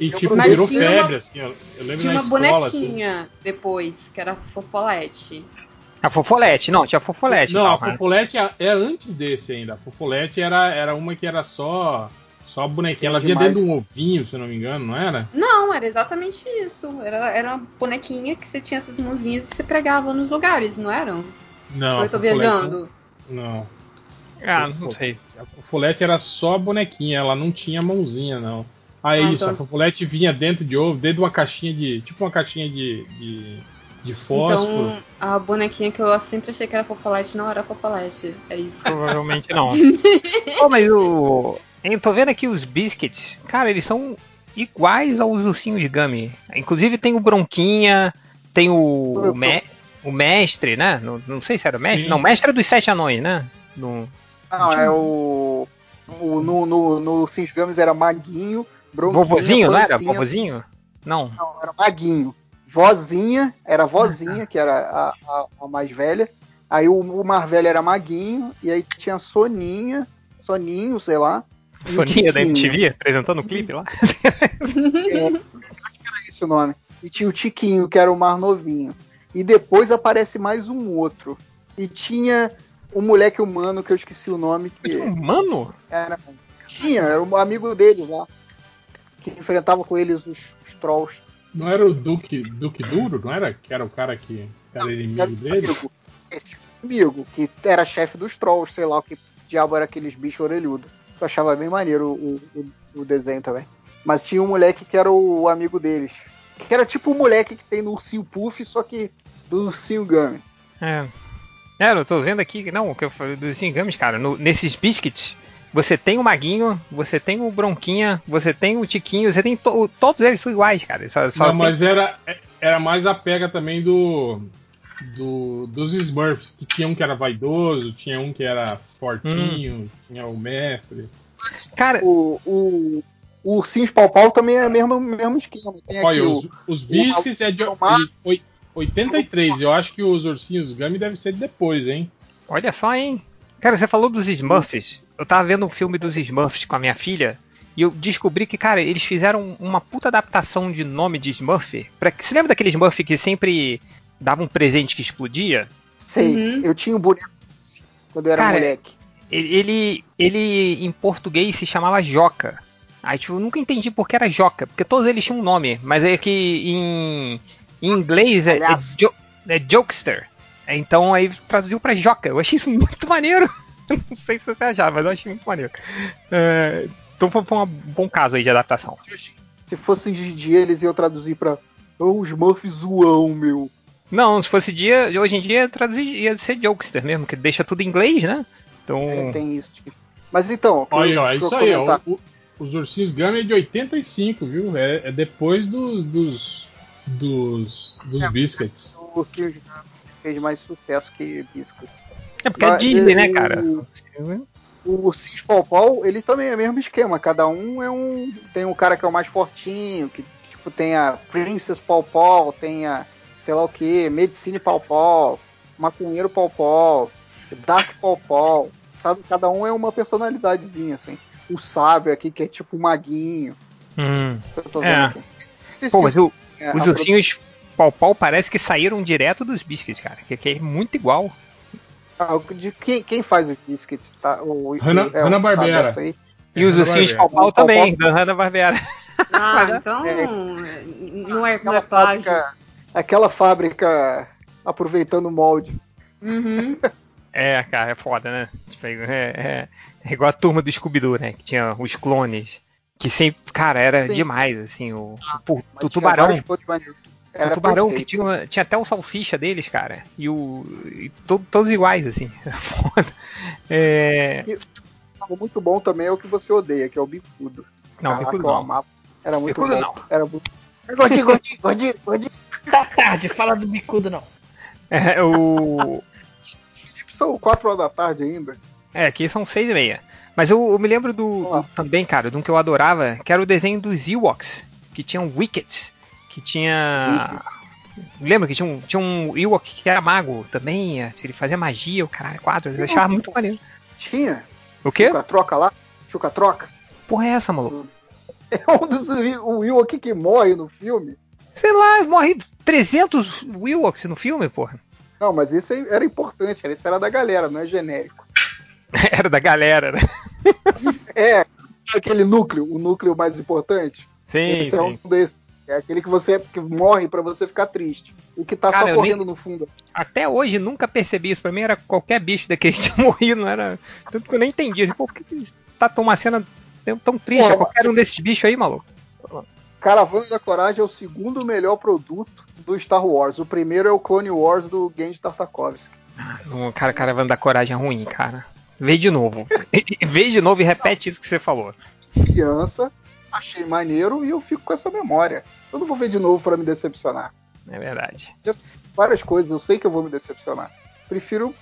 E tipo, Mas virou tinha febre, uma- assim, ó. Eu lembro Tinha na uma escola, assim. bonequinha depois, que era fofolete. A fofolete, não, tinha fofolete. Não, tal, a né? Fofolete é, é antes desse ainda. A Fofolete era, era uma que era só. Só a bonequinha. Ela vinha dentro de um ovinho, se eu não me engano, não era? Não, era exatamente isso. Era, era uma bonequinha que você tinha essas mãozinhas e você pregava nos lugares, não eram? Não. Ou a eu tô viajando? Não. Ah, não sei. A Fofolete era só a bonequinha, ela não tinha mãozinha, não. Ah, é Ah, isso, então- a Fofolete vinha dentro de ovo, dentro de uma caixinha de. Tipo uma caixinha de. de, de fósforo. Então, a bonequinha que eu sempre achei que era fofolete não era fofolete. É isso. Provavelmente não. *laughs* Pô, mas o. Eu tô vendo aqui os biscuits. Cara, eles são iguais aos ursinhos de Gummy. Inclusive tem o Bronquinha, tem o. O, me- o mestre, né? Não, não sei se era o mestre. Sim. Não, mestre é dos sete anões, né? No... Não, é o. o- no, no, no Sims Games era Maguinho, Vovozinho, não era? Vovozinho? Não. Não, era Maguinho. Vozinha, era vozinha, que era a, a, a mais velha. Aí o, o Marvel era maguinho, e aí tinha Soninha, Soninho, sei lá. Soninha da. MTV apresentando o clipe lá. *laughs* É, acho que era esse o nome. E tinha o Tiquinho, que era o mais novinho. E depois aparece mais um outro. E tinha um moleque humano que eu esqueci o nome, que Mano, era. Tinha, era um amigo deles lá. Que enfrentava com eles os, os trolls. Não era o Duque, Duque Duro? Não era? Que era o cara que era Esse era inimigo o dele? amigo. Esse amigo, que era chefe dos trolls, sei lá o que diabo era aqueles bichos orelhudos. Eu achava bem maneiro o, o, o desenho também. Mas tinha um moleque que era o amigo deles. Que era tipo o moleque que tem no ursinho Puff, só que do ursinho Gummy. É. É, eu tô vendo aqui, não, o que eu falei dos engames, cara, no- nesses biscuits, você tem o Maguinho, você tem o Bronquinha, você tem o Tiquinho, você tem to- todos eles são iguais, cara. Só, só Não, tem- mas era, era mais a pega também do, do dos Smurfs, que tinha um que era vaidoso, tinha um que era fortinho, Hum. tinha o mestre. Cara, O, o, o ursinho pau-pau também é o mesmo, mesmo esquema. Tem Olha, o- os, os Beasts é de oi- 83, eu acho que os ursinhos Gummy deve ser depois, hein? olha só, hein. Cara, você falou dos Smurfs. Eu tava vendo um filme dos Smurfs com a minha filha. E eu descobri que, cara, eles fizeram uma puta adaptação de nome de Smurf. Pra... Você lembra daquele Smurf que sempre dava um presente que explodia? Sei, Uhum. eu tinha um boneco quando eu era Cara, moleque. Ele, ele, em português se chamava Joca. Aí, tipo, eu nunca entendi por que era Joca, porque todos eles tinham um nome, mas é que em, em inglês é, é, jo- é Jokester. Então aí traduziu pra Joca. Eu achei isso muito maneiro. *laughs* Não sei se você achava, mas eu achei muito maneiro. É, então foi, foi um bom caso aí de adaptação. Se fosse de dia, eles iam traduzir pra. Oh, os Smurfs zoão, meu. Não, se fosse dia, hoje em dia traduzir ia ser Jokester mesmo, que deixa tudo em inglês, né? Então. É, tem isso. tipo. Mas então, o que Olha, ó, é isso aí, ó, o- o- os ursinhos Gummy é de 85, viu? É, é depois dos dos dos, dos É. biscuits. O ursinho de Gummy fez mais sucesso que Biscuits. É porque é Mas, Disney, né, o- cara? O Ursinhos Pau-Pau, ele também é o mesmo esquema. Cada um é um. Tem um cara que é o mais fortinho, que tipo tem a Princess Pau-Pau, tem a sei lá o que, Medicine Pau-Pau, Maconheiro Pau-Pau, Dark Pau-Pau. Cada, cada um é uma personalidadezinha, assim. O sábio aqui, que é tipo o maguinho. Hum. que Eu tô É. Pô, mas o, é, Os a ursinhos pau-pau parece que saíram direto dos biscuits, cara. Que, que é muito igual. Ah, de quem, quem faz os biscuits? Tá, o, Hanna- é, o- Hanna-Barbera. tá aberto aí? E os Hanna ursinhos Barbera. pau-pau O também, da Hanna-Barbera. Ah, *laughs* então É. não é, não é Aquela plágio. fábrica, aquela fábrica aproveitando o molde. Uhum. *laughs* É, cara, é foda, né? Tipo, é, é- é igual a turma do Scooby-Doo, né? Que tinha os clones. Que sempre, cara, era Sim. demais, assim. O, o, Mas o tinha tubarão. Maneiros. O Era tubarão que perfeito. tinha, uma- tinha até o salsicha deles, cara. E o. e to- todos iguais, assim. *laughs* É, Algo muito bom também é o que você odeia, que é o bicudo. não, Caraca, bicudo não. amava. Era muito Bicudo bom. não. Era muito... Gordinho, gordinho, gordinho, gordinho. Tá tarde, fala do bicudo não. É, o. São quatro horas da tarde ainda. É, aqui são seis e meia. Mas eu, eu me lembro do, do- também, cara, de um que eu adorava, que era o desenho dos Ewoks, que tinha um Wicket, que tinha. Lembra que tinha um, tinha um Ewok que era mago também, é, ele fazia magia, o caralho, quadro, eu achava muito maneiro. Tinha. O quê? Chuca-troca lá. Chuca-troca. Porra é essa, maluco? *laughs* É um dos Will aqui que morre no filme. Sei lá, morre 300 Ewoks no filme, porra. Não, mas esse aí era importante. Esse era da galera, não é genérico. *laughs* Era da galera, né? *laughs* É, aquele núcleo, o núcleo mais importante. Sim, Esse é sim. um desses. É aquele que você que morre pra você ficar triste. O que tá Cara, só correndo no fundo. Até hoje nunca percebi isso. Pra mim era qualquer bicho daquele que tinha *laughs* morrido, não era. Tanto que eu nem entendi. Pô, por que que tá tão uma cena tão- triste? Pô, É qualquer um desses bichos aí, maluco. Caravana da Coragem é o segundo melhor produto do Star Wars. O primeiro é o Clone Wars do Genji Tartakovsky. Cara, Caravana da Coragem é ruim, cara. Vê de novo. *laughs* Vê de novo e repete isso que você falou. Criança, achei maneiro e eu fico com essa memória. Eu não vou ver de novo pra me decepcionar. É verdade. Várias coisas, eu sei que eu vou me decepcionar. Prefiro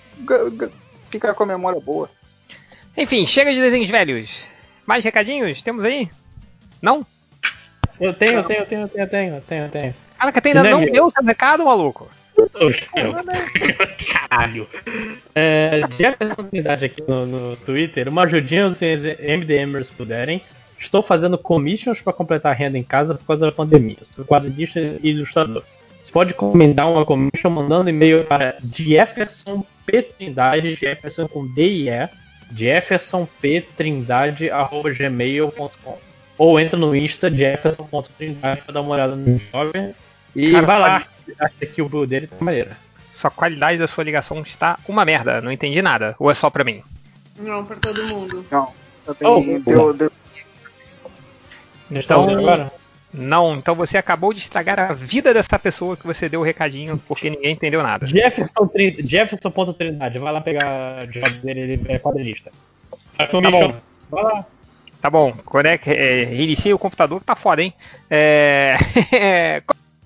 ficar com a memória boa. Enfim, chega de desenhos velhos. Mais recadinhos? Temos aí? Não? Eu tenho, eu tenho, eu tenho, eu tenho, eu tenho, eu tenho, eu tenho. Caraca, ainda Né, não meu? deu seu recado, maluco? Caralho. caralho. É, Jefferson Trindade aqui no, no Twitter. Uma ajudinha se os MDMers puderem. Estou fazendo commissions para completar a renda em casa por causa da pandemia. Sou quadrinista e ilustrador. Você pode encomendar uma commission mandando e-mail para Jefferson P. Trindade, Jefferson com D e E, jeffersonptrindade.gmail.com Ou entra no Insta jefferson.trindade para dar uma olhada no jovem. E Cara, vai lá, acha que o blue dele tá maneiro. Sua qualidade da sua ligação está uma merda, não entendi nada. Ou é só pra mim? Não, pra todo mundo. Não. Também Oh, deu, deu- Então, agora? Não, então você acabou de estragar a vida dessa pessoa que você deu o recadinho porque ninguém entendeu nada. Jefferson, Trin- Jefferson.trindade, vai lá pegar o job dele, ele é quadrinista. Faz commission. bom. Vai lá. Tá bom, conecta, é, reinicia o computador que tá foda, hein? É... *laughs*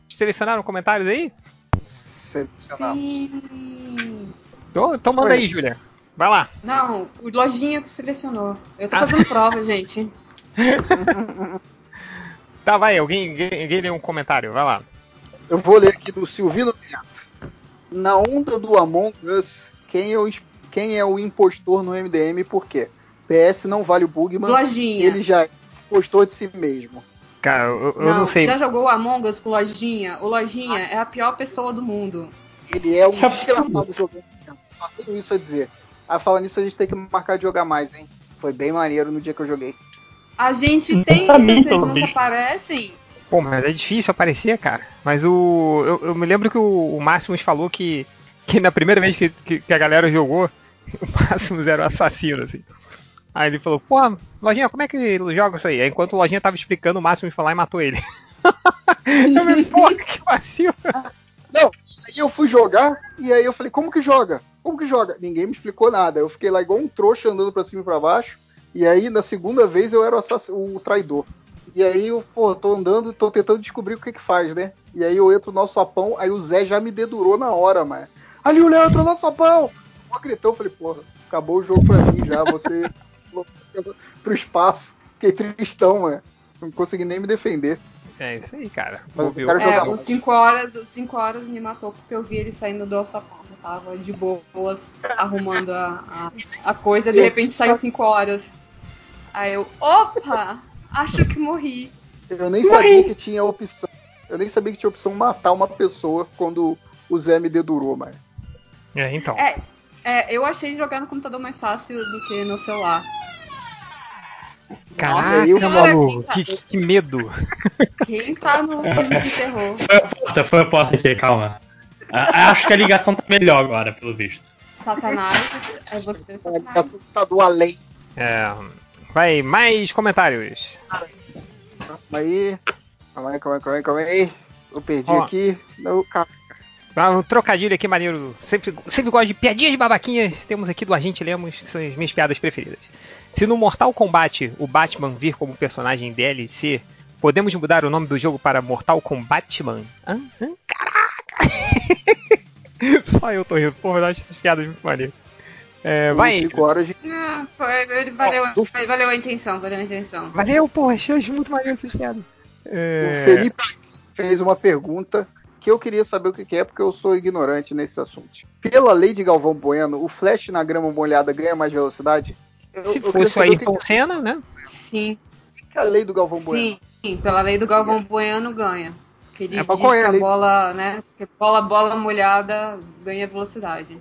Selecionaram comentários aí? selecionamos. Sim. Então, então manda aí, Júlia. Vai lá. Não, o Lojinha que selecionou. Eu tô Ah. fazendo prova, gente. *laughs* Tá, vai, alguém, alguém, alguém lê um comentário, vai lá. Eu vou ler aqui do Silvino Neto. Na onda do Among Us, quem é o, quem é o impostor no MDM e por quê? PS não vale o Bugman, Lojinha. ele já é impostor de si mesmo. Cara, eu, eu não, sei. Já jogou Among Us com Lojinha? O Lojinha é a pior pessoa do mundo. Ele é um desgraçado jogando. Só tenho isso a dizer. Ah, falando nisso, a gente tem que marcar de jogar mais, hein? Foi bem maneiro no dia que eu joguei. A gente tem, Pra mim, vocês nunca aparecem. Pô, mas é difícil aparecer, cara. Mas o. Eu, eu me lembro que o, o Máximos falou que, que na primeira vez que, que, que a galera jogou, *laughs* o Máximos era o assassino, assim. Aí ele falou, pô, Lojinha, como é que ele joga isso aí? Aí, enquanto o Lojinha tava explicando, o Máximos foi lá e matou ele. *laughs* eu me, pô, que vacilo. Não, aí eu fui jogar e aí eu falei, como que joga? Como que joga? Ninguém me explicou nada. Eu fiquei lá igual um trouxa andando pra cima e pra baixo. E aí, na segunda vez, eu era o, assass- o traidor. E aí eu, pô, tô andando, tô tentando descobrir o que que faz, né? E aí eu entro no nosso sapão, aí o Zé já me dedurou na hora, mano. Ali o Léo entrou no nosso sapão! Eu gritão, falei, porra, acabou o jogo pra mim já, você *laughs* pro espaço. Fiquei tristão, mano. Não consegui nem me defender. É isso aí, cara. Mas Bobeou. o cara É, jogar os 5 horas, os 5 horas me matou porque eu vi ele saindo do alçapão. Eu tava de boas arrumando a, a, a coisa, de repente saiu 5 horas. Aí eu, opa! Acho que morri. Eu nem sabia que tinha opção. Eu nem sabia que tinha opção matar uma pessoa quando o Zé me dedurou, mano. É, então. É, é, eu achei jogar no computador mais fácil do que no celular. Caraca, maluco, quem que, tá- que medo. Quem tá no *laughs* filme de terror? Foi a porta, foi a porta aqui, calma. Acho que a ligação tá melhor agora, pelo visto. Satanás, é você, Satanás. tá do além. É, vai, mais comentários. Calma aí. Calma aí, calma aí, calma aí, calma aí. Eu perdi Ó. aqui. Não, cara. Ah, Um trocadilho aqui maneiro. Sempre, sempre gosto de piadinhas babaquinhas. Temos aqui do Agente Lemos, que são as minhas piadas preferidas. Se no Mortal Kombat o Batman vir como personagem DLC, podemos mudar o nome do jogo para Mortal Kombatman? Hã? Hã? Caraca! *laughs* Só eu tô rindo. Porra, eu acho essas piadas muito maneiras. É, vai, 5 horas de. Ah, foi, valeu, do- foi- valeu a intenção, valeu a intenção. valeu, porra, achei muito maneiro essas piadas. O É, Felipe fez uma pergunta que eu queria saber o que é, porque eu sou ignorante nesse assunto. Pela lei de Galvão Bueno, o Flash na grama molhada ganha mais velocidade? Eu, se eu fosse o saber o que, Senna, né? Sim, que é a lei do Galvão Bueno. sim, sim, pela lei do Galvão Bueno ganha. Que ele É, diz é que a bola, né? Que bola, bola molhada ganha velocidade.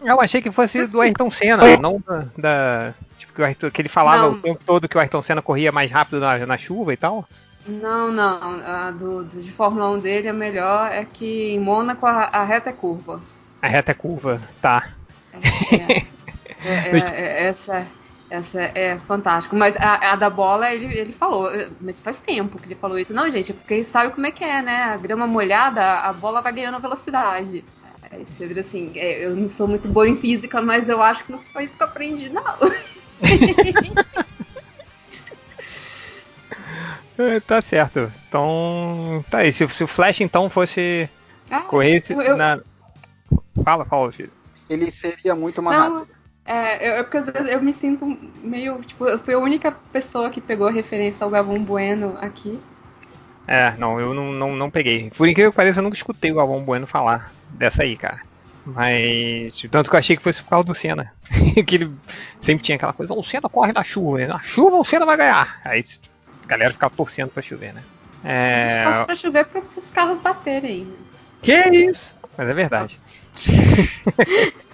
Eu achei que fosse do Ayrton Senna, não da. da- tipo, que, o Ayrton- que ele falava Não. o tempo todo que o Ayrton Senna corria mais rápido na, na chuva e tal. Não, não. A do, do- de Fórmula 1 dele, a melhor é que em Mônaco a, a reta é curva. A reta é curva, tá. É, é, *laughs* é, é, essa, essa é fantástica. Mas a, a da bola, ele, ele falou, mas faz tempo que ele falou isso. Não, gente, é porque sabe como é que é, né? A grama molhada, a bola vai ganhando velocidade. Aí você vira assim, é, eu não sou muito boa em física, mas eu acho que não foi isso que eu aprendi, não. *laughs* É, tá certo. Então. Tá aí. Se, se o Flash então fosse Ah, correr eu- eu- na. Fala, fala, filho. Ele seria muito mais Não, rápido. é, eu, é porque às vezes eu me sinto meio. Tipo, eu fui a única pessoa que pegou a referência ao Gavão Bueno aqui. É, não, eu não, não, não peguei. Por incrível que pareça, eu nunca escutei o Galvão Bueno falar dessa aí, cara. Mas. Tanto que eu achei que fosse por causa do Senna. *laughs* que ele sempre tinha aquela coisa, "Não, o Senna corre na chuva, né? na chuva o Senna vai ganhar. Aí a galera ficava torcendo pra chover, né? É... Só pra chover para os carros baterem. né? Que isso? Mas é verdade. *laughs*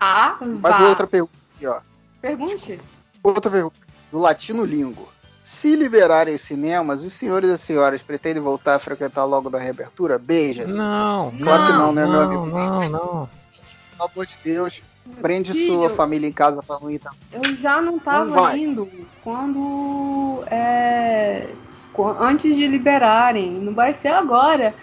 Ah, Mais vá. outra pergunta aqui, ó. Pergunte. Outra pergunta. Do Latino Lingo. Se liberarem os cinemas, os senhores e as senhoras pretendem voltar a frequentar logo da reabertura? Beijas. Não, Claro que não, né, meu não, amigo? não, não. Pelo amor de Deus. Prende Filho. sua família em casa pra não ir também. Eu já não Não tava indo quando. É, antes de liberarem. Não vai ser agora.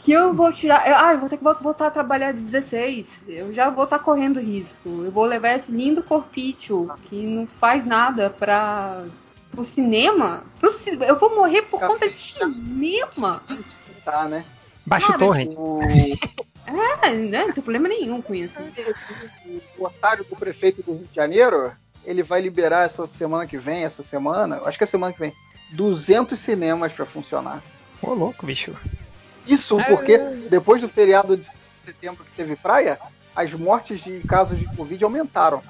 Que eu vou tirar. eu- ah, eu vou ter que vol- voltar a trabalhar de 16. Eu já vou estar correndo risco. Eu vou levar esse lindo corpício que não faz nada pra. Pro cinema. Pro ci- eu vou morrer por Tá conta de cinema. Tá, né? Baixa o Cara, torrent. O, É, né, não tem problema nenhum com isso. o otário do prefeito do Rio de Janeiro, ele vai liberar essa semana que vem, essa semana, acho que é semana que vem, 200 cinemas pra funcionar. Ô, louco, bicho. Isso porque depois do feriado de setembro que teve praia, as mortes de casos de Covid aumentaram.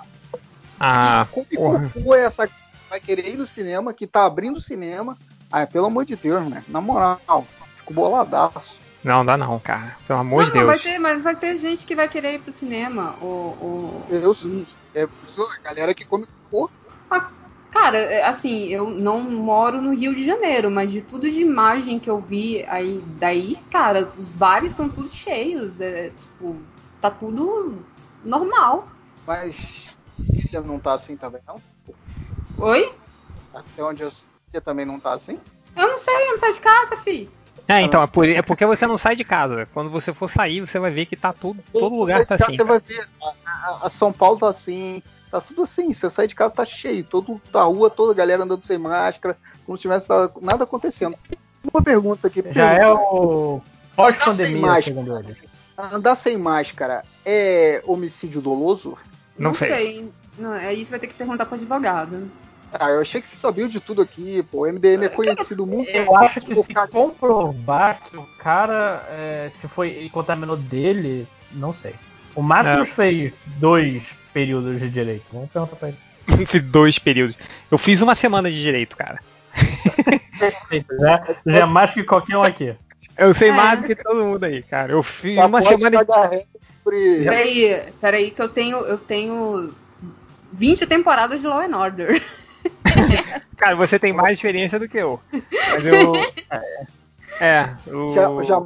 Ah, Como porra. é essa vai querer ir no cinema, que tá abrindo o cinema? Ah, pelo amor de Deus, né? Na moral, fico boladaço. Não, dá não, cara. Pelo amor não, de mas vai, Deus. ter, mas vai ter gente que vai querer ir pro cinema. O, o... Eu é, sou a galera que come cocô. Cara, é, assim, eu não moro no Rio de Janeiro, mas de tudo de imagem que eu vi aí daí, cara, os bares estão todos cheios. É, tipo, tá tudo normal. Mas não tá assim também, não? Oi? Até onde eu sei, você também não tá assim? Eu não sei, eu não saio de casa, fi. É, então, é, por- é porque você não sai de casa. Quando você for sair, você vai ver que tá tudo, todo Você lugar sai tá de casa, assim. Você vai ver, a, a- São Paulo tá assim, tá tudo assim. Você sai de casa, tá cheio, todo, a rua toda, a galera andando sem máscara, como se tivesse nada acontecendo. Uma pergunta aqui. Já é o Tá sem pós-pandemia, máscara. segundo ele. Andar sem máscara é homicídio doloso? Não sei. Não, aí você vai ter que perguntar pro advogado. Ah, eu achei que você sabia de tudo aqui, pô. O MDM é conhecido muito. Eu acho que se Cara, comprovar que o cara é, se foi contaminou dele, não sei. O Máximo É. fez dois períodos de direito. Vamos perguntar pra ele. *laughs* Dois períodos. Eu fiz uma semana de direito, cara. Já, já é mais que qualquer um aqui. Eu sei É. mais do que todo mundo aí, cara. Eu fiz só uma semana de Peraí, peraí, que eu tenho, eu tenho 20 temporadas de Law and Order. *laughs* Cara, você tem mais experiência do que eu. Mas eu. É, o... Já, já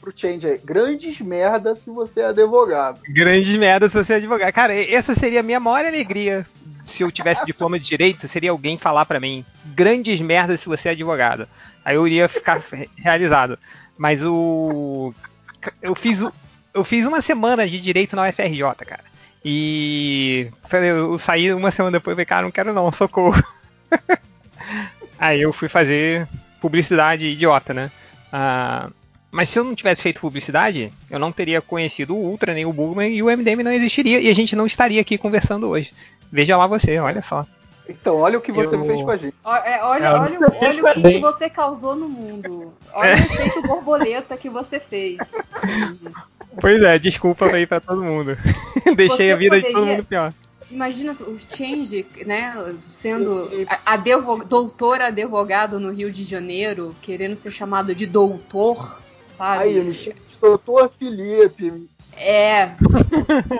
pro change aí. Grandes merdas se você é advogado. Grande merda se você é advogado. Cara, essa seria a minha maior alegria. Se eu tivesse *laughs* diploma de direito, seria alguém falar pra mim: grandes merdas se você é advogado. Aí eu iria ficar re- *laughs* realizado. Mas o. Eu fiz, o- eu fiz uma semana de direito na UFRJ, cara. E eu saí uma semana depois e falei, cara, não quero não, socorro. *laughs* Aí eu fui fazer publicidade idiota, né? Ah, mas se eu não tivesse feito publicidade, eu não teria conhecido o Ultra nem o Bugman e o MDM não existiria e a gente não estaria aqui conversando hoje. Veja lá você, olha só. Então, olha o que você Eu- fez com a gente. É, olha, É, olha, eu o- fiz olha o que, que você causou no mundo. Olha o efeito borboleta que você fez. Pois é, desculpa aí pra todo mundo. *laughs* Deixei Você a vida de todo poderia- mundo pior. Imagina o Change, né, sendo doutor advogado no Rio de Janeiro, querendo ser chamado de doutor, sabe? Aí, ele chama de doutor Felipe. É.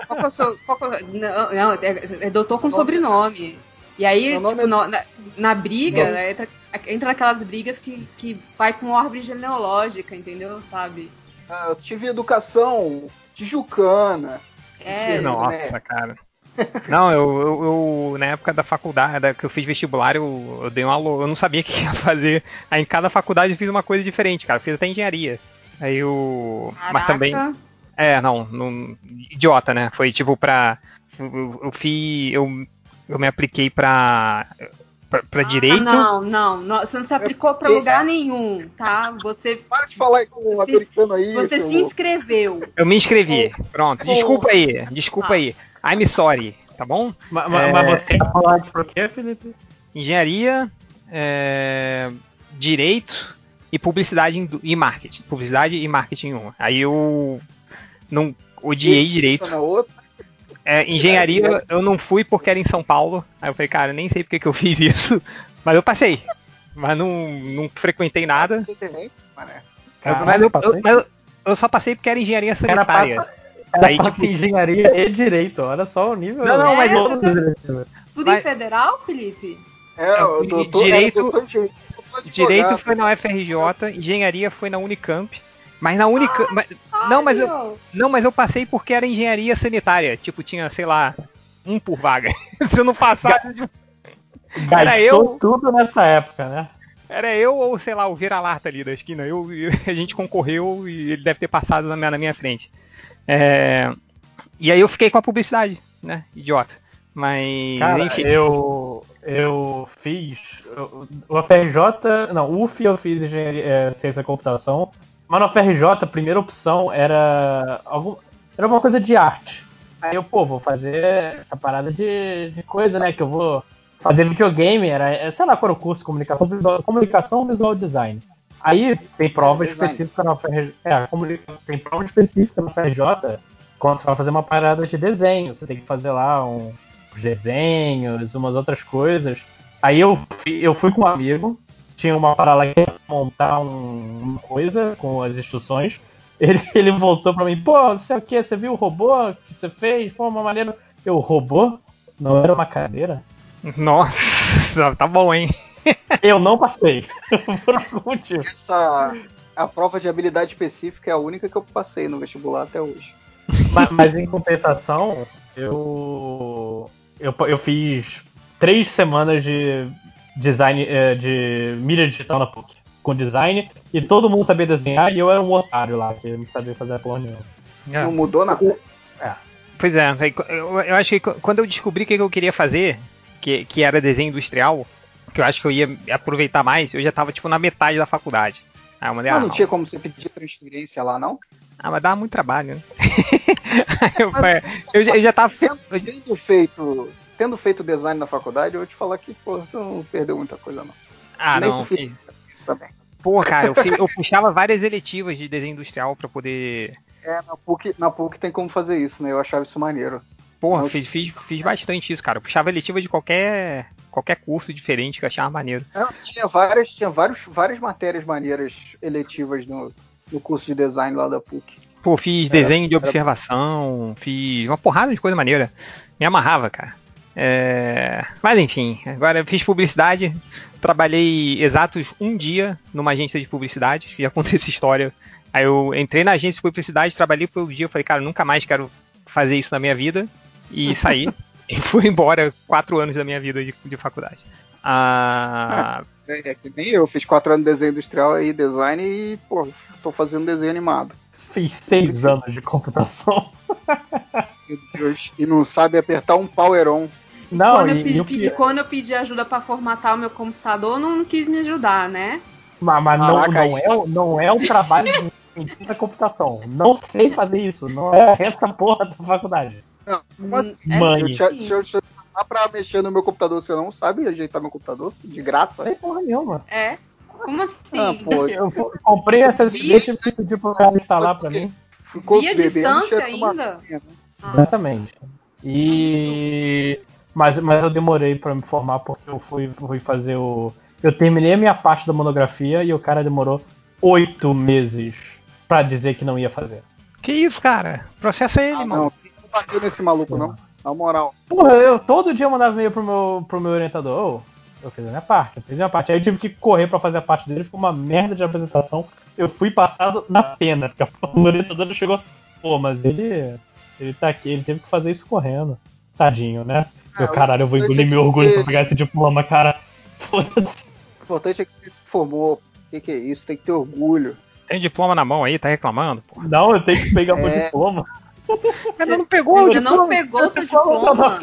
Qual que é o seu. Qual que é- não, não, é, é doutor com sobrenome. E aí, Meu tipo, é- na, na briga, né, entra, entra naquelas brigas que, que vai com ordem genealógica, entendeu? Sabe? Ah, eu tive educação tijucana. É. Não. Nossa, cara. Não, eu, eu- eu- na época da faculdade, da- que eu fiz vestibular, eu, eu dei uma eu não sabia *laughs* o que ia fazer. Aí em cada faculdade eu fiz uma coisa diferente, cara. Eu fiz até engenharia. Aí eu. Mas também. É, não, não- idiota, né? Foi tipo pra. Eu, eu fiz. Eu, eu me apliquei pra. pra, pra Ah, direito. não, não, não, você não se aplicou pra lugar nenhum, tá? Você, Para de falar com o Você- americano aí. você se inscreveu. Eu me inscrevi. Pronto. Porra. Desculpa aí. Desculpa Ah. aí. I'm sorry, tá bom? Ma- ma- É. Mas você ia falar de por quê, Felipe? engenharia, é, direito e publicidade e marketing. Publicidade e marketing em um. Aí eu Não odiei direito. Na outra. É, engenharia eu não fui porque era em São Paulo. Aí eu falei, cara, nem sei porque que eu *laughs* fiz isso. Mas eu passei. Mas não, não frequentei nada. Mas, eu, passei. eu- mas eu- eu só passei porque era engenharia sanitária. o cara Aí, tipo- engenharia e direito. Olha só o nível. Não, não, mas eu- os direitos. Tudo Vai- em federal, Felipe? É, o E doutor, direito- era doutor doutor. Direito foi na UFRJ, engenharia foi na Unicamp. Mas na Unicamp. mas- não, mas eu, não, mas eu passei porque era engenharia sanitária. Tipo, tinha, sei lá, um por vaga. *laughs* Se eu não passasse, tipo, Era eu- tudo nessa época, né? era eu ou, sei lá, o vira-lata ali da esquina. Eu, eu- *laughs* a gente concorreu e ele deve ter passado na minha, na minha frente. É, e aí eu fiquei com a publicidade, né? Idiota. Mas, Cara, enfim. eu, eu fiz. O FRJ. Não, UF eu fiz engenharia, é, ciência da computação. Mas no FRJ a primeira opção era. Algum, era alguma coisa de arte. Aí eu, pô, vou fazer essa parada de, de coisa, né? Que eu vou fazer videogame. Era, sei lá qual era o curso, comunicação visual, comunicação visual design. Aí tem prova É, design. específica na FRJ. É, tem prova específica na FRJ quando você vai fazer uma parada de desenho. Você tem que fazer lá um, uns desenhos, umas outras coisas. Aí eu, eu fui com um amigo, tinha uma parada que ia montar um- uma coisa com as instruções. *laughs* Ele, ele voltou pra mim, pô, não sei o que, você viu o robô que você fez? Pô, uma maneira. Eu, robô? Não era uma cadeira? Nossa, *laughs* tá bom, hein? *laughs* Eu não passei. Por algum motivo. Essa, a prova de habilidade específica é a única que eu passei no vestibular até hoje. mas, mas em compensação, eu, eu. Eu fiz três semanas de design eh, de mídia digital na PUC. Com design, e todo mundo sabia desenhar, e eu era um otário lá, que não sabia fazer porra nenhuma. É. Não mudou nada. Pois é, eu, eu acho que qu- quando eu descobri o que eu queria fazer, que, que era desenho industrial, que eu acho que eu ia aproveitar mais, eu já tava tipo na metade da faculdade. Aí eu mandei, Mas ah, não tinha como você pedir transferência lá, não? ah, mas dava muito trabalho, né? *laughs* Aí eu, eu, já- eu já tava. Tendo feito, tendo feito design na faculdade, eu vou te falar que, pô, você não perdeu muita coisa, não. ah, Nem não. filho. Isso também. Pô, cara, eu, eu puxava várias eletivas de desenho industrial pra poder. É, na PUC, na PUC tem como fazer isso, né? Eu achava isso maneiro. Porra, Não, fiz, fiz, fiz bastante isso, cara. Eu puxava eletiva de qualquer, qualquer curso diferente que eu achava maneiro. É, tinha várias, tinha vários, várias matérias maneiras eletivas no, no curso de design lá da PUC. Pô, fiz Era- desenho de era- observação, fiz uma porrada de coisa maneira. Me amarrava, cara. É, Mas enfim, agora eu fiz publicidade, trabalhei exatos um dia numa agência de publicidade, já contei essa história. Aí eu entrei na agência de publicidade, trabalhei por um dia, falei, cara, nunca mais quero fazer isso na minha vida, e *laughs* saí. e fui embora quatro anos da minha vida de, de faculdade. Ah, É, é que nem eu, fiz quatro anos de desenho industrial e design e, pô, tô fazendo desenho animado. Fiz seis anos de computação. Meu Deus. E não sabe apertar um power on. Não, quando, eu e, pedi, e e quando eu pedi ajuda pra formatar o meu computador, não, não quis me ajudar, né? Mas, mas não, Caraca, não, é, não é um trabalho de da computação. Não sei fazer isso. Não é essa porra da faculdade. Não, como Hum, assim? é Mãe. Deixa, eu te- eu te chamar pra mexer no meu computador, você não sabe ajeitar meu computador? De graça? Não sei porra nenhuma. É. Como assim? Ah, pô, Eu fu- comprei essa deixa eu pedir pro cara instalar pra mim. ficou Via distância ainda? Ah, Exatamente. E. Mas, mas eu demorei pra me formar porque eu fui, fui fazer o. Eu terminei a minha parte da monografia e o cara demorou oito meses pra dizer que não ia fazer. que isso, cara? Processa ele, Ah, mano. não, não bateu nesse maluco, não. Na moral. Porra, eu todo dia mandava e-mail pro meu, pro meu orientador. Ô, eu fiz a minha parte, eu fiz a minha parte. Aí eu tive que correr pra fazer a parte dele, ficou uma merda de apresentação. Eu fui passado na pena, porque *laughs* o orientador chegou. Pô, mas ele. Ele tá aqui, ele teve que fazer isso correndo. Tadinho, né? Ah, Meu caralho, eu vou o engolir meu é que orgulho você- pra pegar esse diploma, cara. *laughs* Foda-se. O importante é que você se formou. O que, que é isso? Tem que ter orgulho. Tem diploma na mão aí, tá reclamando? Pô. Não, eu tenho que pegar meu É. diploma. *laughs* Você não pegou o Você não diploma? pegou seu Diploma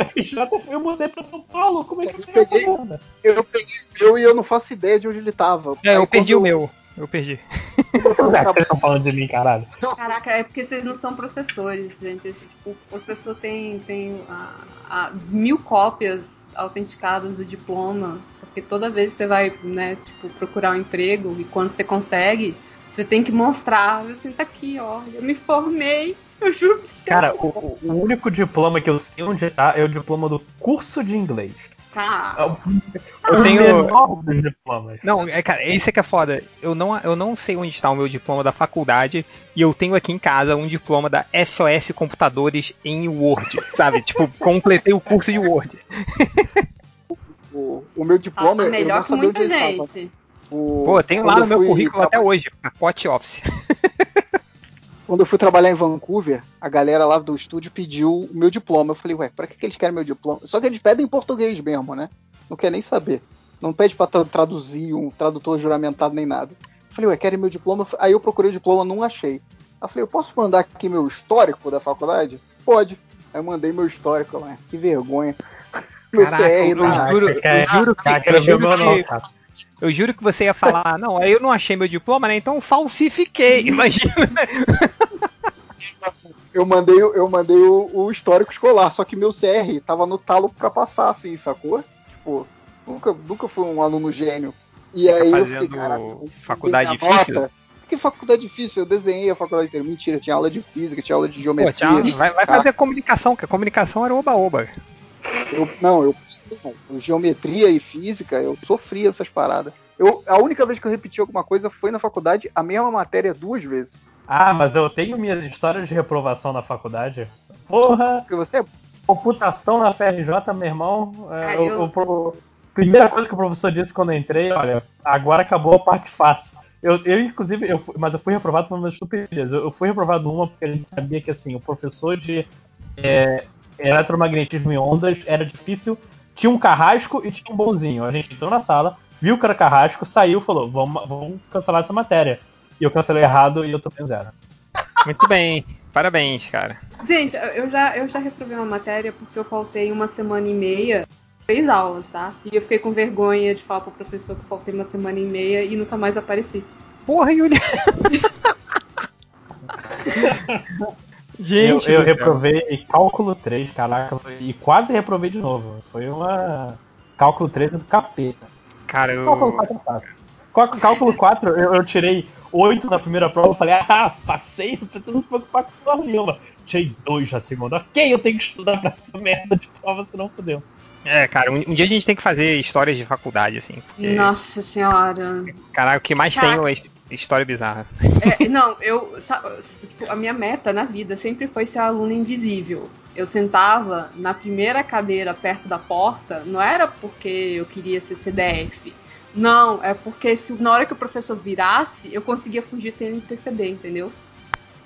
Eu mudei pra São Paulo, como é que eu Eu peguei? Eu peguei o meu e eu não faço ideia de onde ele tava. É, eu perdi quando o meu. Eu perdi. Vocês estão falando de mim, caralho. Caraca, é porque vocês não são professores, gente. Tipo, o professor tem, tem a, a mil cópias autenticadas do diploma, porque toda vez que você vai, né, tipo, procurar um emprego e quando você consegue, você tem que mostrar, assim, tá aqui, ó, eu me formei Eu juro você. Cara, o, o- o único diploma que eu sei onde tá é o diploma do curso de inglês. Tá. Eu o tenho- *laughs* diplomas. Não, é, cara, esse é que é foda. Eu não, eu não sei onde está o meu diploma da faculdade e eu tenho aqui em casa um diploma da SOS Computadores em Word, sabe? tipo, *laughs* completei o curso de Word. O, o meu diploma, eu melhor que muita gente. O- Pô, quando lá no eu meu currículo até hoje, pacote Office. *laughs* Quando eu fui trabalhar em Vancouver, a galera lá do estúdio pediu o meu diploma. Eu falei, ué, pra que, que eles querem meu diploma? Só que eles pedem em português mesmo, né? Não quer nem saber. Não pede pra tra- traduzir um tradutor juramentado nem nada. Eu falei, ué, querem meu diploma? Aí eu procurei o diploma, não achei. Aí eu falei, eu posso mandar aqui meu histórico da faculdade? Pode. Aí eu mandei meu histórico lá. Que vergonha. *laughs* Meu Caraca, CR eu tá juro, eu juro que, Cara, eu juro que, cara. Eu juro que você ia falar, não, aí eu não achei meu diploma, né? Então falsifiquei. *laughs* Imagina. Eu mandei, o- eu mandei o, o histórico escolar, só que meu CR tava no talo pra passar, assim, sacou? Tipo, nunca, nunca fui um aluno gênio. E aí eu fiquei, eu faculdade difícil? nota. Que faculdade difícil? Eu desenhei a faculdade inteira. Mentira, tinha aula de física, tinha aula de Pô, geometria. tchau, vai, vai tá? fazer comunicação, que a comunicação era oba-oba. Eu, não, geometria e física, eu sofri essas paradas. Eu, a única vez que eu repeti alguma coisa foi na faculdade, a mesma matéria duas vezes. Ah, mas eu tenho minhas histórias de reprovação na faculdade. Porra, Porque você é computação na FRJ, meu irmão. é, o- eu- primeira coisa que o professor disse quando eu entrei, olha, agora acabou a parte fácil. Eu, eu inclusive, eu, mas eu fui reprovado por uma estupidez. Eu, eu fui reprovado uma porque a gente sabia que assim, o professor de é, eletromagnetismo em ondas era difícil. Tinha um carrasco e tinha um bonzinho. A gente entrou na sala, viu que era carrasco, saiu e falou: vamos, vamos cancelar essa matéria. E eu cancelei errado e eu tô zero. Muito bem, parabéns, cara. Gente, eu já, eu já reprovei uma matéria porque eu faltei uma semana e meia, três aulas, tá? E eu fiquei com vergonha de falar pro professor que eu faltei uma semana e meia e nunca mais apareci. Porra, Yuli. *laughs* Eu, Gente, eu céu. reprovei cálculo 3, caraca, e quase reprovei de novo. Foi uma. Cálculo 3 do capeta. Cara, Cálculo eu. 4 é fácil. Cal- Cálculo 4, eu, eu tirei 8 na primeira prova, falei, ah, passei, não precisa me preocupar com prova nenhuma. Tirei 2 na segunda. Ok, eu tenho que estudar pra essa merda de prova, senão fodeu. É, cara, um, um dia a gente tem que fazer histórias de faculdade, assim. Porque, Nossa senhora. caralho, o que mais Caraca. tem é his- história bizarra. É, não, eu. tipo, a minha meta na vida sempre foi ser aluna invisível. Eu sentava na primeira cadeira perto da porta, não era porque eu queria ser CDF. Não, é porque se, na hora que o professor virasse, eu conseguia fugir sem ele perceber, entendeu?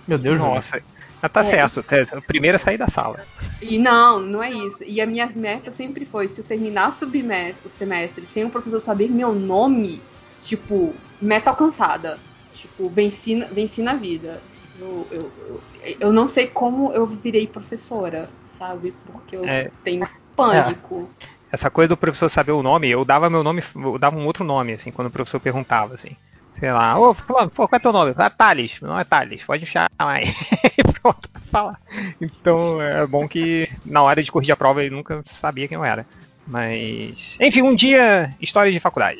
Meu Deus, Nossa, mas tá É. certo. tá- Primeiro é sair da sala. E não, não é isso. E a minha meta sempre foi, se eu bimestre, o semestre sem o professor saber meu nome, tipo, meta alcançada. Tipo, venci, na- venci na vida. Eu, eu, eu, eu não sei como eu virei professora, sabe? Porque eu É. tenho pânico. Essa coisa do professor saber o nome, eu dava meu nome, eu dava um outro nome, assim, quando o professor perguntava, assim. Sei lá, ô, pô, qual é teu nome? Ah, Thales, não é Thales, pode chamar aí. *laughs* Pronto, falar. Então é bom que na hora de corrigir a prova ele nunca sabia quem eu era. Mas. Enfim, um dia, história de faculdade.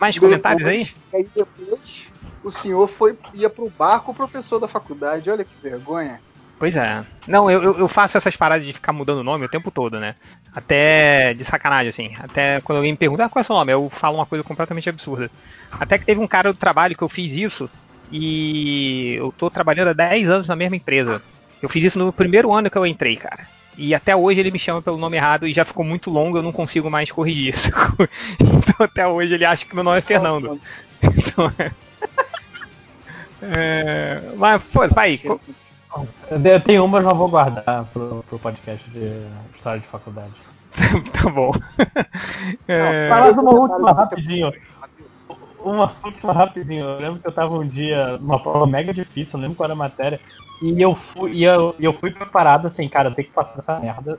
Mais comentários aí? Aí depois o senhor foi, ia pro bar com o professor da faculdade. Olha que vergonha. Pois é. Não, eu, eu- eu faço essas paradas de ficar mudando o nome o tempo todo, né? Até de sacanagem, assim. Até quando alguém me pergunta, ah, qual é o seu nome? Eu falo uma coisa completamente absurda. Até que teve um cara do trabalho que eu fiz isso e eu tô trabalhando há 10 anos na mesma empresa. Eu fiz isso no primeiro ano que eu entrei, cara. E até hoje ele me chama pelo nome errado e já ficou muito longo, eu não consigo mais corrigir isso. *laughs* então até hoje ele acha que meu nome é Fernando. Então, é... *laughs* É, Mas, pô, vai, Eu tenho uma, mas não vou guardar pro, pro podcast de história de faculdade. *laughs* tá bom. É, uma última rapidinho. Uma última rapidinho. Eu lembro que eu tava um dia numa prova mega difícil, eu lembro qual era a matéria. E eu fui, e eu, eu fui preparado assim, cara, eu tenho que passar essa merda.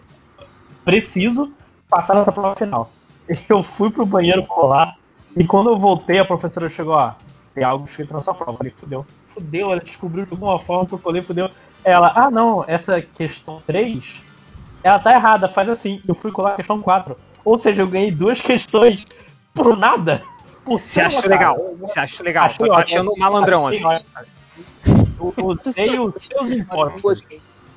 Preciso passar nessa prova final. *laughs* Eu fui pro banheiro colar e quando eu voltei, a professora chegou, ó, tem algo escrito na sua prova. Eu falei, fudeu. Fudeu, ela descobriu de alguma forma que eu colei, fudeu. Ela, ah não, essa questão 3, ela tá errada, faz assim. Eu fui colar a questão 4. Ou seja, eu ganhei duas questões por nada. Por Você acha legal? Você acha legal? Achei Tô, achando um malandrão, Achei assim. Usei os seus impostos.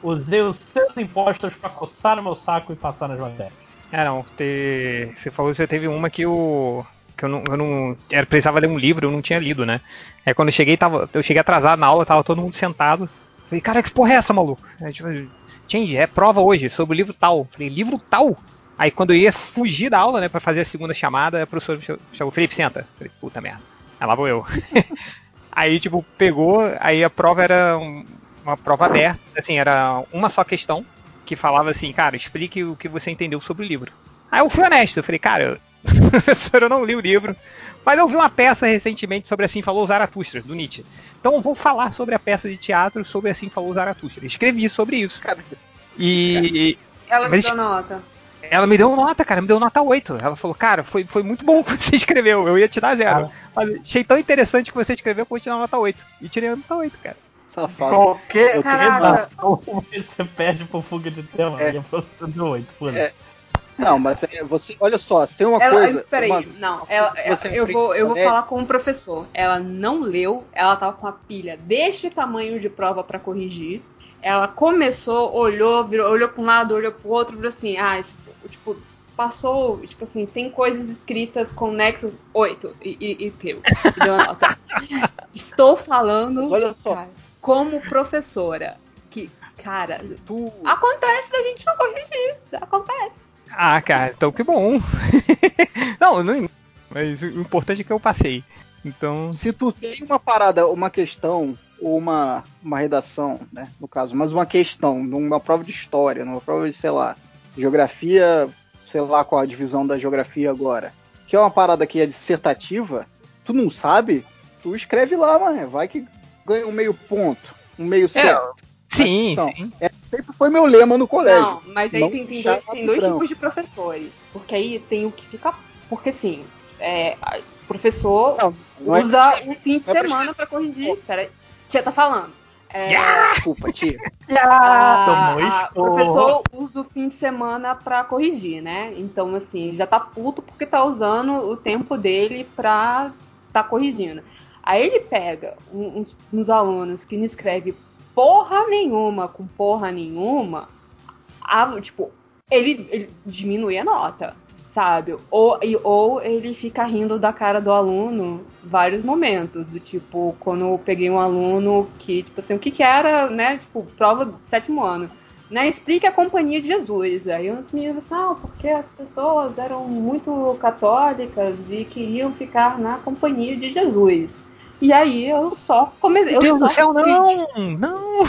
Usei os seus impostos pra coçar no meu saco e passar nas matérias. É, não. Te... Você falou que você teve uma que o. Que eu não, eu não. Era, precisava ler um livro, eu não tinha lido, né? Aí quando eu cheguei, tava, eu cheguei atrasado na aula, tava todo mundo sentado. Falei, cara, que porra é essa, maluco? Aí, tipo, Change, é prova hoje sobre o livro tal. Falei, livro tal? Aí quando eu ia fugir da aula, né, pra fazer a segunda chamada, a professora me chamou, Felipe, senta. Falei, puta merda. Aí lá vou eu. *laughs* aí, tipo, pegou, aí a prova era um- uma prova aberta, assim, era uma só questão, que falava assim, cara, explique o que você entendeu sobre o livro. Aí eu fui honesto, eu falei, cara, *laughs* professor, eu não li o livro, mas eu vi uma peça recentemente sobre Assim Falou Zaratustra, do Nietzsche. Então eu vou falar sobre a peça de teatro sobre Assim Falou Zaratustra. Escrevi sobre isso. E Ela te deu nota. Ela me deu nota, cara, me deu nota 8. Ela falou, cara, foi, foi muito bom *laughs* o que você escreveu, eu ia te dar zero. Mas achei tão interessante o que você escreveu que eu vou te dar nota 8. E tirei a nota 8, cara. Safado. Qualquer redação que você perde por fuga de tema. É. Professora deu 8. foda-se. É. Não, mas é, você, olha só, se tem uma Ela, coisa. peraí, uma- não, ela, você ela- eu vou, eu vou falar como professor. Ela não leu, ela tava com a pilha deste tamanho de prova pra corrigir. Ela começou, olhou, virou, olhou pra um lado, olhou pro outro, virou assim, ah, isso- tipo, passou, tipo assim, tem coisas escritas com nexo 8 e, e, e teu. E nota. *laughs* Estou falando, Mas olha só. cara, como professora, que, cara, Tu, acontece da gente não corrigir, acontece. Ah, cara, então que bom. *laughs* não, não. Mas o importante é que eu passei. Então. se tu tem uma parada, uma questão, ou uma, uma redação, né, no caso, mas uma questão, numa prova de história, numa prova de, sei lá, geografia, sei lá qual a divisão da geografia agora, que é uma parada que é dissertativa, tu não sabe, tu escreve lá, mano, vai que ganha um meio ponto, um meio certo. Sim, Então, sim. Esse sempre foi meu lema no colégio. Não, mas aí Não tem, tem dois, tem dois branco. tipos de professores. Porque aí tem o que fica. Porque assim, é, professor Não, não é- usa o fim de é semana pra corrigir. Peraí, tia tá falando. É, Desculpa, tia. *laughs* a- Tomou a- esporro. o professor usa o fim de semana pra corrigir, né? Então, assim, já tá puto porque tá usando o tempo dele pra tá corrigindo. Aí ele pega uns, uns alunos que não escreve porra nenhuma com porra nenhuma, a- tipo, ele, ele diminui a nota, sabe? Ou, e- ou ele fica rindo da cara do aluno vários momentos, do tipo, quando eu peguei um aluno que, tipo assim, o que que era, né, tipo, prova do sétimo ano, né, explica a Companhia de Jesus. Aí os meninos, não, porque as pessoas eram muito católicas e queriam ficar na Companhia de Jesus. E aí eu só comecei. Deus eu do céu, não! Não!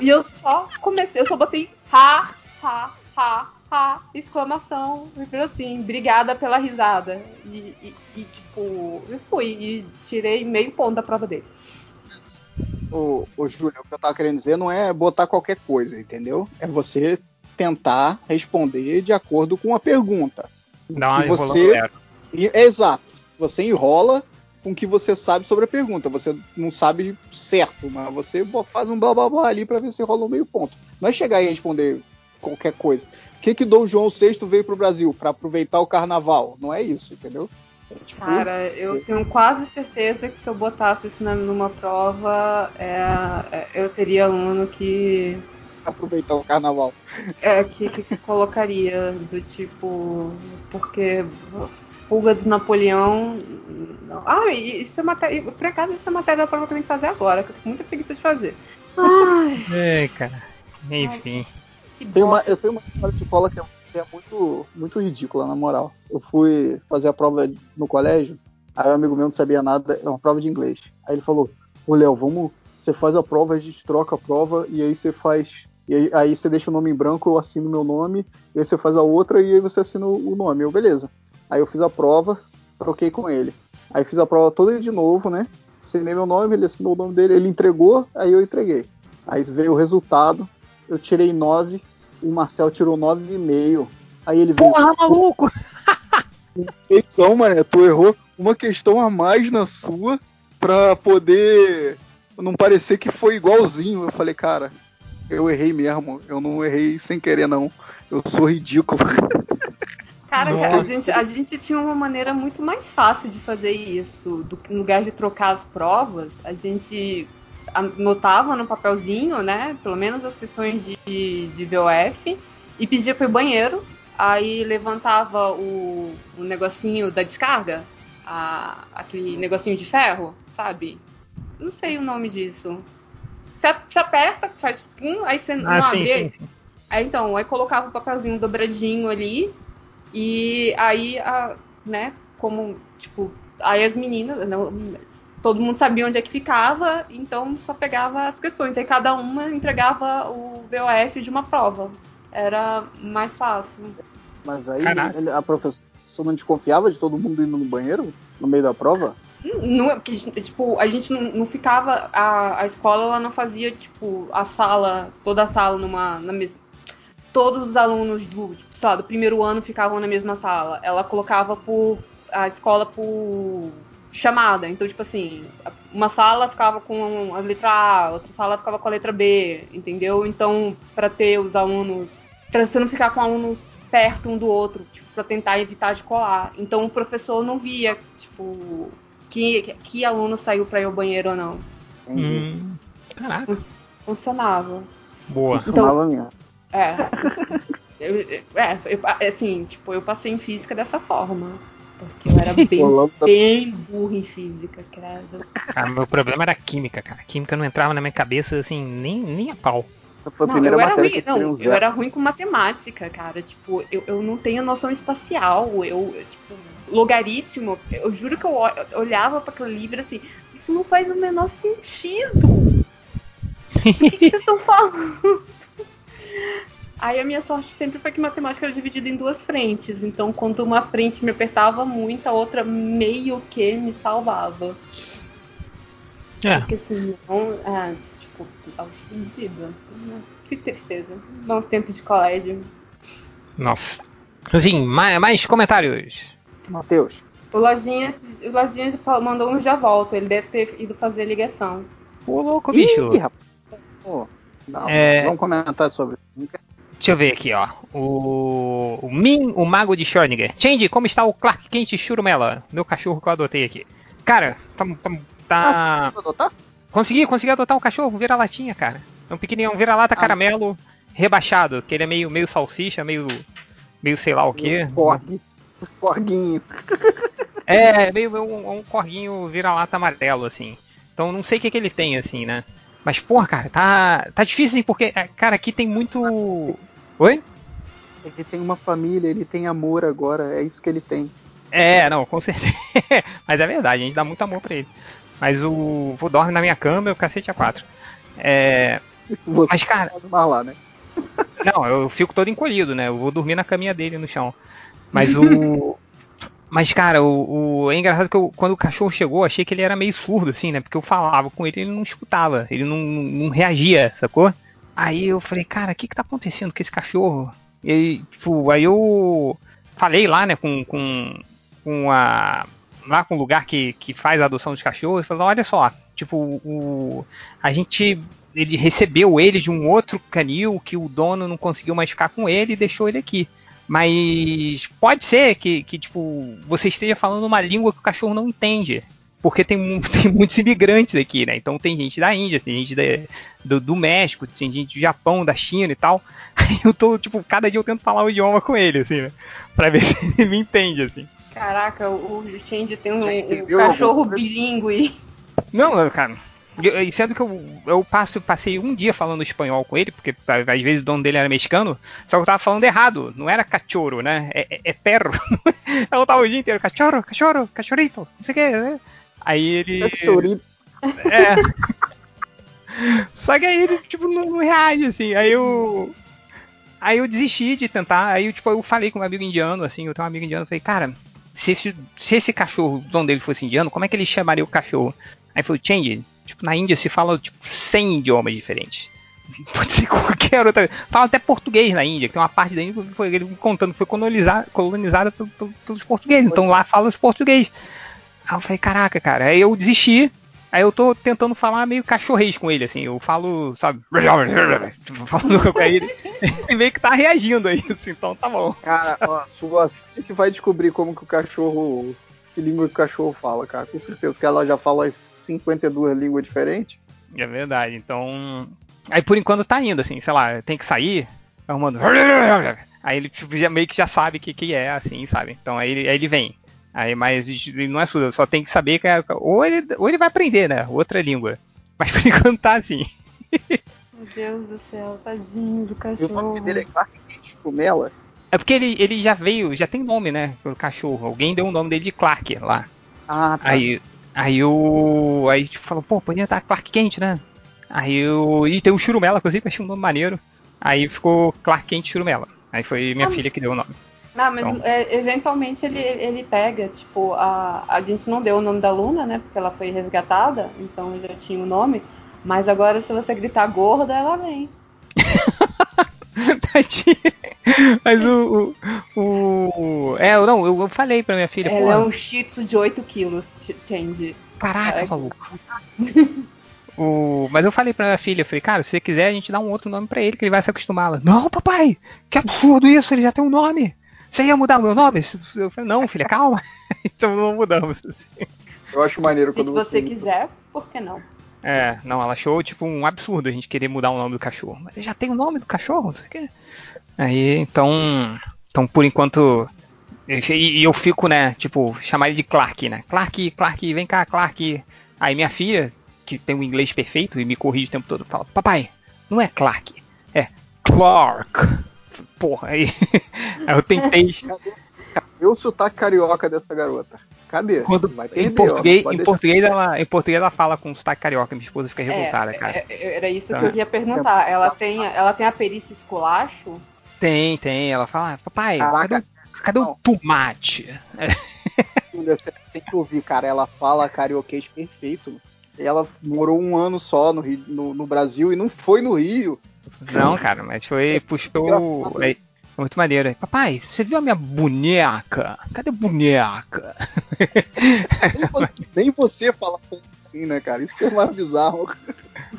e eu só comecei, eu só botei ha, ha, ha, ha, exclamação. E virou assim, obrigada pela risada. E, e- e, tipo, eu fui e tirei meio ponto da prova dele. Ô, ô Júlio, o que eu tava querendo dizer não é botar qualquer coisa, entendeu? É você tentar responder de acordo com a pergunta. E você-. E- é exato. Você enrola com o que você sabe sobre a pergunta. Você não sabe certo, mas você faz um blá blá blá ali pra ver se rolou meio ponto. Não é chegar e responder qualquer coisa. O que que Dom João VI veio pro Brasil? Pra aproveitar o carnaval? Não é isso, entendeu? É tipo, Cara, eu Sim. tenho quase certeza que se eu botasse isso numa prova, é, é, eu teria aluno que aproveitar o carnaval. É, que, que, colocaria do tipo. Porque fuga dos Napoleão. não. Ah, e isso é matéria. Por acaso isso é matéria da prova que eu tenho que fazer agora, que eu tô com muita preguiça de fazer. Ai, É, cara. Enfim. Que Tem uma, eu tenho uma história de escola que é, que é muito, muito ridícula, na moral. Eu fui fazer a prova no colégio, aí um amigo meu não sabia nada, é uma prova de inglês. Aí ele falou: Ô Léo, vamos. Você faz a prova, a gente troca a prova, e aí você faz. E aí, você deixa o nome em branco, eu assino meu nome, e aí você faz a outra, e aí você assina o o nome. Eu, beleza. Aí eu fiz a prova, troquei com ele. Aí fiz a prova toda de novo, né? Assinei meu nome, ele assinou o nome dele, ele entregou, aí eu entreguei. Aí veio o resultado, eu tirei 9, o Marcel tirou 9,5. Aí ele veio. Porra, maluco! *laughs* Feição, mané, tu errou uma questão a mais na sua pra poder não parecer que foi igualzinho. Eu falei, cara, eu errei mesmo, eu não errei sem querer, não. Eu sou ridículo. *laughs* Cara, Nossa. a gente, a gente tinha uma maneira muito mais fácil de fazer isso. Do, que no lugar de trocar as provas, a gente anotava no papelzinho, né? Pelo menos as questões de, de VOF e pedia para o banheiro. Aí levantava o, o negocinho da descarga, a, aquele negocinho de ferro, sabe? Não sei o nome disso. Você, você aperta, faz pum, aí você não Ah, sim, abre. sim, sim. Aí então, aí colocava o papelzinho dobradinho ali e aí, a, né, como, tipo, aí as meninas, não, todo mundo sabia onde é que ficava, então só pegava as questões. Aí cada uma entregava o VOF de uma prova. Era mais fácil. Mas aí ele- a professora não desconfiava de todo mundo indo no banheiro no meio da prova? Não é porque, tipo, a gente não, não ficava. A, a escola ela não fazia, tipo, a sala, toda a sala numa. Na mes... Todos os alunos do, tipo, sei lá, do primeiro ano ficavam na mesma sala. Ela colocava por. a escola por chamada. Então, tipo assim, uma sala ficava com a letra A, outra sala ficava com a letra B, entendeu? Então, para ter os alunos. Pra você não ficar com alunos perto um do outro, tipo, pra tentar evitar de colar. Então o professor não via, tipo, que, que aluno saiu pra ir ao banheiro ou não. Entendi. Hum, caraca, Fun- Funcionava. boa. Funcionava mesmo. É. *laughs* Eu- eu- é, eu- assim, tipo, eu passei em física dessa forma. Porque eu era bem, bem burra em física, credo. Cara, meu problema era química, cara. Química não entrava na minha cabeça assim, nem, nem a pau. Foi a Não, primeira eu era ruim, não, eu era ruim com matemática, cara. Tipo, eu, eu não tenho noção espacial. Eu, tipo, logaritmo. Eu juro que eu olhava para aquele livro assim, isso não faz o menor sentido. *laughs* O que que vocês estão falando? Aí a minha sorte sempre foi que matemática era dividida em duas frentes. Então, quando uma frente me apertava muito, a outra meio que me salvava. É, Porque senão, ah, tipo, tava fodida. Que tristeza. Bons tempos de colégio. nossa. Assim, mais, mais comentários. Matheus, O Lojinha, o Lojinha já mandou um já volta. Ele deve ter ido fazer ligação. Ô, louco, bicho. Ih, rapaz. Pô, não, É. Vamos comentar sobre isso. Não quero- Deixa eu ver aqui, ó. O, o Min, o Mago de Schrödinger. Change, como está o Clark Kent Churumela? Meu cachorro que eu adotei aqui. Cara, tá. tá, tá- Ah, adotar? Consegui, consegui adotar um cachorro, um vira-latinha, cara. É um pequenininho, um vira-lata Ah. caramelo rebaixado, que ele é meio, meio salsicha, meio. meio sei lá o quê. Corgue. Corguinho. *laughs* É, meio um, um corguinho vira-lata amarelo, assim. Então não sei o que, que ele tem, assim, né? Mas, porra, cara, tá, tá difícil, hein? Porque, é, cara, aqui tem muito. Oi? Ele tem uma família, ele tem amor agora, é isso que ele tem. É, não, com certeza. *laughs* Mas é verdade, a gente dá muito amor pra ele. Mas o. Vou dorme na minha cama e o cacete a quatro. É. Você Mas, cara, mais lá, né? *laughs* Não, eu fico todo encolhido, né? Eu vou dormir na caminha dele no chão. Mas o. *laughs* Mas, cara, o, o- é engraçado que eu, quando o cachorro chegou, achei que ele era meio surdo, assim, né? Porque eu falava com ele e ele não escutava, ele não, não reagia, sacou? Aí eu falei, cara, o que que tá acontecendo com esse cachorro? E aí, tipo, aí eu falei lá, né, com, com, com a. Lá com o lugar que, que faz a adoção dos cachorros, falando, olha só, tipo, o. A gente ele recebeu ele de um outro canil que o dono não conseguiu mais ficar com ele e deixou ele aqui. Mas pode ser que, que tipo, você esteja falando uma língua que o cachorro não entende. Porque tem, *laughs* tem muitos imigrantes aqui, né? Então tem gente da Índia, tem gente da- do, do México, tem gente do Japão, da China e tal. *laughs* Aí eu tô, tipo, cada dia eu tento falar o idioma com ele, assim, né? Pra ver *laughs* se ele me entende, assim. Caraca, o, Change tem um, um cachorro coisa? bilíngue. Não, cara. eu- e sendo que eu, eu passo, passei um dia falando espanhol com ele, porque às vezes o dono dele era mexicano, só que eu tava falando errado, não era cachorro, né? É, é, é perro. eu tava o dia inteiro, cachorro, cachorro, cachorrito, não sei o que, né? Aí ele. Cachorrito. É. Só que aí ele, tipo, não, não reage, assim. Aí eu. Aí eu desisti de tentar. Aí, eu, tipo, eu falei com um amigo indiano, assim, eu tenho um amigo indiano, eu falei, cara, se esse, se esse cachorro, o dono dele fosse indiano, como é que ele chamaria o cachorro? Aí ele falou, Change, tipo, na Índia se fala, tipo, 100 idiomas diferentes. *laughs* Pode ser qualquer outra. Fala até português na Índia, que tem uma parte da Índia que foi, ele contando foi colonizada, colonizada pelo- pelo- pelos portugueses. Então lá fala os português. Aí eu falei, caraca, cara. Aí eu desisti. Aí eu tô tentando falar meio cachorrês com ele, assim. Eu falo, sabe? *laughs* Tipo, falando com ele. Ele meio que tá reagindo a isso, então tá bom. Cara, ó, sua filha que vai descobrir como que o cachorro. Que língua que o cachorro fala, cara. Com certeza que ela já fala as 52 línguas diferentes. É verdade. Então. Aí por enquanto tá indo, assim, sei lá, tem que sair, arrumando. Aí ele tipo, já, meio que já sabe o que, que é, assim, sabe? Então aí, aí ele vem. Aí, mas ele não é surdo, só tem que saber que é, ou, ele, ou ele vai aprender, né? Outra língua. *laughs* Mas por enquanto tá assim. Meu Deus do céu, tadinho do E o cachorro. nome dele é Clark Kent Chumela. É porque ele, ele já veio, já tem nome, né? O cachorro. Alguém deu o nome dele de Clark lá. Ah, tá. Aí, aí o. Aí tipo, falou, pô, podia estar Clark Kent, né? Aí o. E tem o Churumela, inclusive, achei um nome maneiro. Aí ficou Clark Kent Churumela. Aí foi minha Ah. filha que deu o nome. Ah, mas Então. é, eventualmente ele, ele pega, tipo, a, a gente não deu o nome da Luna, né? Porque ela foi resgatada, então já tinha o nome. Mas agora, se você gritar gorda, ela vem. *laughs* Tadinha. Mas o. O. o- É, eu- não, eu, falei pra minha filha, Ela pô. é um shih tzu de 8 quilos, Change. Caraca, Caraca. maluco. O... Mas eu falei pra minha filha, eu falei, cara, se você quiser, a gente dá um outro nome pra ele, que ele vai se acostumar. Ela, não, papai, que absurdo isso, ele já tem um nome. Você ia mudar o meu nome? Eu falei, não, filha, calma. *laughs* então não mudamos. Eu acho maneiro Se quando você quiser, por que não? É, não, ela achou tipo um absurdo a gente querer mudar o nome do cachorro. Mas ele já tem o nome do cachorro, não sei o quê. Aí, então. Então, por enquanto. E e eu fico, né, tipo, chamar ele de Clark, né? Clark, Clark, vem cá, Clark. Aí minha filha, que tem um inglês perfeito e me corrige o tempo todo, fala: Papai, não é Clark, é Clark. Porra, aí, *laughs* aí eu tentei. *laughs* Cadê o sotaque carioca dessa garota? Cadê? Quando- Vai em português, ó, em português, ela, em português ela fala com sotaque carioca, minha esposa fica revoltada, É, cara. é, era isso Tá. que eu ia perguntar. Ela tem, ela tem a perícia esculacho? Tem, tem. Ela fala, "Ah, papai, Caraca. cadê, o, cadê o tomate? Júlia, Você tem que ouvir, cara. Ela fala carioquês perfeito. Ela morou um ano só no, Rio- no, no Brasil e não foi no Rio. Não, cara, mas foi, puxou. Engraçado É, muito maneiro. Papai, você viu a minha boneca? Cadê a boneca? Nem, vo- nem você fala assim, né, cara? Isso que é mais bizarro.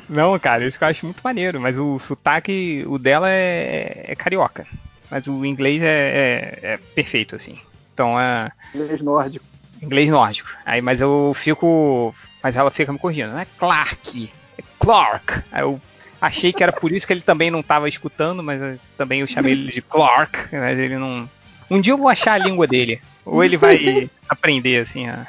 Não, cara, isso que eu acho muito maneiro. Mas o sotaque, o dela é, é carioca. Mas o inglês é, é- é perfeito, assim. Então é Inglês nórdico. inglês nórdico. Aí, mas eu fico. Mas ela fica me corrigindo. Não é Clark, é Clark. Aí eu achei que era por isso que ele também não estava escutando, mas eu- também eu chamei ele de Clark, mas ele não. Um dia eu vou achar a língua dele. Ou ele vai *laughs* aprender, assim, a.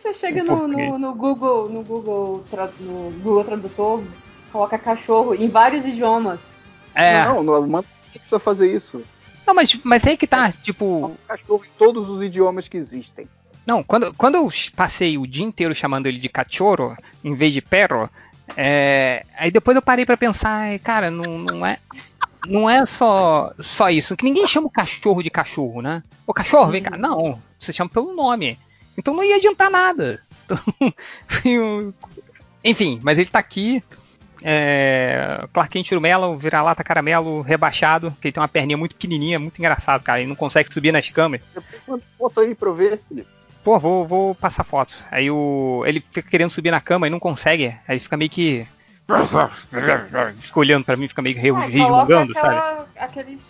Você chega no, no, no Google, no Google, tra- no Google Tradutor, coloca cachorro em vários idiomas. É. Não, não, manda que precisa fazer isso. Não, mas, mas aí que tá, tipo. Um cachorro em todos os idiomas que existem. Não, quando, quando eu passei o dia inteiro chamando ele de cachorro, em vez de perro, é, aí depois eu parei pra pensar, cara, não, não é. Não é só, só isso. Que ninguém chama o cachorro de cachorro, né? O cachorro, vem cá. Não, você chama pelo nome. Então não ia adiantar nada. Então, *laughs* Enfim, mas ele tá aqui. É, Clark Kent Churumelo, vira-lata caramelo, rebaixado, que ele tem uma perninha muito pequenininha, muito engraçado, cara. Ele não consegue subir nas camas. Depois manda foto aí pra eu ver, Felipe. Pô, vou, vou passar foto. Aí o. Ele fica querendo subir na cama e não consegue. Aí fica meio que. Fica olhando pra mim, fica meio que Ah, coloca resmungando, sabe? aquela, aqueles,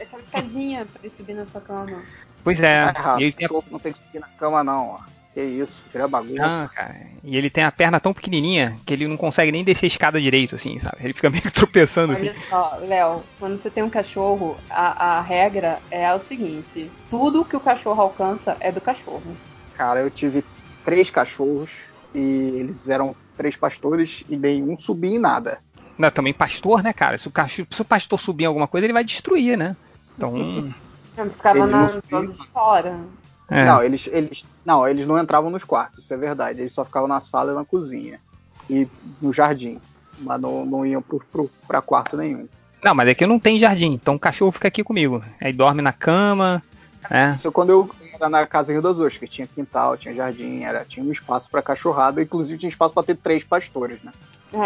aquela escadinha pra ele subir na sua cama. Pois é. Ah, E ele tem a... não tem que subir na cama, não, ó. Que isso, tira bagunça. Ah, cara. E ele tem a perna tão pequenininha que ele não consegue nem descer a escada direito, assim, sabe? Ele fica meio que *laughs* tropeçando, assim. Olha só, Léo, quando você tem um cachorro, a, a regra é o seguinte: tudo que o cachorro alcança é do cachorro. Cara, eu tive três cachorros e eles eram três pastores e nenhum subia em nada. Não, também pastor, né, cara? Se o, cachorro, se o pastor subir em alguma coisa, ele vai destruir, né? Então. *laughs* Eu ficava na, de fora. É. Não, eles, eles, não, eles não entravam nos quartos, isso é verdade. Eles só ficavam na sala e na cozinha. E no jardim. Mas não, não iam pro, pro, pra quarto nenhum. Não, mas aqui não tem jardim, então o cachorro fica aqui comigo. Aí dorme na cama, né? Isso quando eu era na casa Rio das Ostras, que tinha quintal, tinha jardim, era, tinha um espaço pra cachorrada, inclusive tinha espaço pra ter três pastores, né?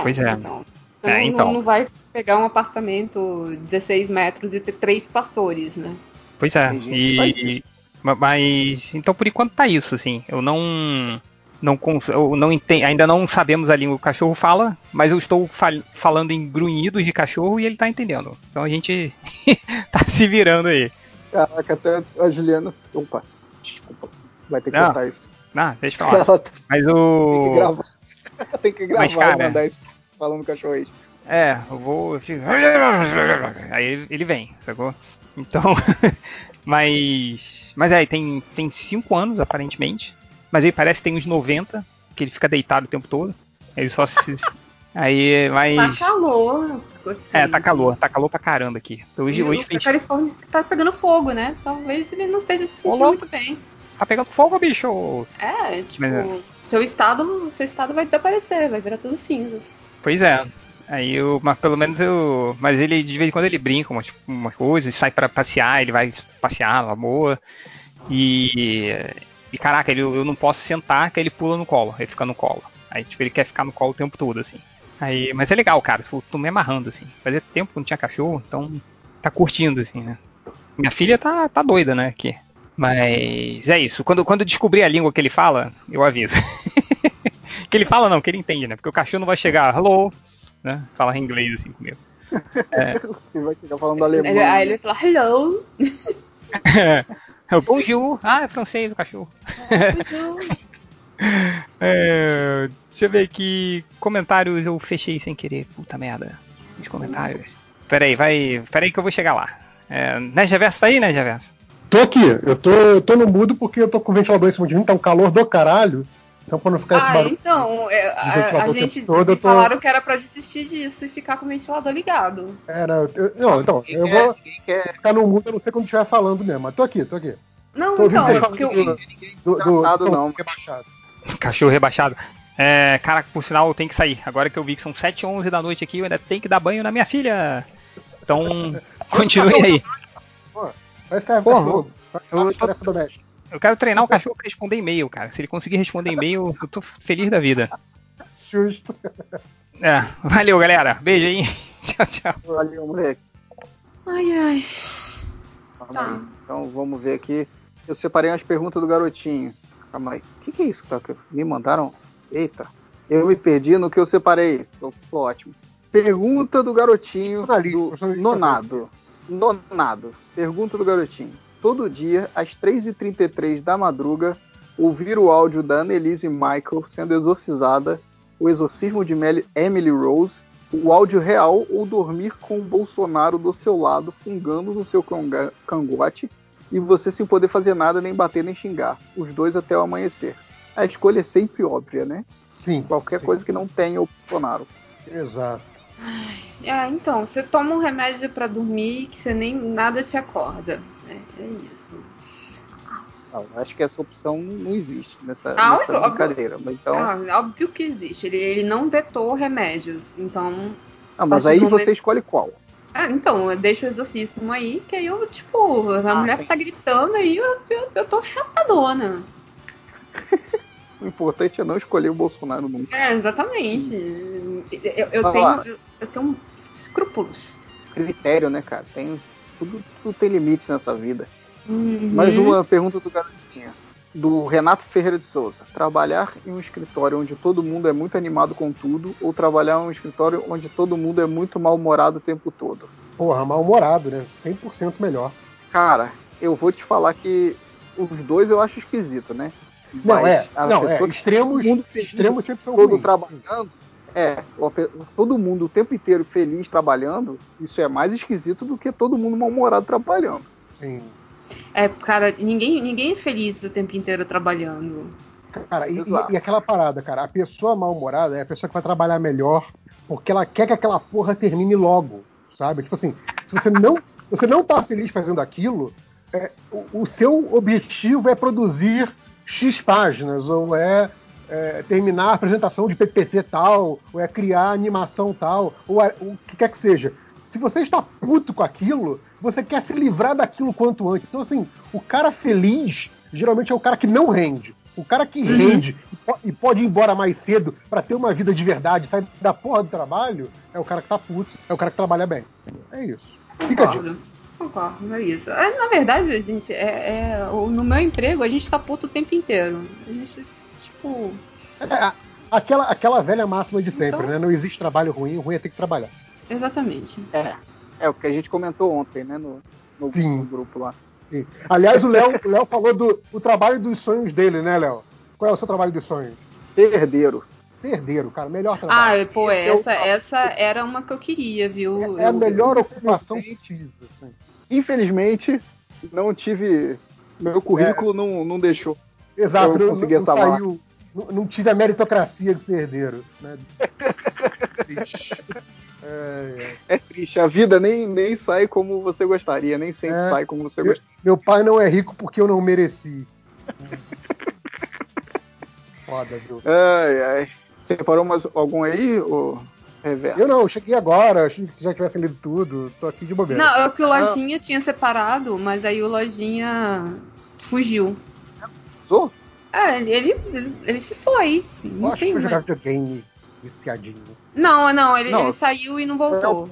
Pois é. Então, você É, não, então. não vai pegar um apartamento 16 metros e ter três pastores, né? Pois é. E ma- mas então por enquanto tá isso, assim. Eu não não eu não entendo, ainda não sabemos a língua que o cachorro fala, mas eu estou fal- falando em grunhidos de cachorro e ele tá entendendo. Então a gente *laughs* tá se virando aí. Caraca, até a Juliana. Opa, desculpa. Vai ter que Não. cortar isso. Ah, deixa eu falar. Ela tem Mas que o gravar. tem que gravar *laughs* Mas, cara, e mandar isso. falando cachorrês. É, eu vou. *laughs* Aí ele- vem, sacou? Então. *laughs* mas. Mas é, tem 5 tem cinco anos aparentemente. Mas ele parece que tem uns 90, que ele fica deitado o tempo todo. Ele só se. Aí, mas. Tá calor. Gostei. É, tá calor, tá calor pra caramba aqui. Hoje, E hoje o- fez. A Califórnia tá pegando fogo, né? Talvez ele não esteja se sentindo Olá. muito bem. Tá pegando fogo, bicho! É, tipo, Mas é. seu estado, seu estado vai desaparecer, vai virar tudo cinzas. Pois é. Aí eu, mas pelo menos eu. Mas ele de vez em quando ele brinca uma, tipo, uma coisa, sai pra passear, ele vai passear na boa. E. E caraca, ele, eu não posso sentar que ele pula no colo, ele fica no colo. Aí tipo, ele quer ficar no colo o tempo todo, assim. Aí, mas é legal, cara. Tipo, tô me amarrando, assim. Fazia tempo que não tinha cachorro, então tá curtindo, assim, né? Minha filha tá, tá doida, né, aqui. Mas é isso. Quando, quando eu descobrir a língua que ele fala, eu aviso. *laughs* que ele fala não, que ele entende, né? Porque o cachorro não vai chegar, hello, né? Falar em inglês assim comigo. *laughs* Ele vai ficar falando alemão. Aí ele vai falar, hello. *laughs* É bonjour. Ah, é francês o cachorro. bonjour. É, deixa eu ver aqui. Comentários eu fechei sem querer. Puta merda. Os comentários. Peraí, vai. Peraí que eu vou chegar lá. É, né, Geverso tá aí, né, Geverso? Tô aqui, eu tô, eu tô no mudo porque eu tô com o ventilador em cima de mim, tá um calor do caralho. Então pra não ficar esse Ah, barulho. então, é, a, a gente todo, eu tô- falaram que era pra desistir disso e ficar com o ventilador ligado. Era, eu- não, então, eu vou ficar no mudo, eu não sei quando estiver falando mesmo, mas tô aqui, tô aqui. Não, Tô então, é porque eu, do, do, do, Descartado, do- não. rebaixado. *laughs* Cachorro rebaixado. É, cara, por sinal, eu tenho que sair. Agora que eu vi que são 7 h 11 da noite aqui, eu ainda tenho que dar banho na minha filha. Então, *laughs* continue aí. Vai ser Porra, eu. Eu quero treinar o cachorro pra responder e-mail, cara. Se ele conseguir responder e-mail, eu tô feliz da vida. Justo. É, valeu, galera. Beijo aí. *laughs* tchau, tchau. Valeu, moleque. Ai, ai. Tá. Então vamos ver aqui. Eu separei umas perguntas do garotinho. Calma aí. O que, que é isso que tá? Me mandaram? Eita. Eu me perdi no que eu separei. Tô, tô ótimo. Pergunta do garotinho Personalista, do. Nonado. Nonado. Pergunta do garotinho. Todo dia, às 3h33 da madruga, ouvir o áudio da Annelise Michael sendo exorcizada, o exorcismo de Emily Rose, o áudio real ou dormir com o Bolsonaro do seu lado, fungando no seu cangote, e você sem poder fazer nada, nem bater, nem xingar. Os dois até o amanhecer. A escolha é sempre óbvia, né? Sim. Qualquer sim. coisa que não tenha o Bolsonaro. Exato. É, então, você toma um remédio pra dormir que você nem nada te acorda. É, é isso. Não, acho que essa opção não existe nessa, Ah, nessa óbvio. brincadeira. Mas então, Ah, óbvio que existe. Ele, ele não vetou remédios. Então. ah, mas aí do você momento- escolhe qual. Ah, então, eu deixo o exorcismo aí, que aí eu, tipo, a Ah, mulher tem- tá gritando aí, eu, eu, eu tô chapadona. *laughs* O importante é não escolher o Bolsonaro nunca. É, exatamente. Eu, eu tenho, eu, eu tenho escrúpulos. Critério, né, cara? Tem, tudo, tudo tem limites nessa vida. Uhum. Mais uma pergunta do garotinho. Do Renato Ferreira de Souza. Trabalhar em um escritório onde todo mundo é muito animado com tudo ou trabalhar em um escritório onde todo mundo é muito mal-humorado o tempo todo? Porra, mal-humorado, né? 100% melhor. Cara, eu vou te falar que os dois eu acho esquisito, né? Não, Mas é. Não, é. Extremos, mundo feliz, extremos sempre são todo ruins. trabalhando. É, todo mundo o tempo inteiro feliz trabalhando, isso é mais esquisito do que todo mundo mal-humorado trabalhando. Sim. É, cara, ninguém, ninguém é feliz o tempo inteiro trabalhando. Cara, e, Exato. e- e aquela parada, cara, a pessoa mal-humorada é a pessoa que vai trabalhar melhor porque ela quer que aquela porra termine logo, sabe? Tipo assim, se você não, você não tá feliz fazendo aquilo, é, o, o seu objetivo é produzir X páginas, ou é, é terminar a apresentação de PPT tal, ou é criar animação tal, ou é- o que quer que seja. Se você está puto com aquilo, você quer se livrar daquilo quanto antes. Então, assim, o cara feliz geralmente é o cara que não rende. O cara que rende e po- pode ir embora mais cedo para ter uma vida de verdade, sair da porra do trabalho, é o cara que tá puto, é o cara que trabalha bem. É isso. Fica a dica. Concordo. Concordo, é isso. É, na verdade, gente, é, é- no meu emprego a gente tá puto o tempo inteiro. A gente, tipo. É, aquela, aquela velha máxima de sempre, Então- né? Não existe trabalho ruim, o ruim é ter que trabalhar. Exatamente. É. É o que a gente comentou ontem, né? No, no, Sim. no grupo lá. Sim. Aliás, o Léo, falou do o trabalho dos sonhos dele, né, Léo? Qual é o seu trabalho dos sonhos? Ser herdeiro. ser herdeiro, cara. Melhor trabalho. Ah, pô, Esse é o essa, essa era uma que eu queria, viu? é a Eu- melhor ocupação infelizmente- possível. assim. Infelizmente, não tive. Meu currículo não, não deixou. Exato, Eu não, consegui não essa saiu. Não, não tive a meritocracia de ser herdeiro. Né? *laughs* Triste. É, é. É triste. A vida nem, nem sai como você gostaria, nem sempre É. sai como você Eu- gostaria. Meu pai não é rico porque eu não mereci. *laughs* Foda, viu? Ai, ai. Separou mais algum aí, ô Reverso? Eu não, eu cheguei agora, achei que vocês já tivessem lido tudo, tô aqui de bobeira. Não, é que o Lojinha tinha separado, mas aí o Lojinha fugiu. Usou? É, ele, ele, ele se foi. Não que tem mais. videogame viciadinho. Não, não, ele, Não. ele saiu e não voltou.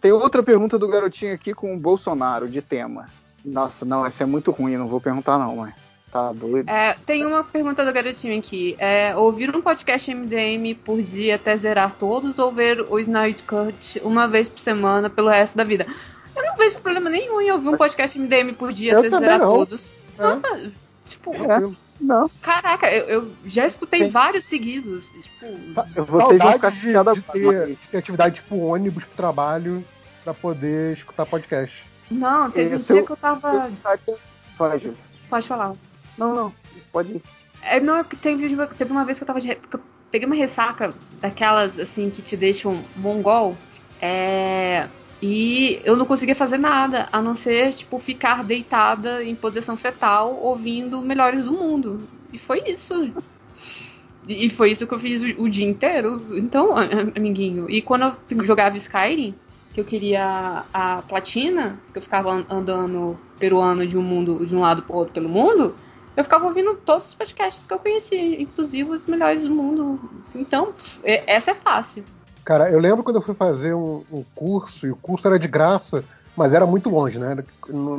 Tem outra pergunta do garotinho aqui com o Bolsonaro, de tema. Nossa, não, essa é muito ruim, não vou perguntar não, mas tá doido. É, tem uma pergunta do garotinho aqui. É, ouvir um podcast MDM por dia até zerar todos ou ver o Snipe Cut uma vez por semana pelo resto da vida? Eu não vejo problema nenhum em ouvir um podcast MDM por dia Eu até zerar não. todos. É. Ah, tipo, Tranquilo. Não, caraca, eu, eu já escutei Sim. vários seguidos. Tipo, vocês vão ficar de, chateados de ter, de ter atividade tipo ônibus pro trabalho pra poder escutar podcast. não, teve um Esse dia eu- que eu tava. Vai, Júlio. Pode falar. Não, não, pode ir. É, não, é porque teve, teve uma vez que eu tava de. que eu peguei uma ressaca daquelas assim que te deixam mongol. É. E eu não conseguia fazer nada, a não ser, tipo, ficar deitada em posição fetal, ouvindo Melhores do Mundo. E foi isso. E foi isso que eu fiz o, o dia inteiro. Então, amiguinho. E quando eu jogava Skyrim, que eu queria a platina, que eu ficava an- andando peruano de um mundo, de um lado pro outro pelo mundo, eu ficava ouvindo todos os podcasts que eu conhecia, inclusive os melhores do mundo. Então, é- essa é fácil. Cara, eu lembro quando eu fui fazer um, um curso, e o curso era de graça, mas era muito longe, né?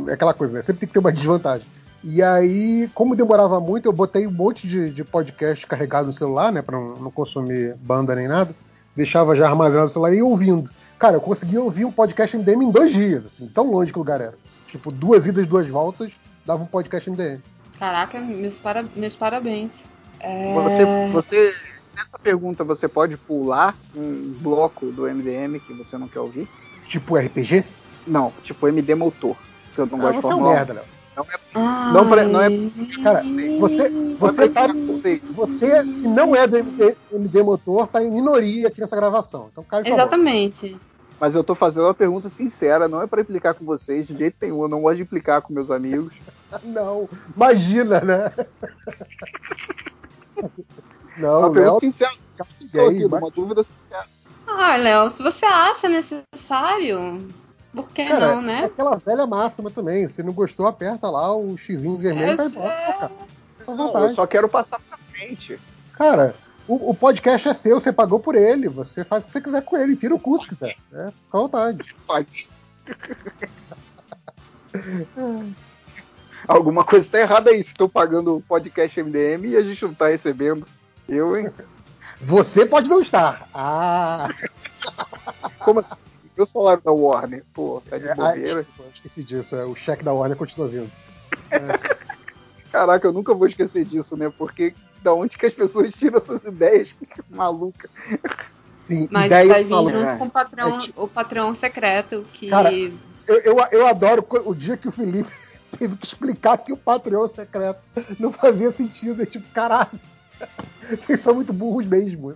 É aquela coisa, né? Sempre tem que ter uma desvantagem. E aí, como demorava muito, eu botei um monte de, de podcast carregado no celular, né? Pra não, não consumir banda nem nada. Deixava já armazenado no celular e ia ouvindo. Cara, eu consegui ouvir um podcast MDM em dois dias, assim, tão longe que o lugar era. Tipo, duas idas, duas voltas, dava um podcast MDM. Caraca, meus, para- meus parabéns. É... Você, você, nessa pergunta, você pode pular um bloco do MDM que você não quer ouvir? Tipo RPG? Não, tipo MD Motor. Você não Ah, gosta de você é um Fórmula 1. merda, Léo. Ai. Não pra- não é- Cara, você, você, tá, Você- que não é do MD, MD Motor, tá em minoria aqui nessa gravação. Então, cai Exatamente. Mas eu tô fazendo uma pergunta sincera, não é pra implicar com vocês de jeito nenhum. Eu não gosto de implicar com meus amigos. *laughs* Não, imagina, né? *laughs* Não, uma pergunta Léo. sincera. Aí, aqui, mas- uma dúvida sincera. Ah, Léo, se você acha necessário, por que Cara, não, é né? aquela velha máxima também. Se não gostou, aperta lá o xizinho vermelho e vai É, embora. é. Não, eu só quero passar pra frente. Cara, o, o podcast é seu, você pagou por ele. Você faz o que você quiser com ele, tira o cu se quiser. Né? Fica à vontade. Pode. Alguma coisa tá errada aí. Se estou pagando o podcast MDM e a gente não tá recebendo. Eu, hein? Você pode não estar. Ah, *laughs* Como assim? Meu salário da Warner. Pô, tá de é, ah, bobeira. eu esqueci disso. É, o cheque da Warner continua vindo. Caraca, eu nunca vou esquecer disso, né? Porque da onde que as pessoas tiram essas ideias *laughs* malucas? Sim, Mas ideia vai vir falou. junto É. com o patrão, É tipo- o patrão secreto que. Cara, Eu, eu, eu adoro o dia que o Felipe *laughs* teve que explicar que o Patreon secreto não fazia sentido. É tipo, caralho, *laughs* vocês são muito burros mesmo.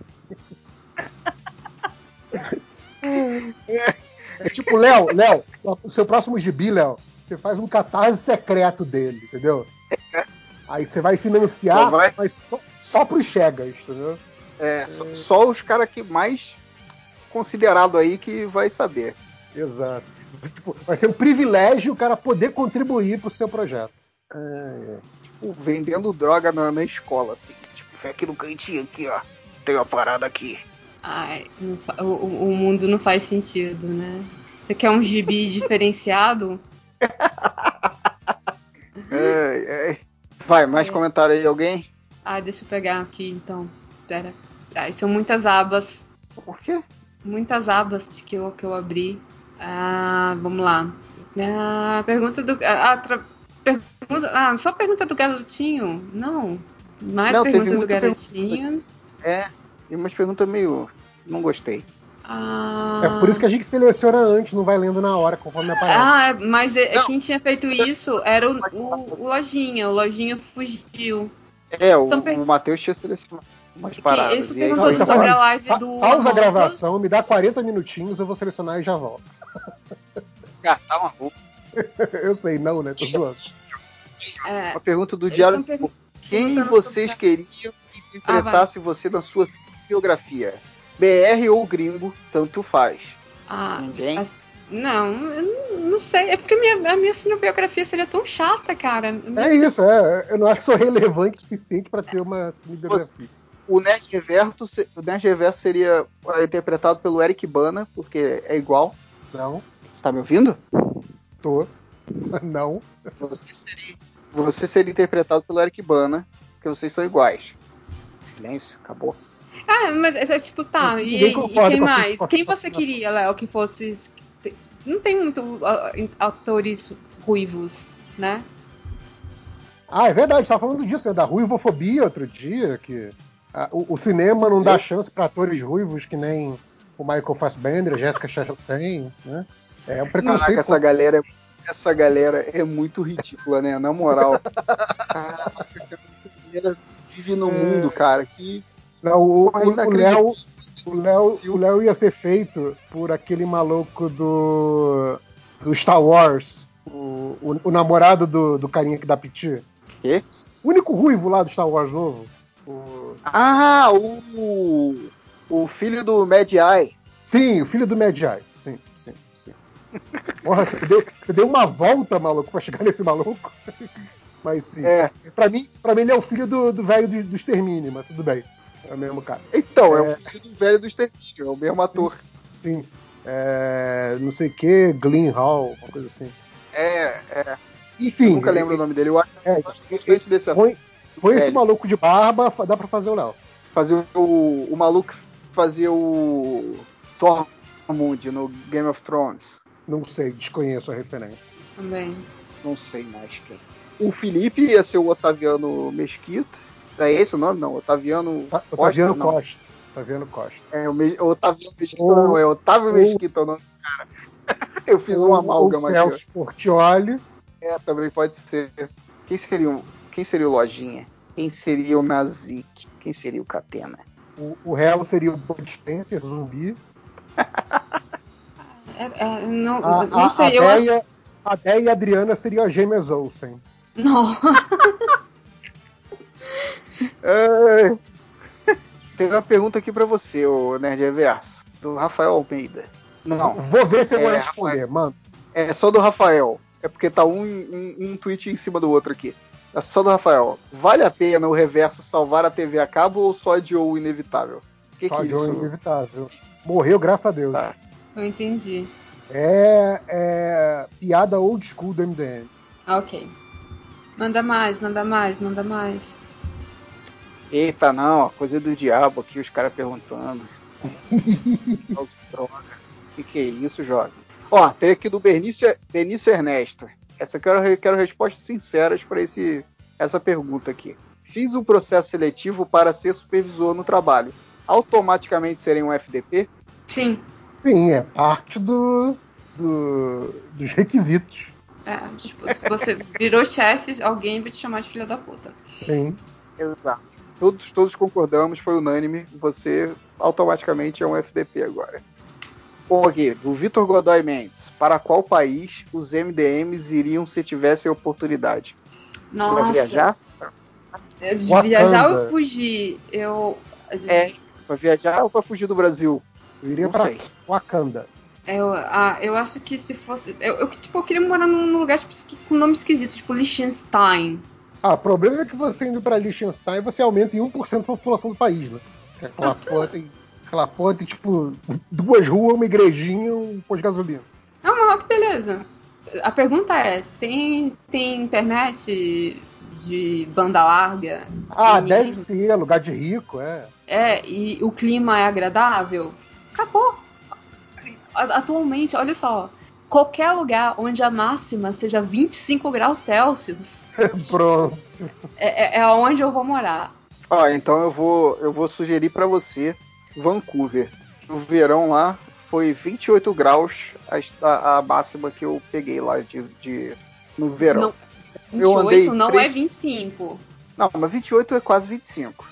É tipo, Léo, Léo, o seu próximo gibi, Léo, você faz um catarse secreto dele, entendeu? Aí você vai financiar, Só vai- mas só, só pros chegas, entendeu? É, só, só os caras que mais considerado aí que vai saber. Exato. Tipo, vai ser um privilégio o cara poder contribuir pro seu projeto. É, é. Tipo, vendendo droga na, na escola, assim. Vem aqui no cantinho aqui, ó. Tem uma parada aqui. Ai, o, o- mundo não faz sentido, né? Você quer um gibi *laughs* diferenciado? *laughs* Ai, ai. Vai, mais comentário aí, alguém? Ah, deixa eu pegar aqui então. Pera. Ai, são muitas abas. Por quê? Muitas abas que eu, que eu abri. Ah, vamos lá. Ah, pergunta do. Ah, tra- pergunta, ah, só pergunta do garotinho? Não. Mais Não, perguntas do garotinho. É. Tem umas perguntas meio. Não gostei. Ah, É por isso que a gente seleciona antes, não vai lendo na hora, conforme aparece. Ah, é, mas é- Não. quem tinha feito isso era o, o- o Lojinha. O Lojinha fugiu. É, o, Então, per- o Matheus tinha selecionado umas Que paradas. isso e aí, perguntou Não, então sobre fala- a live Pa- do. Pausa a gravação, me dá 40 minutinhos, eu vou selecionar e já volto. *laughs* Ah, tá uma roupa. *laughs* Eu sei, não, né? Tô zoando. É, Uma pergunta do Diário. pergun- Quem vocês queriam que interpretasse você na sua biografia? BR ou gringo, tanto faz. Ah, Ninguém? as- não, eu não- sei. É porque a minha, a minha cinebiografia seria tão chata, cara. É isso, é. Eu não acho que sou relevante o suficiente pra ter uma biografia. O Nerd Reverso, o Nerd Reverso seria é, interpretado pelo Eric Bana, porque é igual. Não, Você tá me ouvindo? tô. *laughs* Não. Você seria, você seria interpretado pelo Eric Bana, porque vocês são iguais. Silêncio, acabou. Ah, mas é tipo, tá. E, e quem a- mais? a- Quem a- você queria, Léo, que fosse. Não tem muito atores ruivos, né? Ah, é verdade, você tava falando disso, né? Da ruivofobia outro dia, que ah, o, o cinema não dá chance pra atores ruivos que nem o Michael Fassbender, a Jessica Chastain, né? É um Caraca, preconceito. essa galera, é- essa galera é muito ridícula, né? Na moral. Caraca, essa galera vive no mundo, cara. Que Não, o, o-. Léo. O Léo, o Léo ia ser feito por aquele maluco do. do Star Wars. O, o, o namorado do, do carinha que dá piti. Quê? O único ruivo lá do Star Wars novo. O- Ah, o. O filho do Mad Eye. Sim, o filho do Mad Eye. Porra, você deu, você deu uma volta, maluco, pra chegar nesse maluco. Mas sim. É. Pra, mim, pra mim, ele é o filho do velho do, do extermínio, mas tudo bem. É o mesmo cara. Então, é, É. o filho do velho do extermínio, é o mesmo ator. Sim. É, não sei o que, Glen Hall, uma coisa assim. É, é. Enfim. Eu nunca lembro o nome dele. Eu acho, É, eu acho bastante desse ator. Põe, põe esse maluco de barba, dá pra fazer o Léo. Fazer o, o maluco fazer o Tormund no Game of Thrones. Não sei, desconheço a referência. Também. Não sei mais quem. O Felipe ia ser o Otaviano Mesquita. É esse o nome? Não, Otaviano Tá- Costa. Otaviano não. Costa. Otaviano Costa. É, o Me... Otaviano Mesquita Ou- não, é Otávio ou- Mesquita o nome do cara. *laughs* Eu fiz Ou- uma amálgama aqui. Celso Portioli. É, também pode ser. Quem seria o, quem seria o Lojinha? Quem seria o Nazik? Quem seria o Catena? O, o réu seria o Bud Spencer, zumbi. *laughs* É, é, não, A, não a, sei, a eu acho. A Deia e a Adriana seriam as gêmeas Olsen. Não. *laughs* É. Tem uma pergunta aqui pra você, o Nerd Reverso. Do Rafael Almeida. Não, Vou ver se eu vou É, responder, mano. é só do Rafael. É porque tá um, um, um tweet em cima do outro aqui. É só do Rafael. Vale a pena o Reverso salvar a TV a cabo ou só adiou o inevitável? O que, Só que é de isso? inevitável. Morreu, graças a Deus. Tá. Eu entendi. É, é piada old school do MDM. Ah, Ok. Manda mais, manda mais, manda mais. Eita, não, coisa do diabo aqui, os caras perguntando. *laughs* Droga. O que, que é isso, jovem? Ó, tem aqui do Benício, Benício Ernesto. Essa eu quero, quero respostas sinceras para essa pergunta aqui. Fiz um processo seletivo para ser supervisor no trabalho. Automaticamente serei um FDP? Sim. Sim, é parte do, do- dos requisitos. É, tipo, se você virou chefe, alguém vai te chamar de filha da puta. Sim. Exato. Todos, todos concordamos, foi unânime. Você automaticamente é um FDP agora. Bom, aqui, do Vitor Godoy Mendes. Para qual país os MDMs iriam se tivessem oportunidade? Para Nossa. viajar? Eu de Wakanda. viajar ou fugir? Eu. É, para viajar ou para fugir do Brasil? Eu iria Não pra sei. Wakanda. Eu, ah, eu acho que se fosse. Eu, eu, tipo, eu queria morar num lugar tipo, com nome esquisito, tipo Liechtenstein. Ah, o problema é que você indo pra Liechtenstein, você aumenta em 1% a população do país, né? Que Aquela porra tem, aquela porra tem, tipo, duas ruas, uma igrejinha e um posto de gasolina. Ah, mas olha que beleza. A pergunta é: tem, tem internet de banda larga? Ah, deve ter, lugar de rico, é. É, e o clima é agradável? Acabou. Atualmente, olha só. Qualquer lugar onde a máxima seja 25 graus Celsius *laughs* Pronto. é, é, é onde eu vou morar. Ó, então eu vou, eu vou sugerir pra você Vancouver. No verão lá foi 28 graus a, a, máxima que eu peguei lá de, de no verão. Não, Eu 28 andei não três- é 25. Não, mas 28 é quase 25.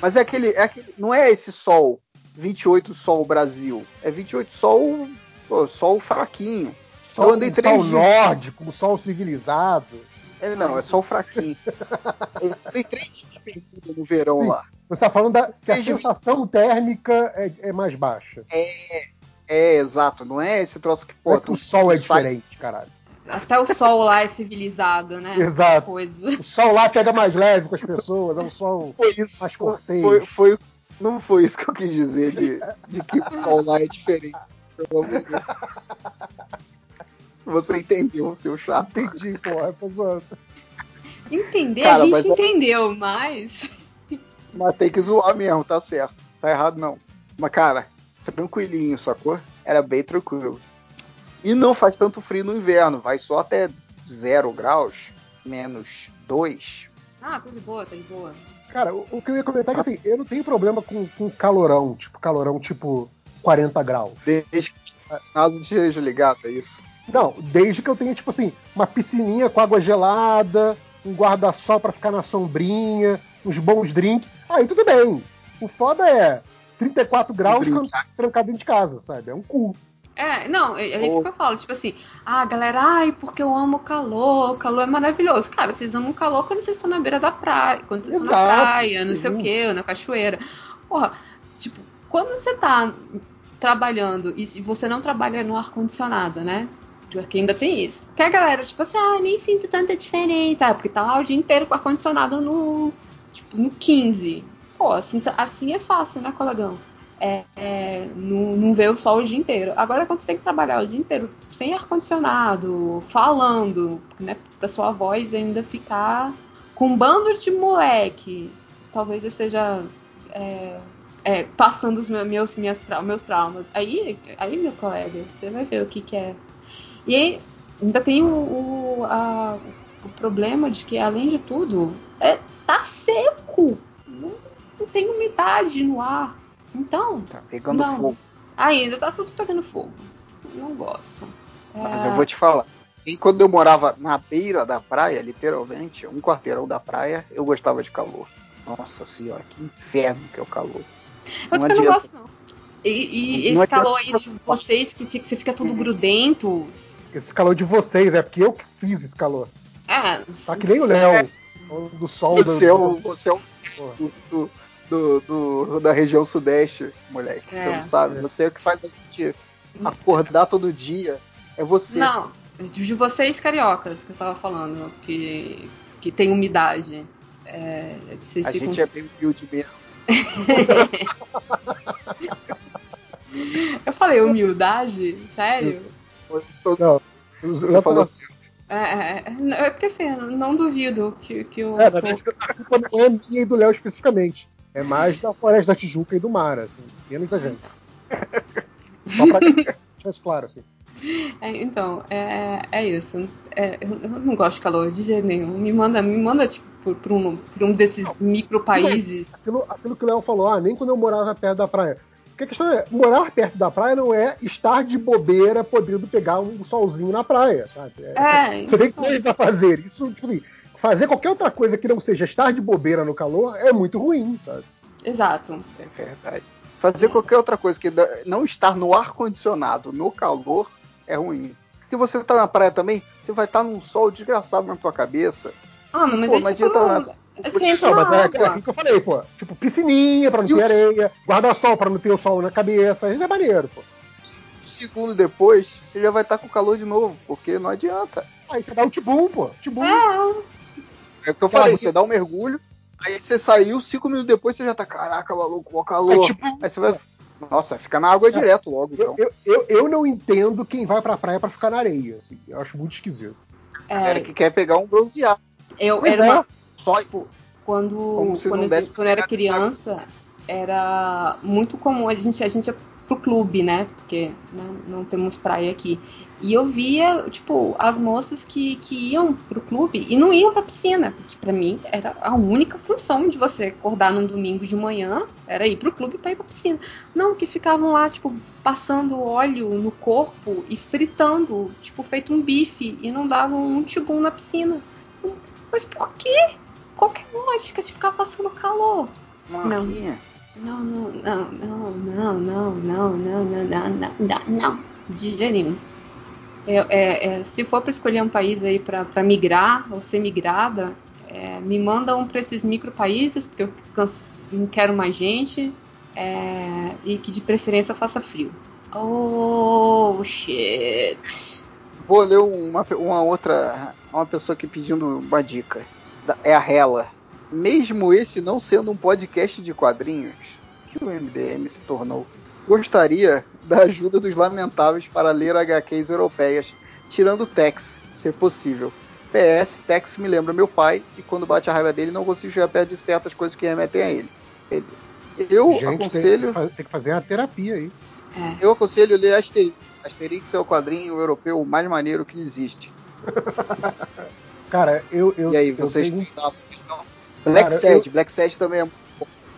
Mas é aquele, é aquele. Não é esse sol 28 sol Brasil. É 28 sol. Pô, sol fraquinho. Sol, eu andei três sol dias. nórdico, sol civilizado. É, não, é sol fraquinho. *laughs* eu andei três dias de bermuda no verão Sim. lá. Você tá falando da, que a Três sensação térmica é, é mais baixa. É, exato. Não é esse troço que, pô, é que o sol é sai- diferente, caralho. Até o sol lá é civilizado, né? *laughs* Exato. Coisa. O sol lá pega mais leve com as pessoas, é um sol Foi isso. mais Foi, cortês. foi, foi- não foi isso que eu quis dizer de, de que o sol lá é diferente. Pelo amor de Deus. Você entendeu, seu chato. Entendi, porra, tô zoando. Entender, Cara, a gente mas é- entendeu, mas. Mas tem que zoar mesmo, tá certo. Tá errado não. Mas, cara, tranquilinho, sacou? Era bem tranquilo. E não faz tanto frio no inverno, vai só até 0 graus, menos 2. Ah, tá de boa, tá de boa. Cara, o, o que eu ia comentar é que assim, eu não tenho problema com, com calorão, tipo, calorão tipo 40 graus. Desde que o ginásio esteja ligado, é isso. Não, desde que eu tenha, tipo assim, uma piscininha com água gelada, um guarda-sol pra ficar na sombrinha, uns bons drinks. Aí tudo bem. O foda é 34 graus trancado dentro de casa, sabe? É um cu. É, não, é, é isso que eu falo. Tipo assim, ah, galera, ai, porque eu amo o calor, o calor é maravilhoso. Cara, vocês amam o calor quando vocês estão na beira da praia, quando vocês estão na Exato, praia, não sei o quê, ou na cachoeira. Porra, tipo, quando você tá trabalhando e você não trabalha no ar-condicionado, né? Porque ainda tem isso. Que a galera, tipo assim, ah, nem sinto tanta diferença. Ah, porque tá lá o dia inteiro com o ar-condicionado no, tipo, no 15. Pô, assim, assim é fácil, né, colegão? É, é, não, não ver o sol o dia inteiro. Agora, quando você tem que trabalhar o dia inteiro sem ar-condicionado, falando, né, sua voz ainda ficar com um bando de moleque, talvez eu esteja é, é, passando os meus, minhas meus traumas. Aí, aí, meu colega, você vai ver o que, que é. E ainda tem o, o, a- o problema de que, além de tudo, é, tá seco. Não, não tem umidade no ar. Então, Tá pegando Não. fogo. ainda tá tudo pegando fogo. Não gosto. Mas É, eu vou te falar. E quando eu morava na beira da praia, literalmente, um quarteirão da praia, eu gostava de calor. Nossa senhora, que inferno que é o calor. Eu não também não gosto, não. E, e Não esse calor aí de vocês que fica, você fica tudo Uhum. grudento. Esse calor de vocês, é porque eu que fiz esse calor. É, Tá que nem o Léo, falando do sol. do- é do- você é o. do, do- da região sudeste, moleque. Você É. não sabe. Você é o que faz a gente acordar todo dia. É você. Não, de vocês cariocas que eu estava falando, que, que tem umidade. É, vocês a ficam... gente é bem humilde mesmo. *laughs* Eu falei humildade? Sério? Não, Você falou assim, É, é, é, é porque assim, não duvido que, que o. É, na verdade, a culpa não é minha e do Léo especificamente. É mais da Floresta da Tijuca e do mar, assim. Menos da gente. *laughs* Só pra isso claro, assim. É, então, é, é isso. É, eu não gosto de calor de jeito nenhum. Me manda, me manda tipo, por, por um, por um desses micro países. Aquilo, aquilo que o Léo falou, ah, nem quando eu morava perto da praia. Porque a questão é, morar perto da praia não é estar de bobeira podendo pegar um solzinho na praia, sabe? É- É, Você tem então, coisas a fazer. Isso, tipo assim, fazer qualquer outra coisa que não seja estar de bobeira no calor é muito ruim, sabe? Exato. É verdade. Fazer qualquer outra coisa que não estar no ar-condicionado, no calor, é ruim. Porque você tá na praia também, você vai estar num sol desgraçado na tua cabeça. Ah, não, mas Pô, aí não adianta nada. você entra Não, mas é, é aquilo que eu falei, pô. Tipo, piscininha pra não Se ter o- areia, guarda-sol pra não ter o sol na cabeça. Aí é maneiro, pô. Um segundo depois, você já vai estar com calor de novo, porque não adianta. Aí você dá o tibum, pô. Tibum. É, É o que eu falei, você dá um mergulho, aí você saiu, cinco minutos depois você já tá, caraca, maluco, mó calor. Aí, Aí, tipo, você vai. Nossa, fica na água direto logo, eu, então. eu, eu, eu não entendo quem vai pra praia pra ficar na areia, assim. Eu acho muito esquisito. Era é, que quer pegar um bronzeado. eu Pois era é. uma, Só, tipo, quando quando, eu- quando eu era criança era muito comum a gente a gente pro clube, né? Porque né, não temos praia aqui. E eu via, tipo, as moças que, que iam pro clube e não iam pra piscina, que para mim era a única função de você acordar num domingo de manhã, era ir pro clube para ir pra piscina. Não, que ficavam lá, tipo, passando óleo no corpo e fritando, tipo, feito um bife, e não davam um tibum na piscina. Mas por quê? Qual que é a lógica de ficar passando calor? Marquinha. Não, não, não, não, não, não, não, não, não, não, não, não, de jeito nenhum. É, é, é, se for para escolher um país aí para migrar ou ser migrada, é, me mandam para esses micro países, porque eu canso, não quero mais gente, é, e que de preferência faça frio. Oh, shit. Vou ler uma, uma outra, uma pessoa aqui pedindo uma dica. É a Hela. Mesmo esse não sendo um podcast de quadrinhos, que o MDM se tornou, gostaria da ajuda dos lamentáveis para ler HQs europeias, tirando o Tex, se possível. PS, Tex me lembra meu pai, e quando bate a raiva dele não consigo chegar perto de certas coisas que remetem a ele. Beleza. Eu Gente, tem, aconselho. que tem que fazer uma terapia aí. É. Eu aconselho ler Asterix. Asterix é o quadrinho europeu mais maneiro que existe. *laughs* Cara, eu. eu e aí, eu vocês tenho- Black Cara, Sad, Black Sad também é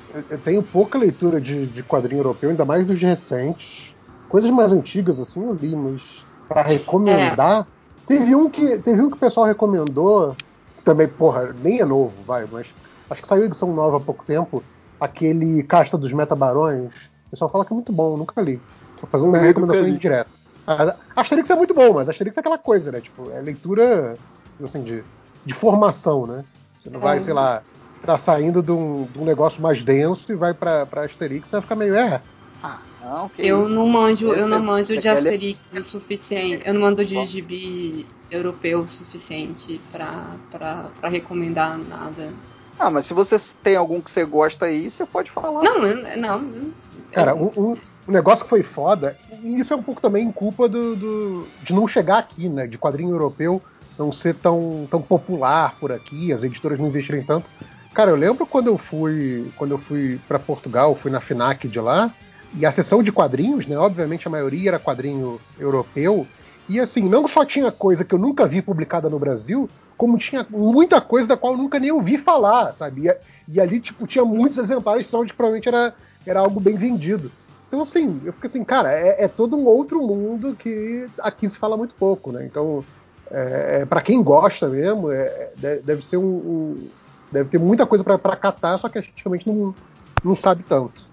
Eu- Eu tenho pouca leitura de, de quadrinho europeu, ainda mais dos recentes. Coisas mais antigas, assim, eu li, mas pra recomendar. Teve, um que, teve um que o pessoal recomendou, que também, porra, nem é novo, vai, mas acho que saiu edição nova há pouco tempo. Aquele Casta dos Metabarões. O pessoal fala que é muito bom, eu nunca li. Vou fazer uma Eu recomendação indireta. A- Asterix é muito bom, mas Asterix é aquela coisa, né? Tipo, é leitura assim, de, de formação, né? Você não vai, É. sei lá, tá saindo de um, de um negócio mais denso e vai pra, pra Asterix, você vai ficar meio, é. Ah, não, que Eu isso. não manjo, eu não é- manjo de é- Asterix o suficiente. Eu não mando de gibi europeu o suficiente pra, pra, pra recomendar nada. Ah, mas se você tem algum que você gosta aí, você pode falar. Não, não. Cara, um, um- um negócio que foi foda, e isso é um pouco também culpa do, do- de não chegar aqui, né? De quadrinho europeu não ser tão, tão popular por aqui, as editoras não investirem tanto. Cara, eu lembro quando eu fui quando eu fui para Portugal, fui na Finac de lá, e a seção de quadrinhos, né? Obviamente a maioria era quadrinho europeu, e assim, não só tinha coisa que eu nunca vi publicada no Brasil, como tinha muita coisa da qual eu nunca nem ouvi falar, sabe? E, e ali, tipo, tinha muitos exemplares onde provavelmente era, era algo bem vendido. Então, assim, eu fico assim, cara, é, é todo um outro mundo que aqui se fala muito pouco, né? Então, é, para quem gosta mesmo, é, de- deve ser um, um- deve ter muita coisa pra pra catar, só que a gente realmente não, não sabe tanto.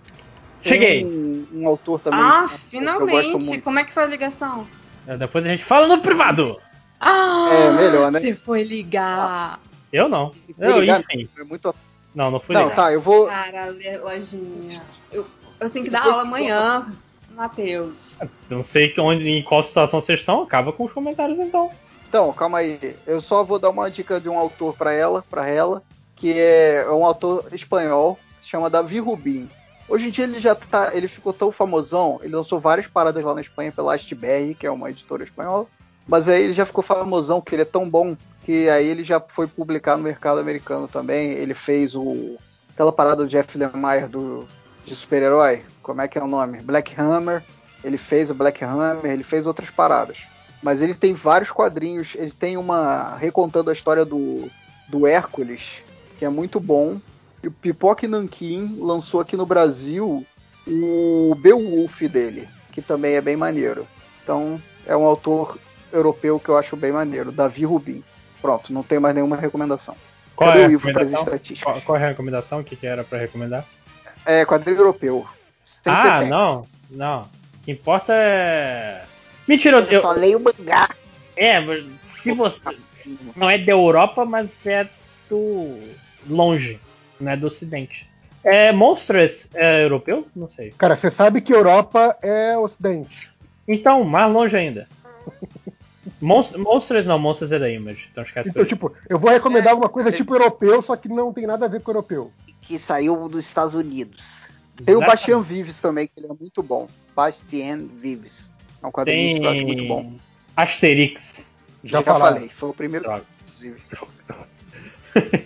Cheguei. Tem um, um autor também Ah, que eu gosto finalmente! muito. Como é que foi a ligação? É, Depois a gente fala no privado. Ah! É, melhor, né? Você foi ligar. Eu não. Eu, ligar, enfim. é muito... Não, não fui Não, ligar. tá, eu vou. Cara, lojinha. Eu, eu tenho que dar aula amanhã, Matheus. Eu não sei que onde, em qual situação vocês estão. Acaba com os comentários então. Então, calma aí. Eu só vou dar uma dica de um autor pra ela, para ela, que é um autor espanhol, chama Davi Rubin. Hoje em dia ele já tá, ele ficou tão famosão, ele lançou várias paradas lá na Espanha pela Astberry, que é uma editora espanhola. Mas aí ele já ficou famosão, que ele é tão bom que aí ele já foi publicar no mercado americano também. Ele fez o aquela parada do Jeff Lemire do de super-herói, como é que é o nome? Black Hammer. Ele fez o Black Hammer, ele fez outras paradas. Mas ele tem vários quadrinhos. Ele tem uma. recontando a história do, do Hércules, que é muito bom. E o Pipoque Nankin lançou aqui no Brasil o Beowulf dele, que também é bem maneiro. Então, é um autor europeu que eu acho bem maneiro, Davi Rubin. Pronto, não tenho mais nenhuma recomendação. Qual Cadê é a para recomendação? Qual, qual é a recomendação? O que, que era pra recomendar? É, quadrinho europeu. Ah, não. Não. O que importa é. Mentira, eu. só leio mangá. É, mas se você. Não é da Europa, mas é do. longe. Não é do Ocidente. É Monsters é europeu? Não sei. Cara, você sabe que Europa é Ocidente. Então, mais longe ainda. Monst Monsters não, Monsters é da Image. Então esquece Então, eu tipo, eu vou recomendar alguma coisa tipo europeu, só que não tem nada a ver com europeu. Que saiu dos Estados Unidos. Tem o Exatamente. Bastian Vives também, que ele é muito bom. Bastian Vives. É um quadrinista que eu acho muito bom. Tem Asterix. Já, Já, falei, foi o primeiro, inclusive. *laughs*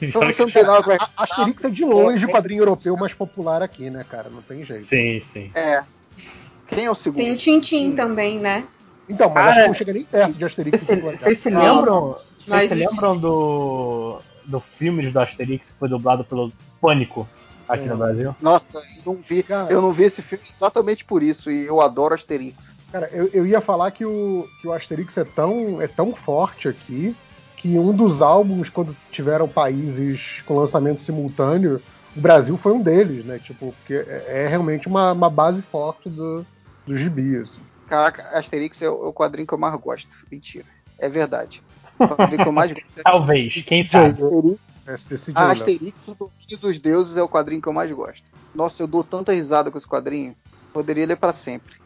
Então você não tem nada pra Asterix é de longe o quadrinho europeu mais popular aqui, né, cara? Não tem jeito. Sim, sim. É. Quem é o segundo? Tem o Tintin também, né? Então, mas Cara, acho que não chega nem perto de Asterix. Vocês se, lembram, vocês se lembram do, do filme do Asterix que foi dublado pelo Pânico aqui É. no Brasil? Nossa, eu não vi. Cara. Eu não vi esse filme exatamente por isso. E eu adoro Asterix. Cara, eu, eu ia falar que o, que o Asterix é tão, é tão forte aqui que um dos álbuns, quando tiveram países com lançamento simultâneo, o Brasil foi um deles, né? Tipo, porque é, é realmente uma, uma base forte do, do gibi, assim. Caraca, Asterix é o, é o quadrinho que eu mais gosto. Mentira. É verdade. O quadrinho que eu mais gosto. é *laughs* Talvez, quem sabe. Asterix, É, decide ah. Asterix, o Domínio dos Deuses, é o quadrinho que eu mais gosto. Nossa, eu dou tanta risada com esse quadrinho. Poderia ler pra sempre.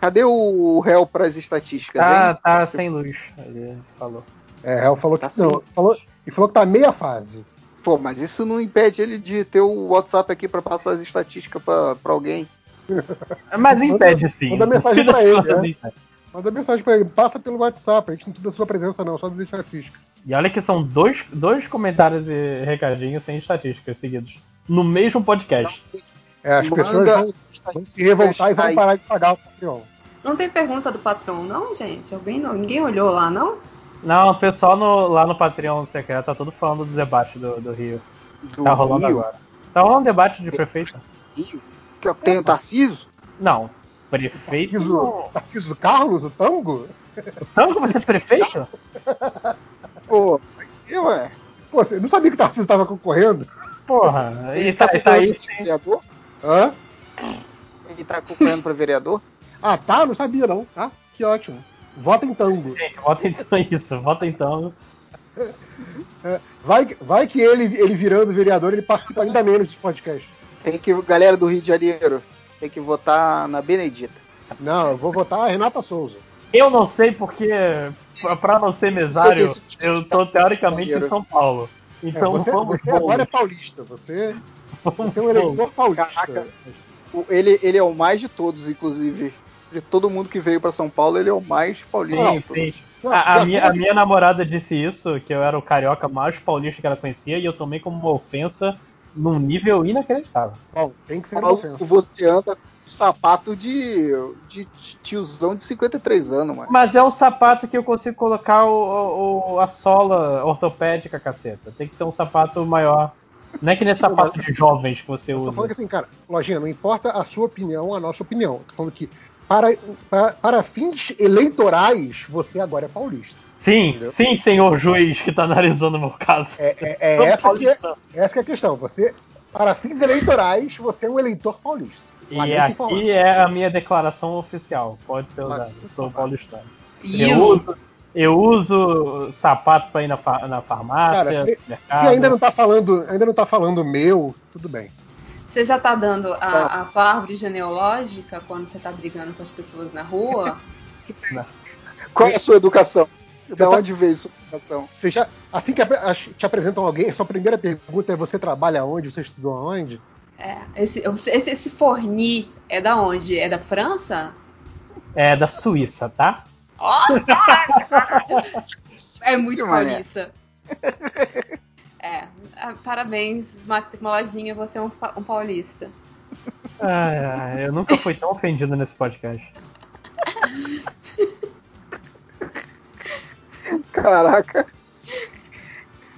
Cadê o réu pras estatísticas, Tá, hein? tá sem luz, ele falou. É, Hel falou que Tá não. sim. Falou, e falou que tá meia fase. Pô, mas isso não impede ele de ter o WhatsApp aqui pra passar as estatísticas pra, pra alguém. *laughs* Mas impede sim. manda mensagem pra ele, né? Manda mensagem pra ele, passa pelo WhatsApp, a gente não precisa da sua presença, não, só da estatística. E olha que são dois, dois comentários e recadinhos sem estatísticas seguidos. No mesmo podcast. É, as Manda pessoas vão, vão se revoltar e vão parar de pagar o Patreon. Não tem pergunta do patrão, não, gente? Alguém não, ninguém olhou lá, não? Não, o pessoal no- lá no Patreon secreto tá todo falando do debate do, do Rio. Do Tá rolando Rio. agora. Tá rolando debate de prefeito? Rio. Que eu tenho o Tarciso? Não. Prefeito. Tarciso, Tarciso Carlos, o tango? Tanto que você é prefeito? *laughs* Pô, vai ser, ué. Pô, você não sabia que o Tarcísio tava concorrendo? Porra. E Ele tá, tá e tá aí. pra vereador? Hã? Ele tá concorrendo pra vereador? Ah, tá? Não sabia não, tá? Que ótimo. Vota em tango. Gente, vota então *laughs* isso. Vota então. Vai, vai que ele, ele virando vereador, ele participa ainda menos desse podcast. Tem que, galera do Rio de Janeiro, tem que votar na Benedita. Não, eu vou votar a Renata Souza. Eu não sei porque, pra não ser mesário, eu tô teoricamente em São Paulo. É, Então você vamos, você agora é paulista. Você, você é um eleitor paulista. Caraca. Ele, ele é o mais de todos, inclusive. De todo mundo que veio pra São Paulo, ele é o mais paulista. Sim. Não, A, a minha, a minha namorada disse isso, que eu era o carioca mais paulista que ela conhecia, e eu tomei como uma ofensa num nível inacreditável. Bom, tem que ser uma ofensa. você anda com sapato de, de tiozão de 53 anos, mano. Mas é um sapato que eu consigo colocar o, o- a sola ortopédica, caceta. Tem que ser um sapato maior. Não é que nem sapato de jovens que você Eu tô usa. falando que assim, cara, Lojinha, não importa a sua opinião, a nossa opinião. Tô falando que para, para, para fins eleitorais, você agora é paulista. Sim, Entendeu? sim, senhor juiz que tá analisando o meu caso. É, é- é essa, que é, essa que é a questão. Você, para fins eleitorais, você é um eleitor paulista. E aqui é a minha declaração oficial. Pode ser usada. Eu sou paulistano. E Eu uso, eu uso sapato pra ir na, fa- na farmácia, Cara, se-. Se ainda não tá falando, ainda não tá falando meu, tudo bem. Você já tá dando a, a sua árvore genealógica quando você tá brigando com as pessoas na rua? *laughs* Qual é a sua educação? Da tá- onde veio sua educação? Você já, assim que te apresentam alguém, a sua primeira pergunta é: você trabalha onde? Você estudou aonde? É, esse, esse, esse forni é da onde? É da França? É da Suíça, tá? *laughs* É muito paulista. É, ah, parabéns, Ma- Lojinha, você é um, um paulista. Ai, ai, eu nunca fui tão ofendido nesse podcast. Caraca.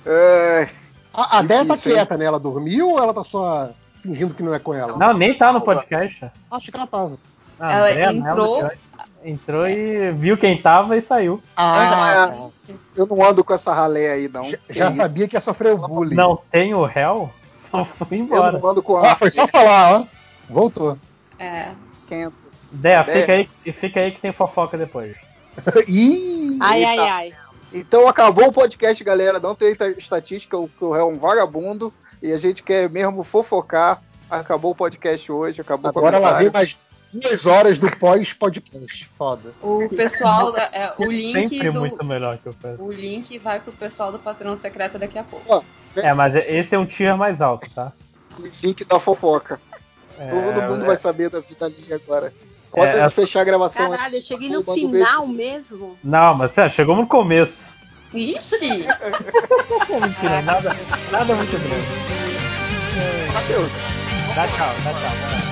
É, A, a Déia tá hein? quieta, né? Ela dormiu ou ela tá só fingindo que não é com ela? Não, nem tá no podcast. Acho que ela tava. Ah, Ela André, entrou- Mello, Entrou e viu quem tava e saiu. Ah, eu não ando com essa ralé aí, não. já, já sabia que ia sofrer o bullying. Não tem o réu? *laughs* Então fui Eu embora. não ando com Ah, a foi só falar, ó. Voltou. É. Quem entra? Déia, É. fica aí, fica aí que tem fofoca depois. *laughs* Ih! Ai, ai, ai. Então acabou o podcast, galera. Não tem ta- estatística, o que réu é um vagabundo. E a gente quer mesmo fofocar. Acabou o podcast hoje, acabou o Agora lá vem mais duas horas do pós-podcast. Foda. O pessoal, *laughs* da- é, o É link sempre do, muito melhor que eu faço. o link vai pro pessoal do patrão secreto daqui a pouco. É, mas esse é um tier mais alto, tá? Link da fofoca. É, Todo mundo é- vai saber da vida ali agora. Pode É, fechar a gravação. Caralho, eu cheguei no beijo. final mesmo. Não, mas é, chegou no começo. Ixi! *laughs* Mentira, nada, nada muito grande. Mateus. Dá tchau, dá tchau. vai lá.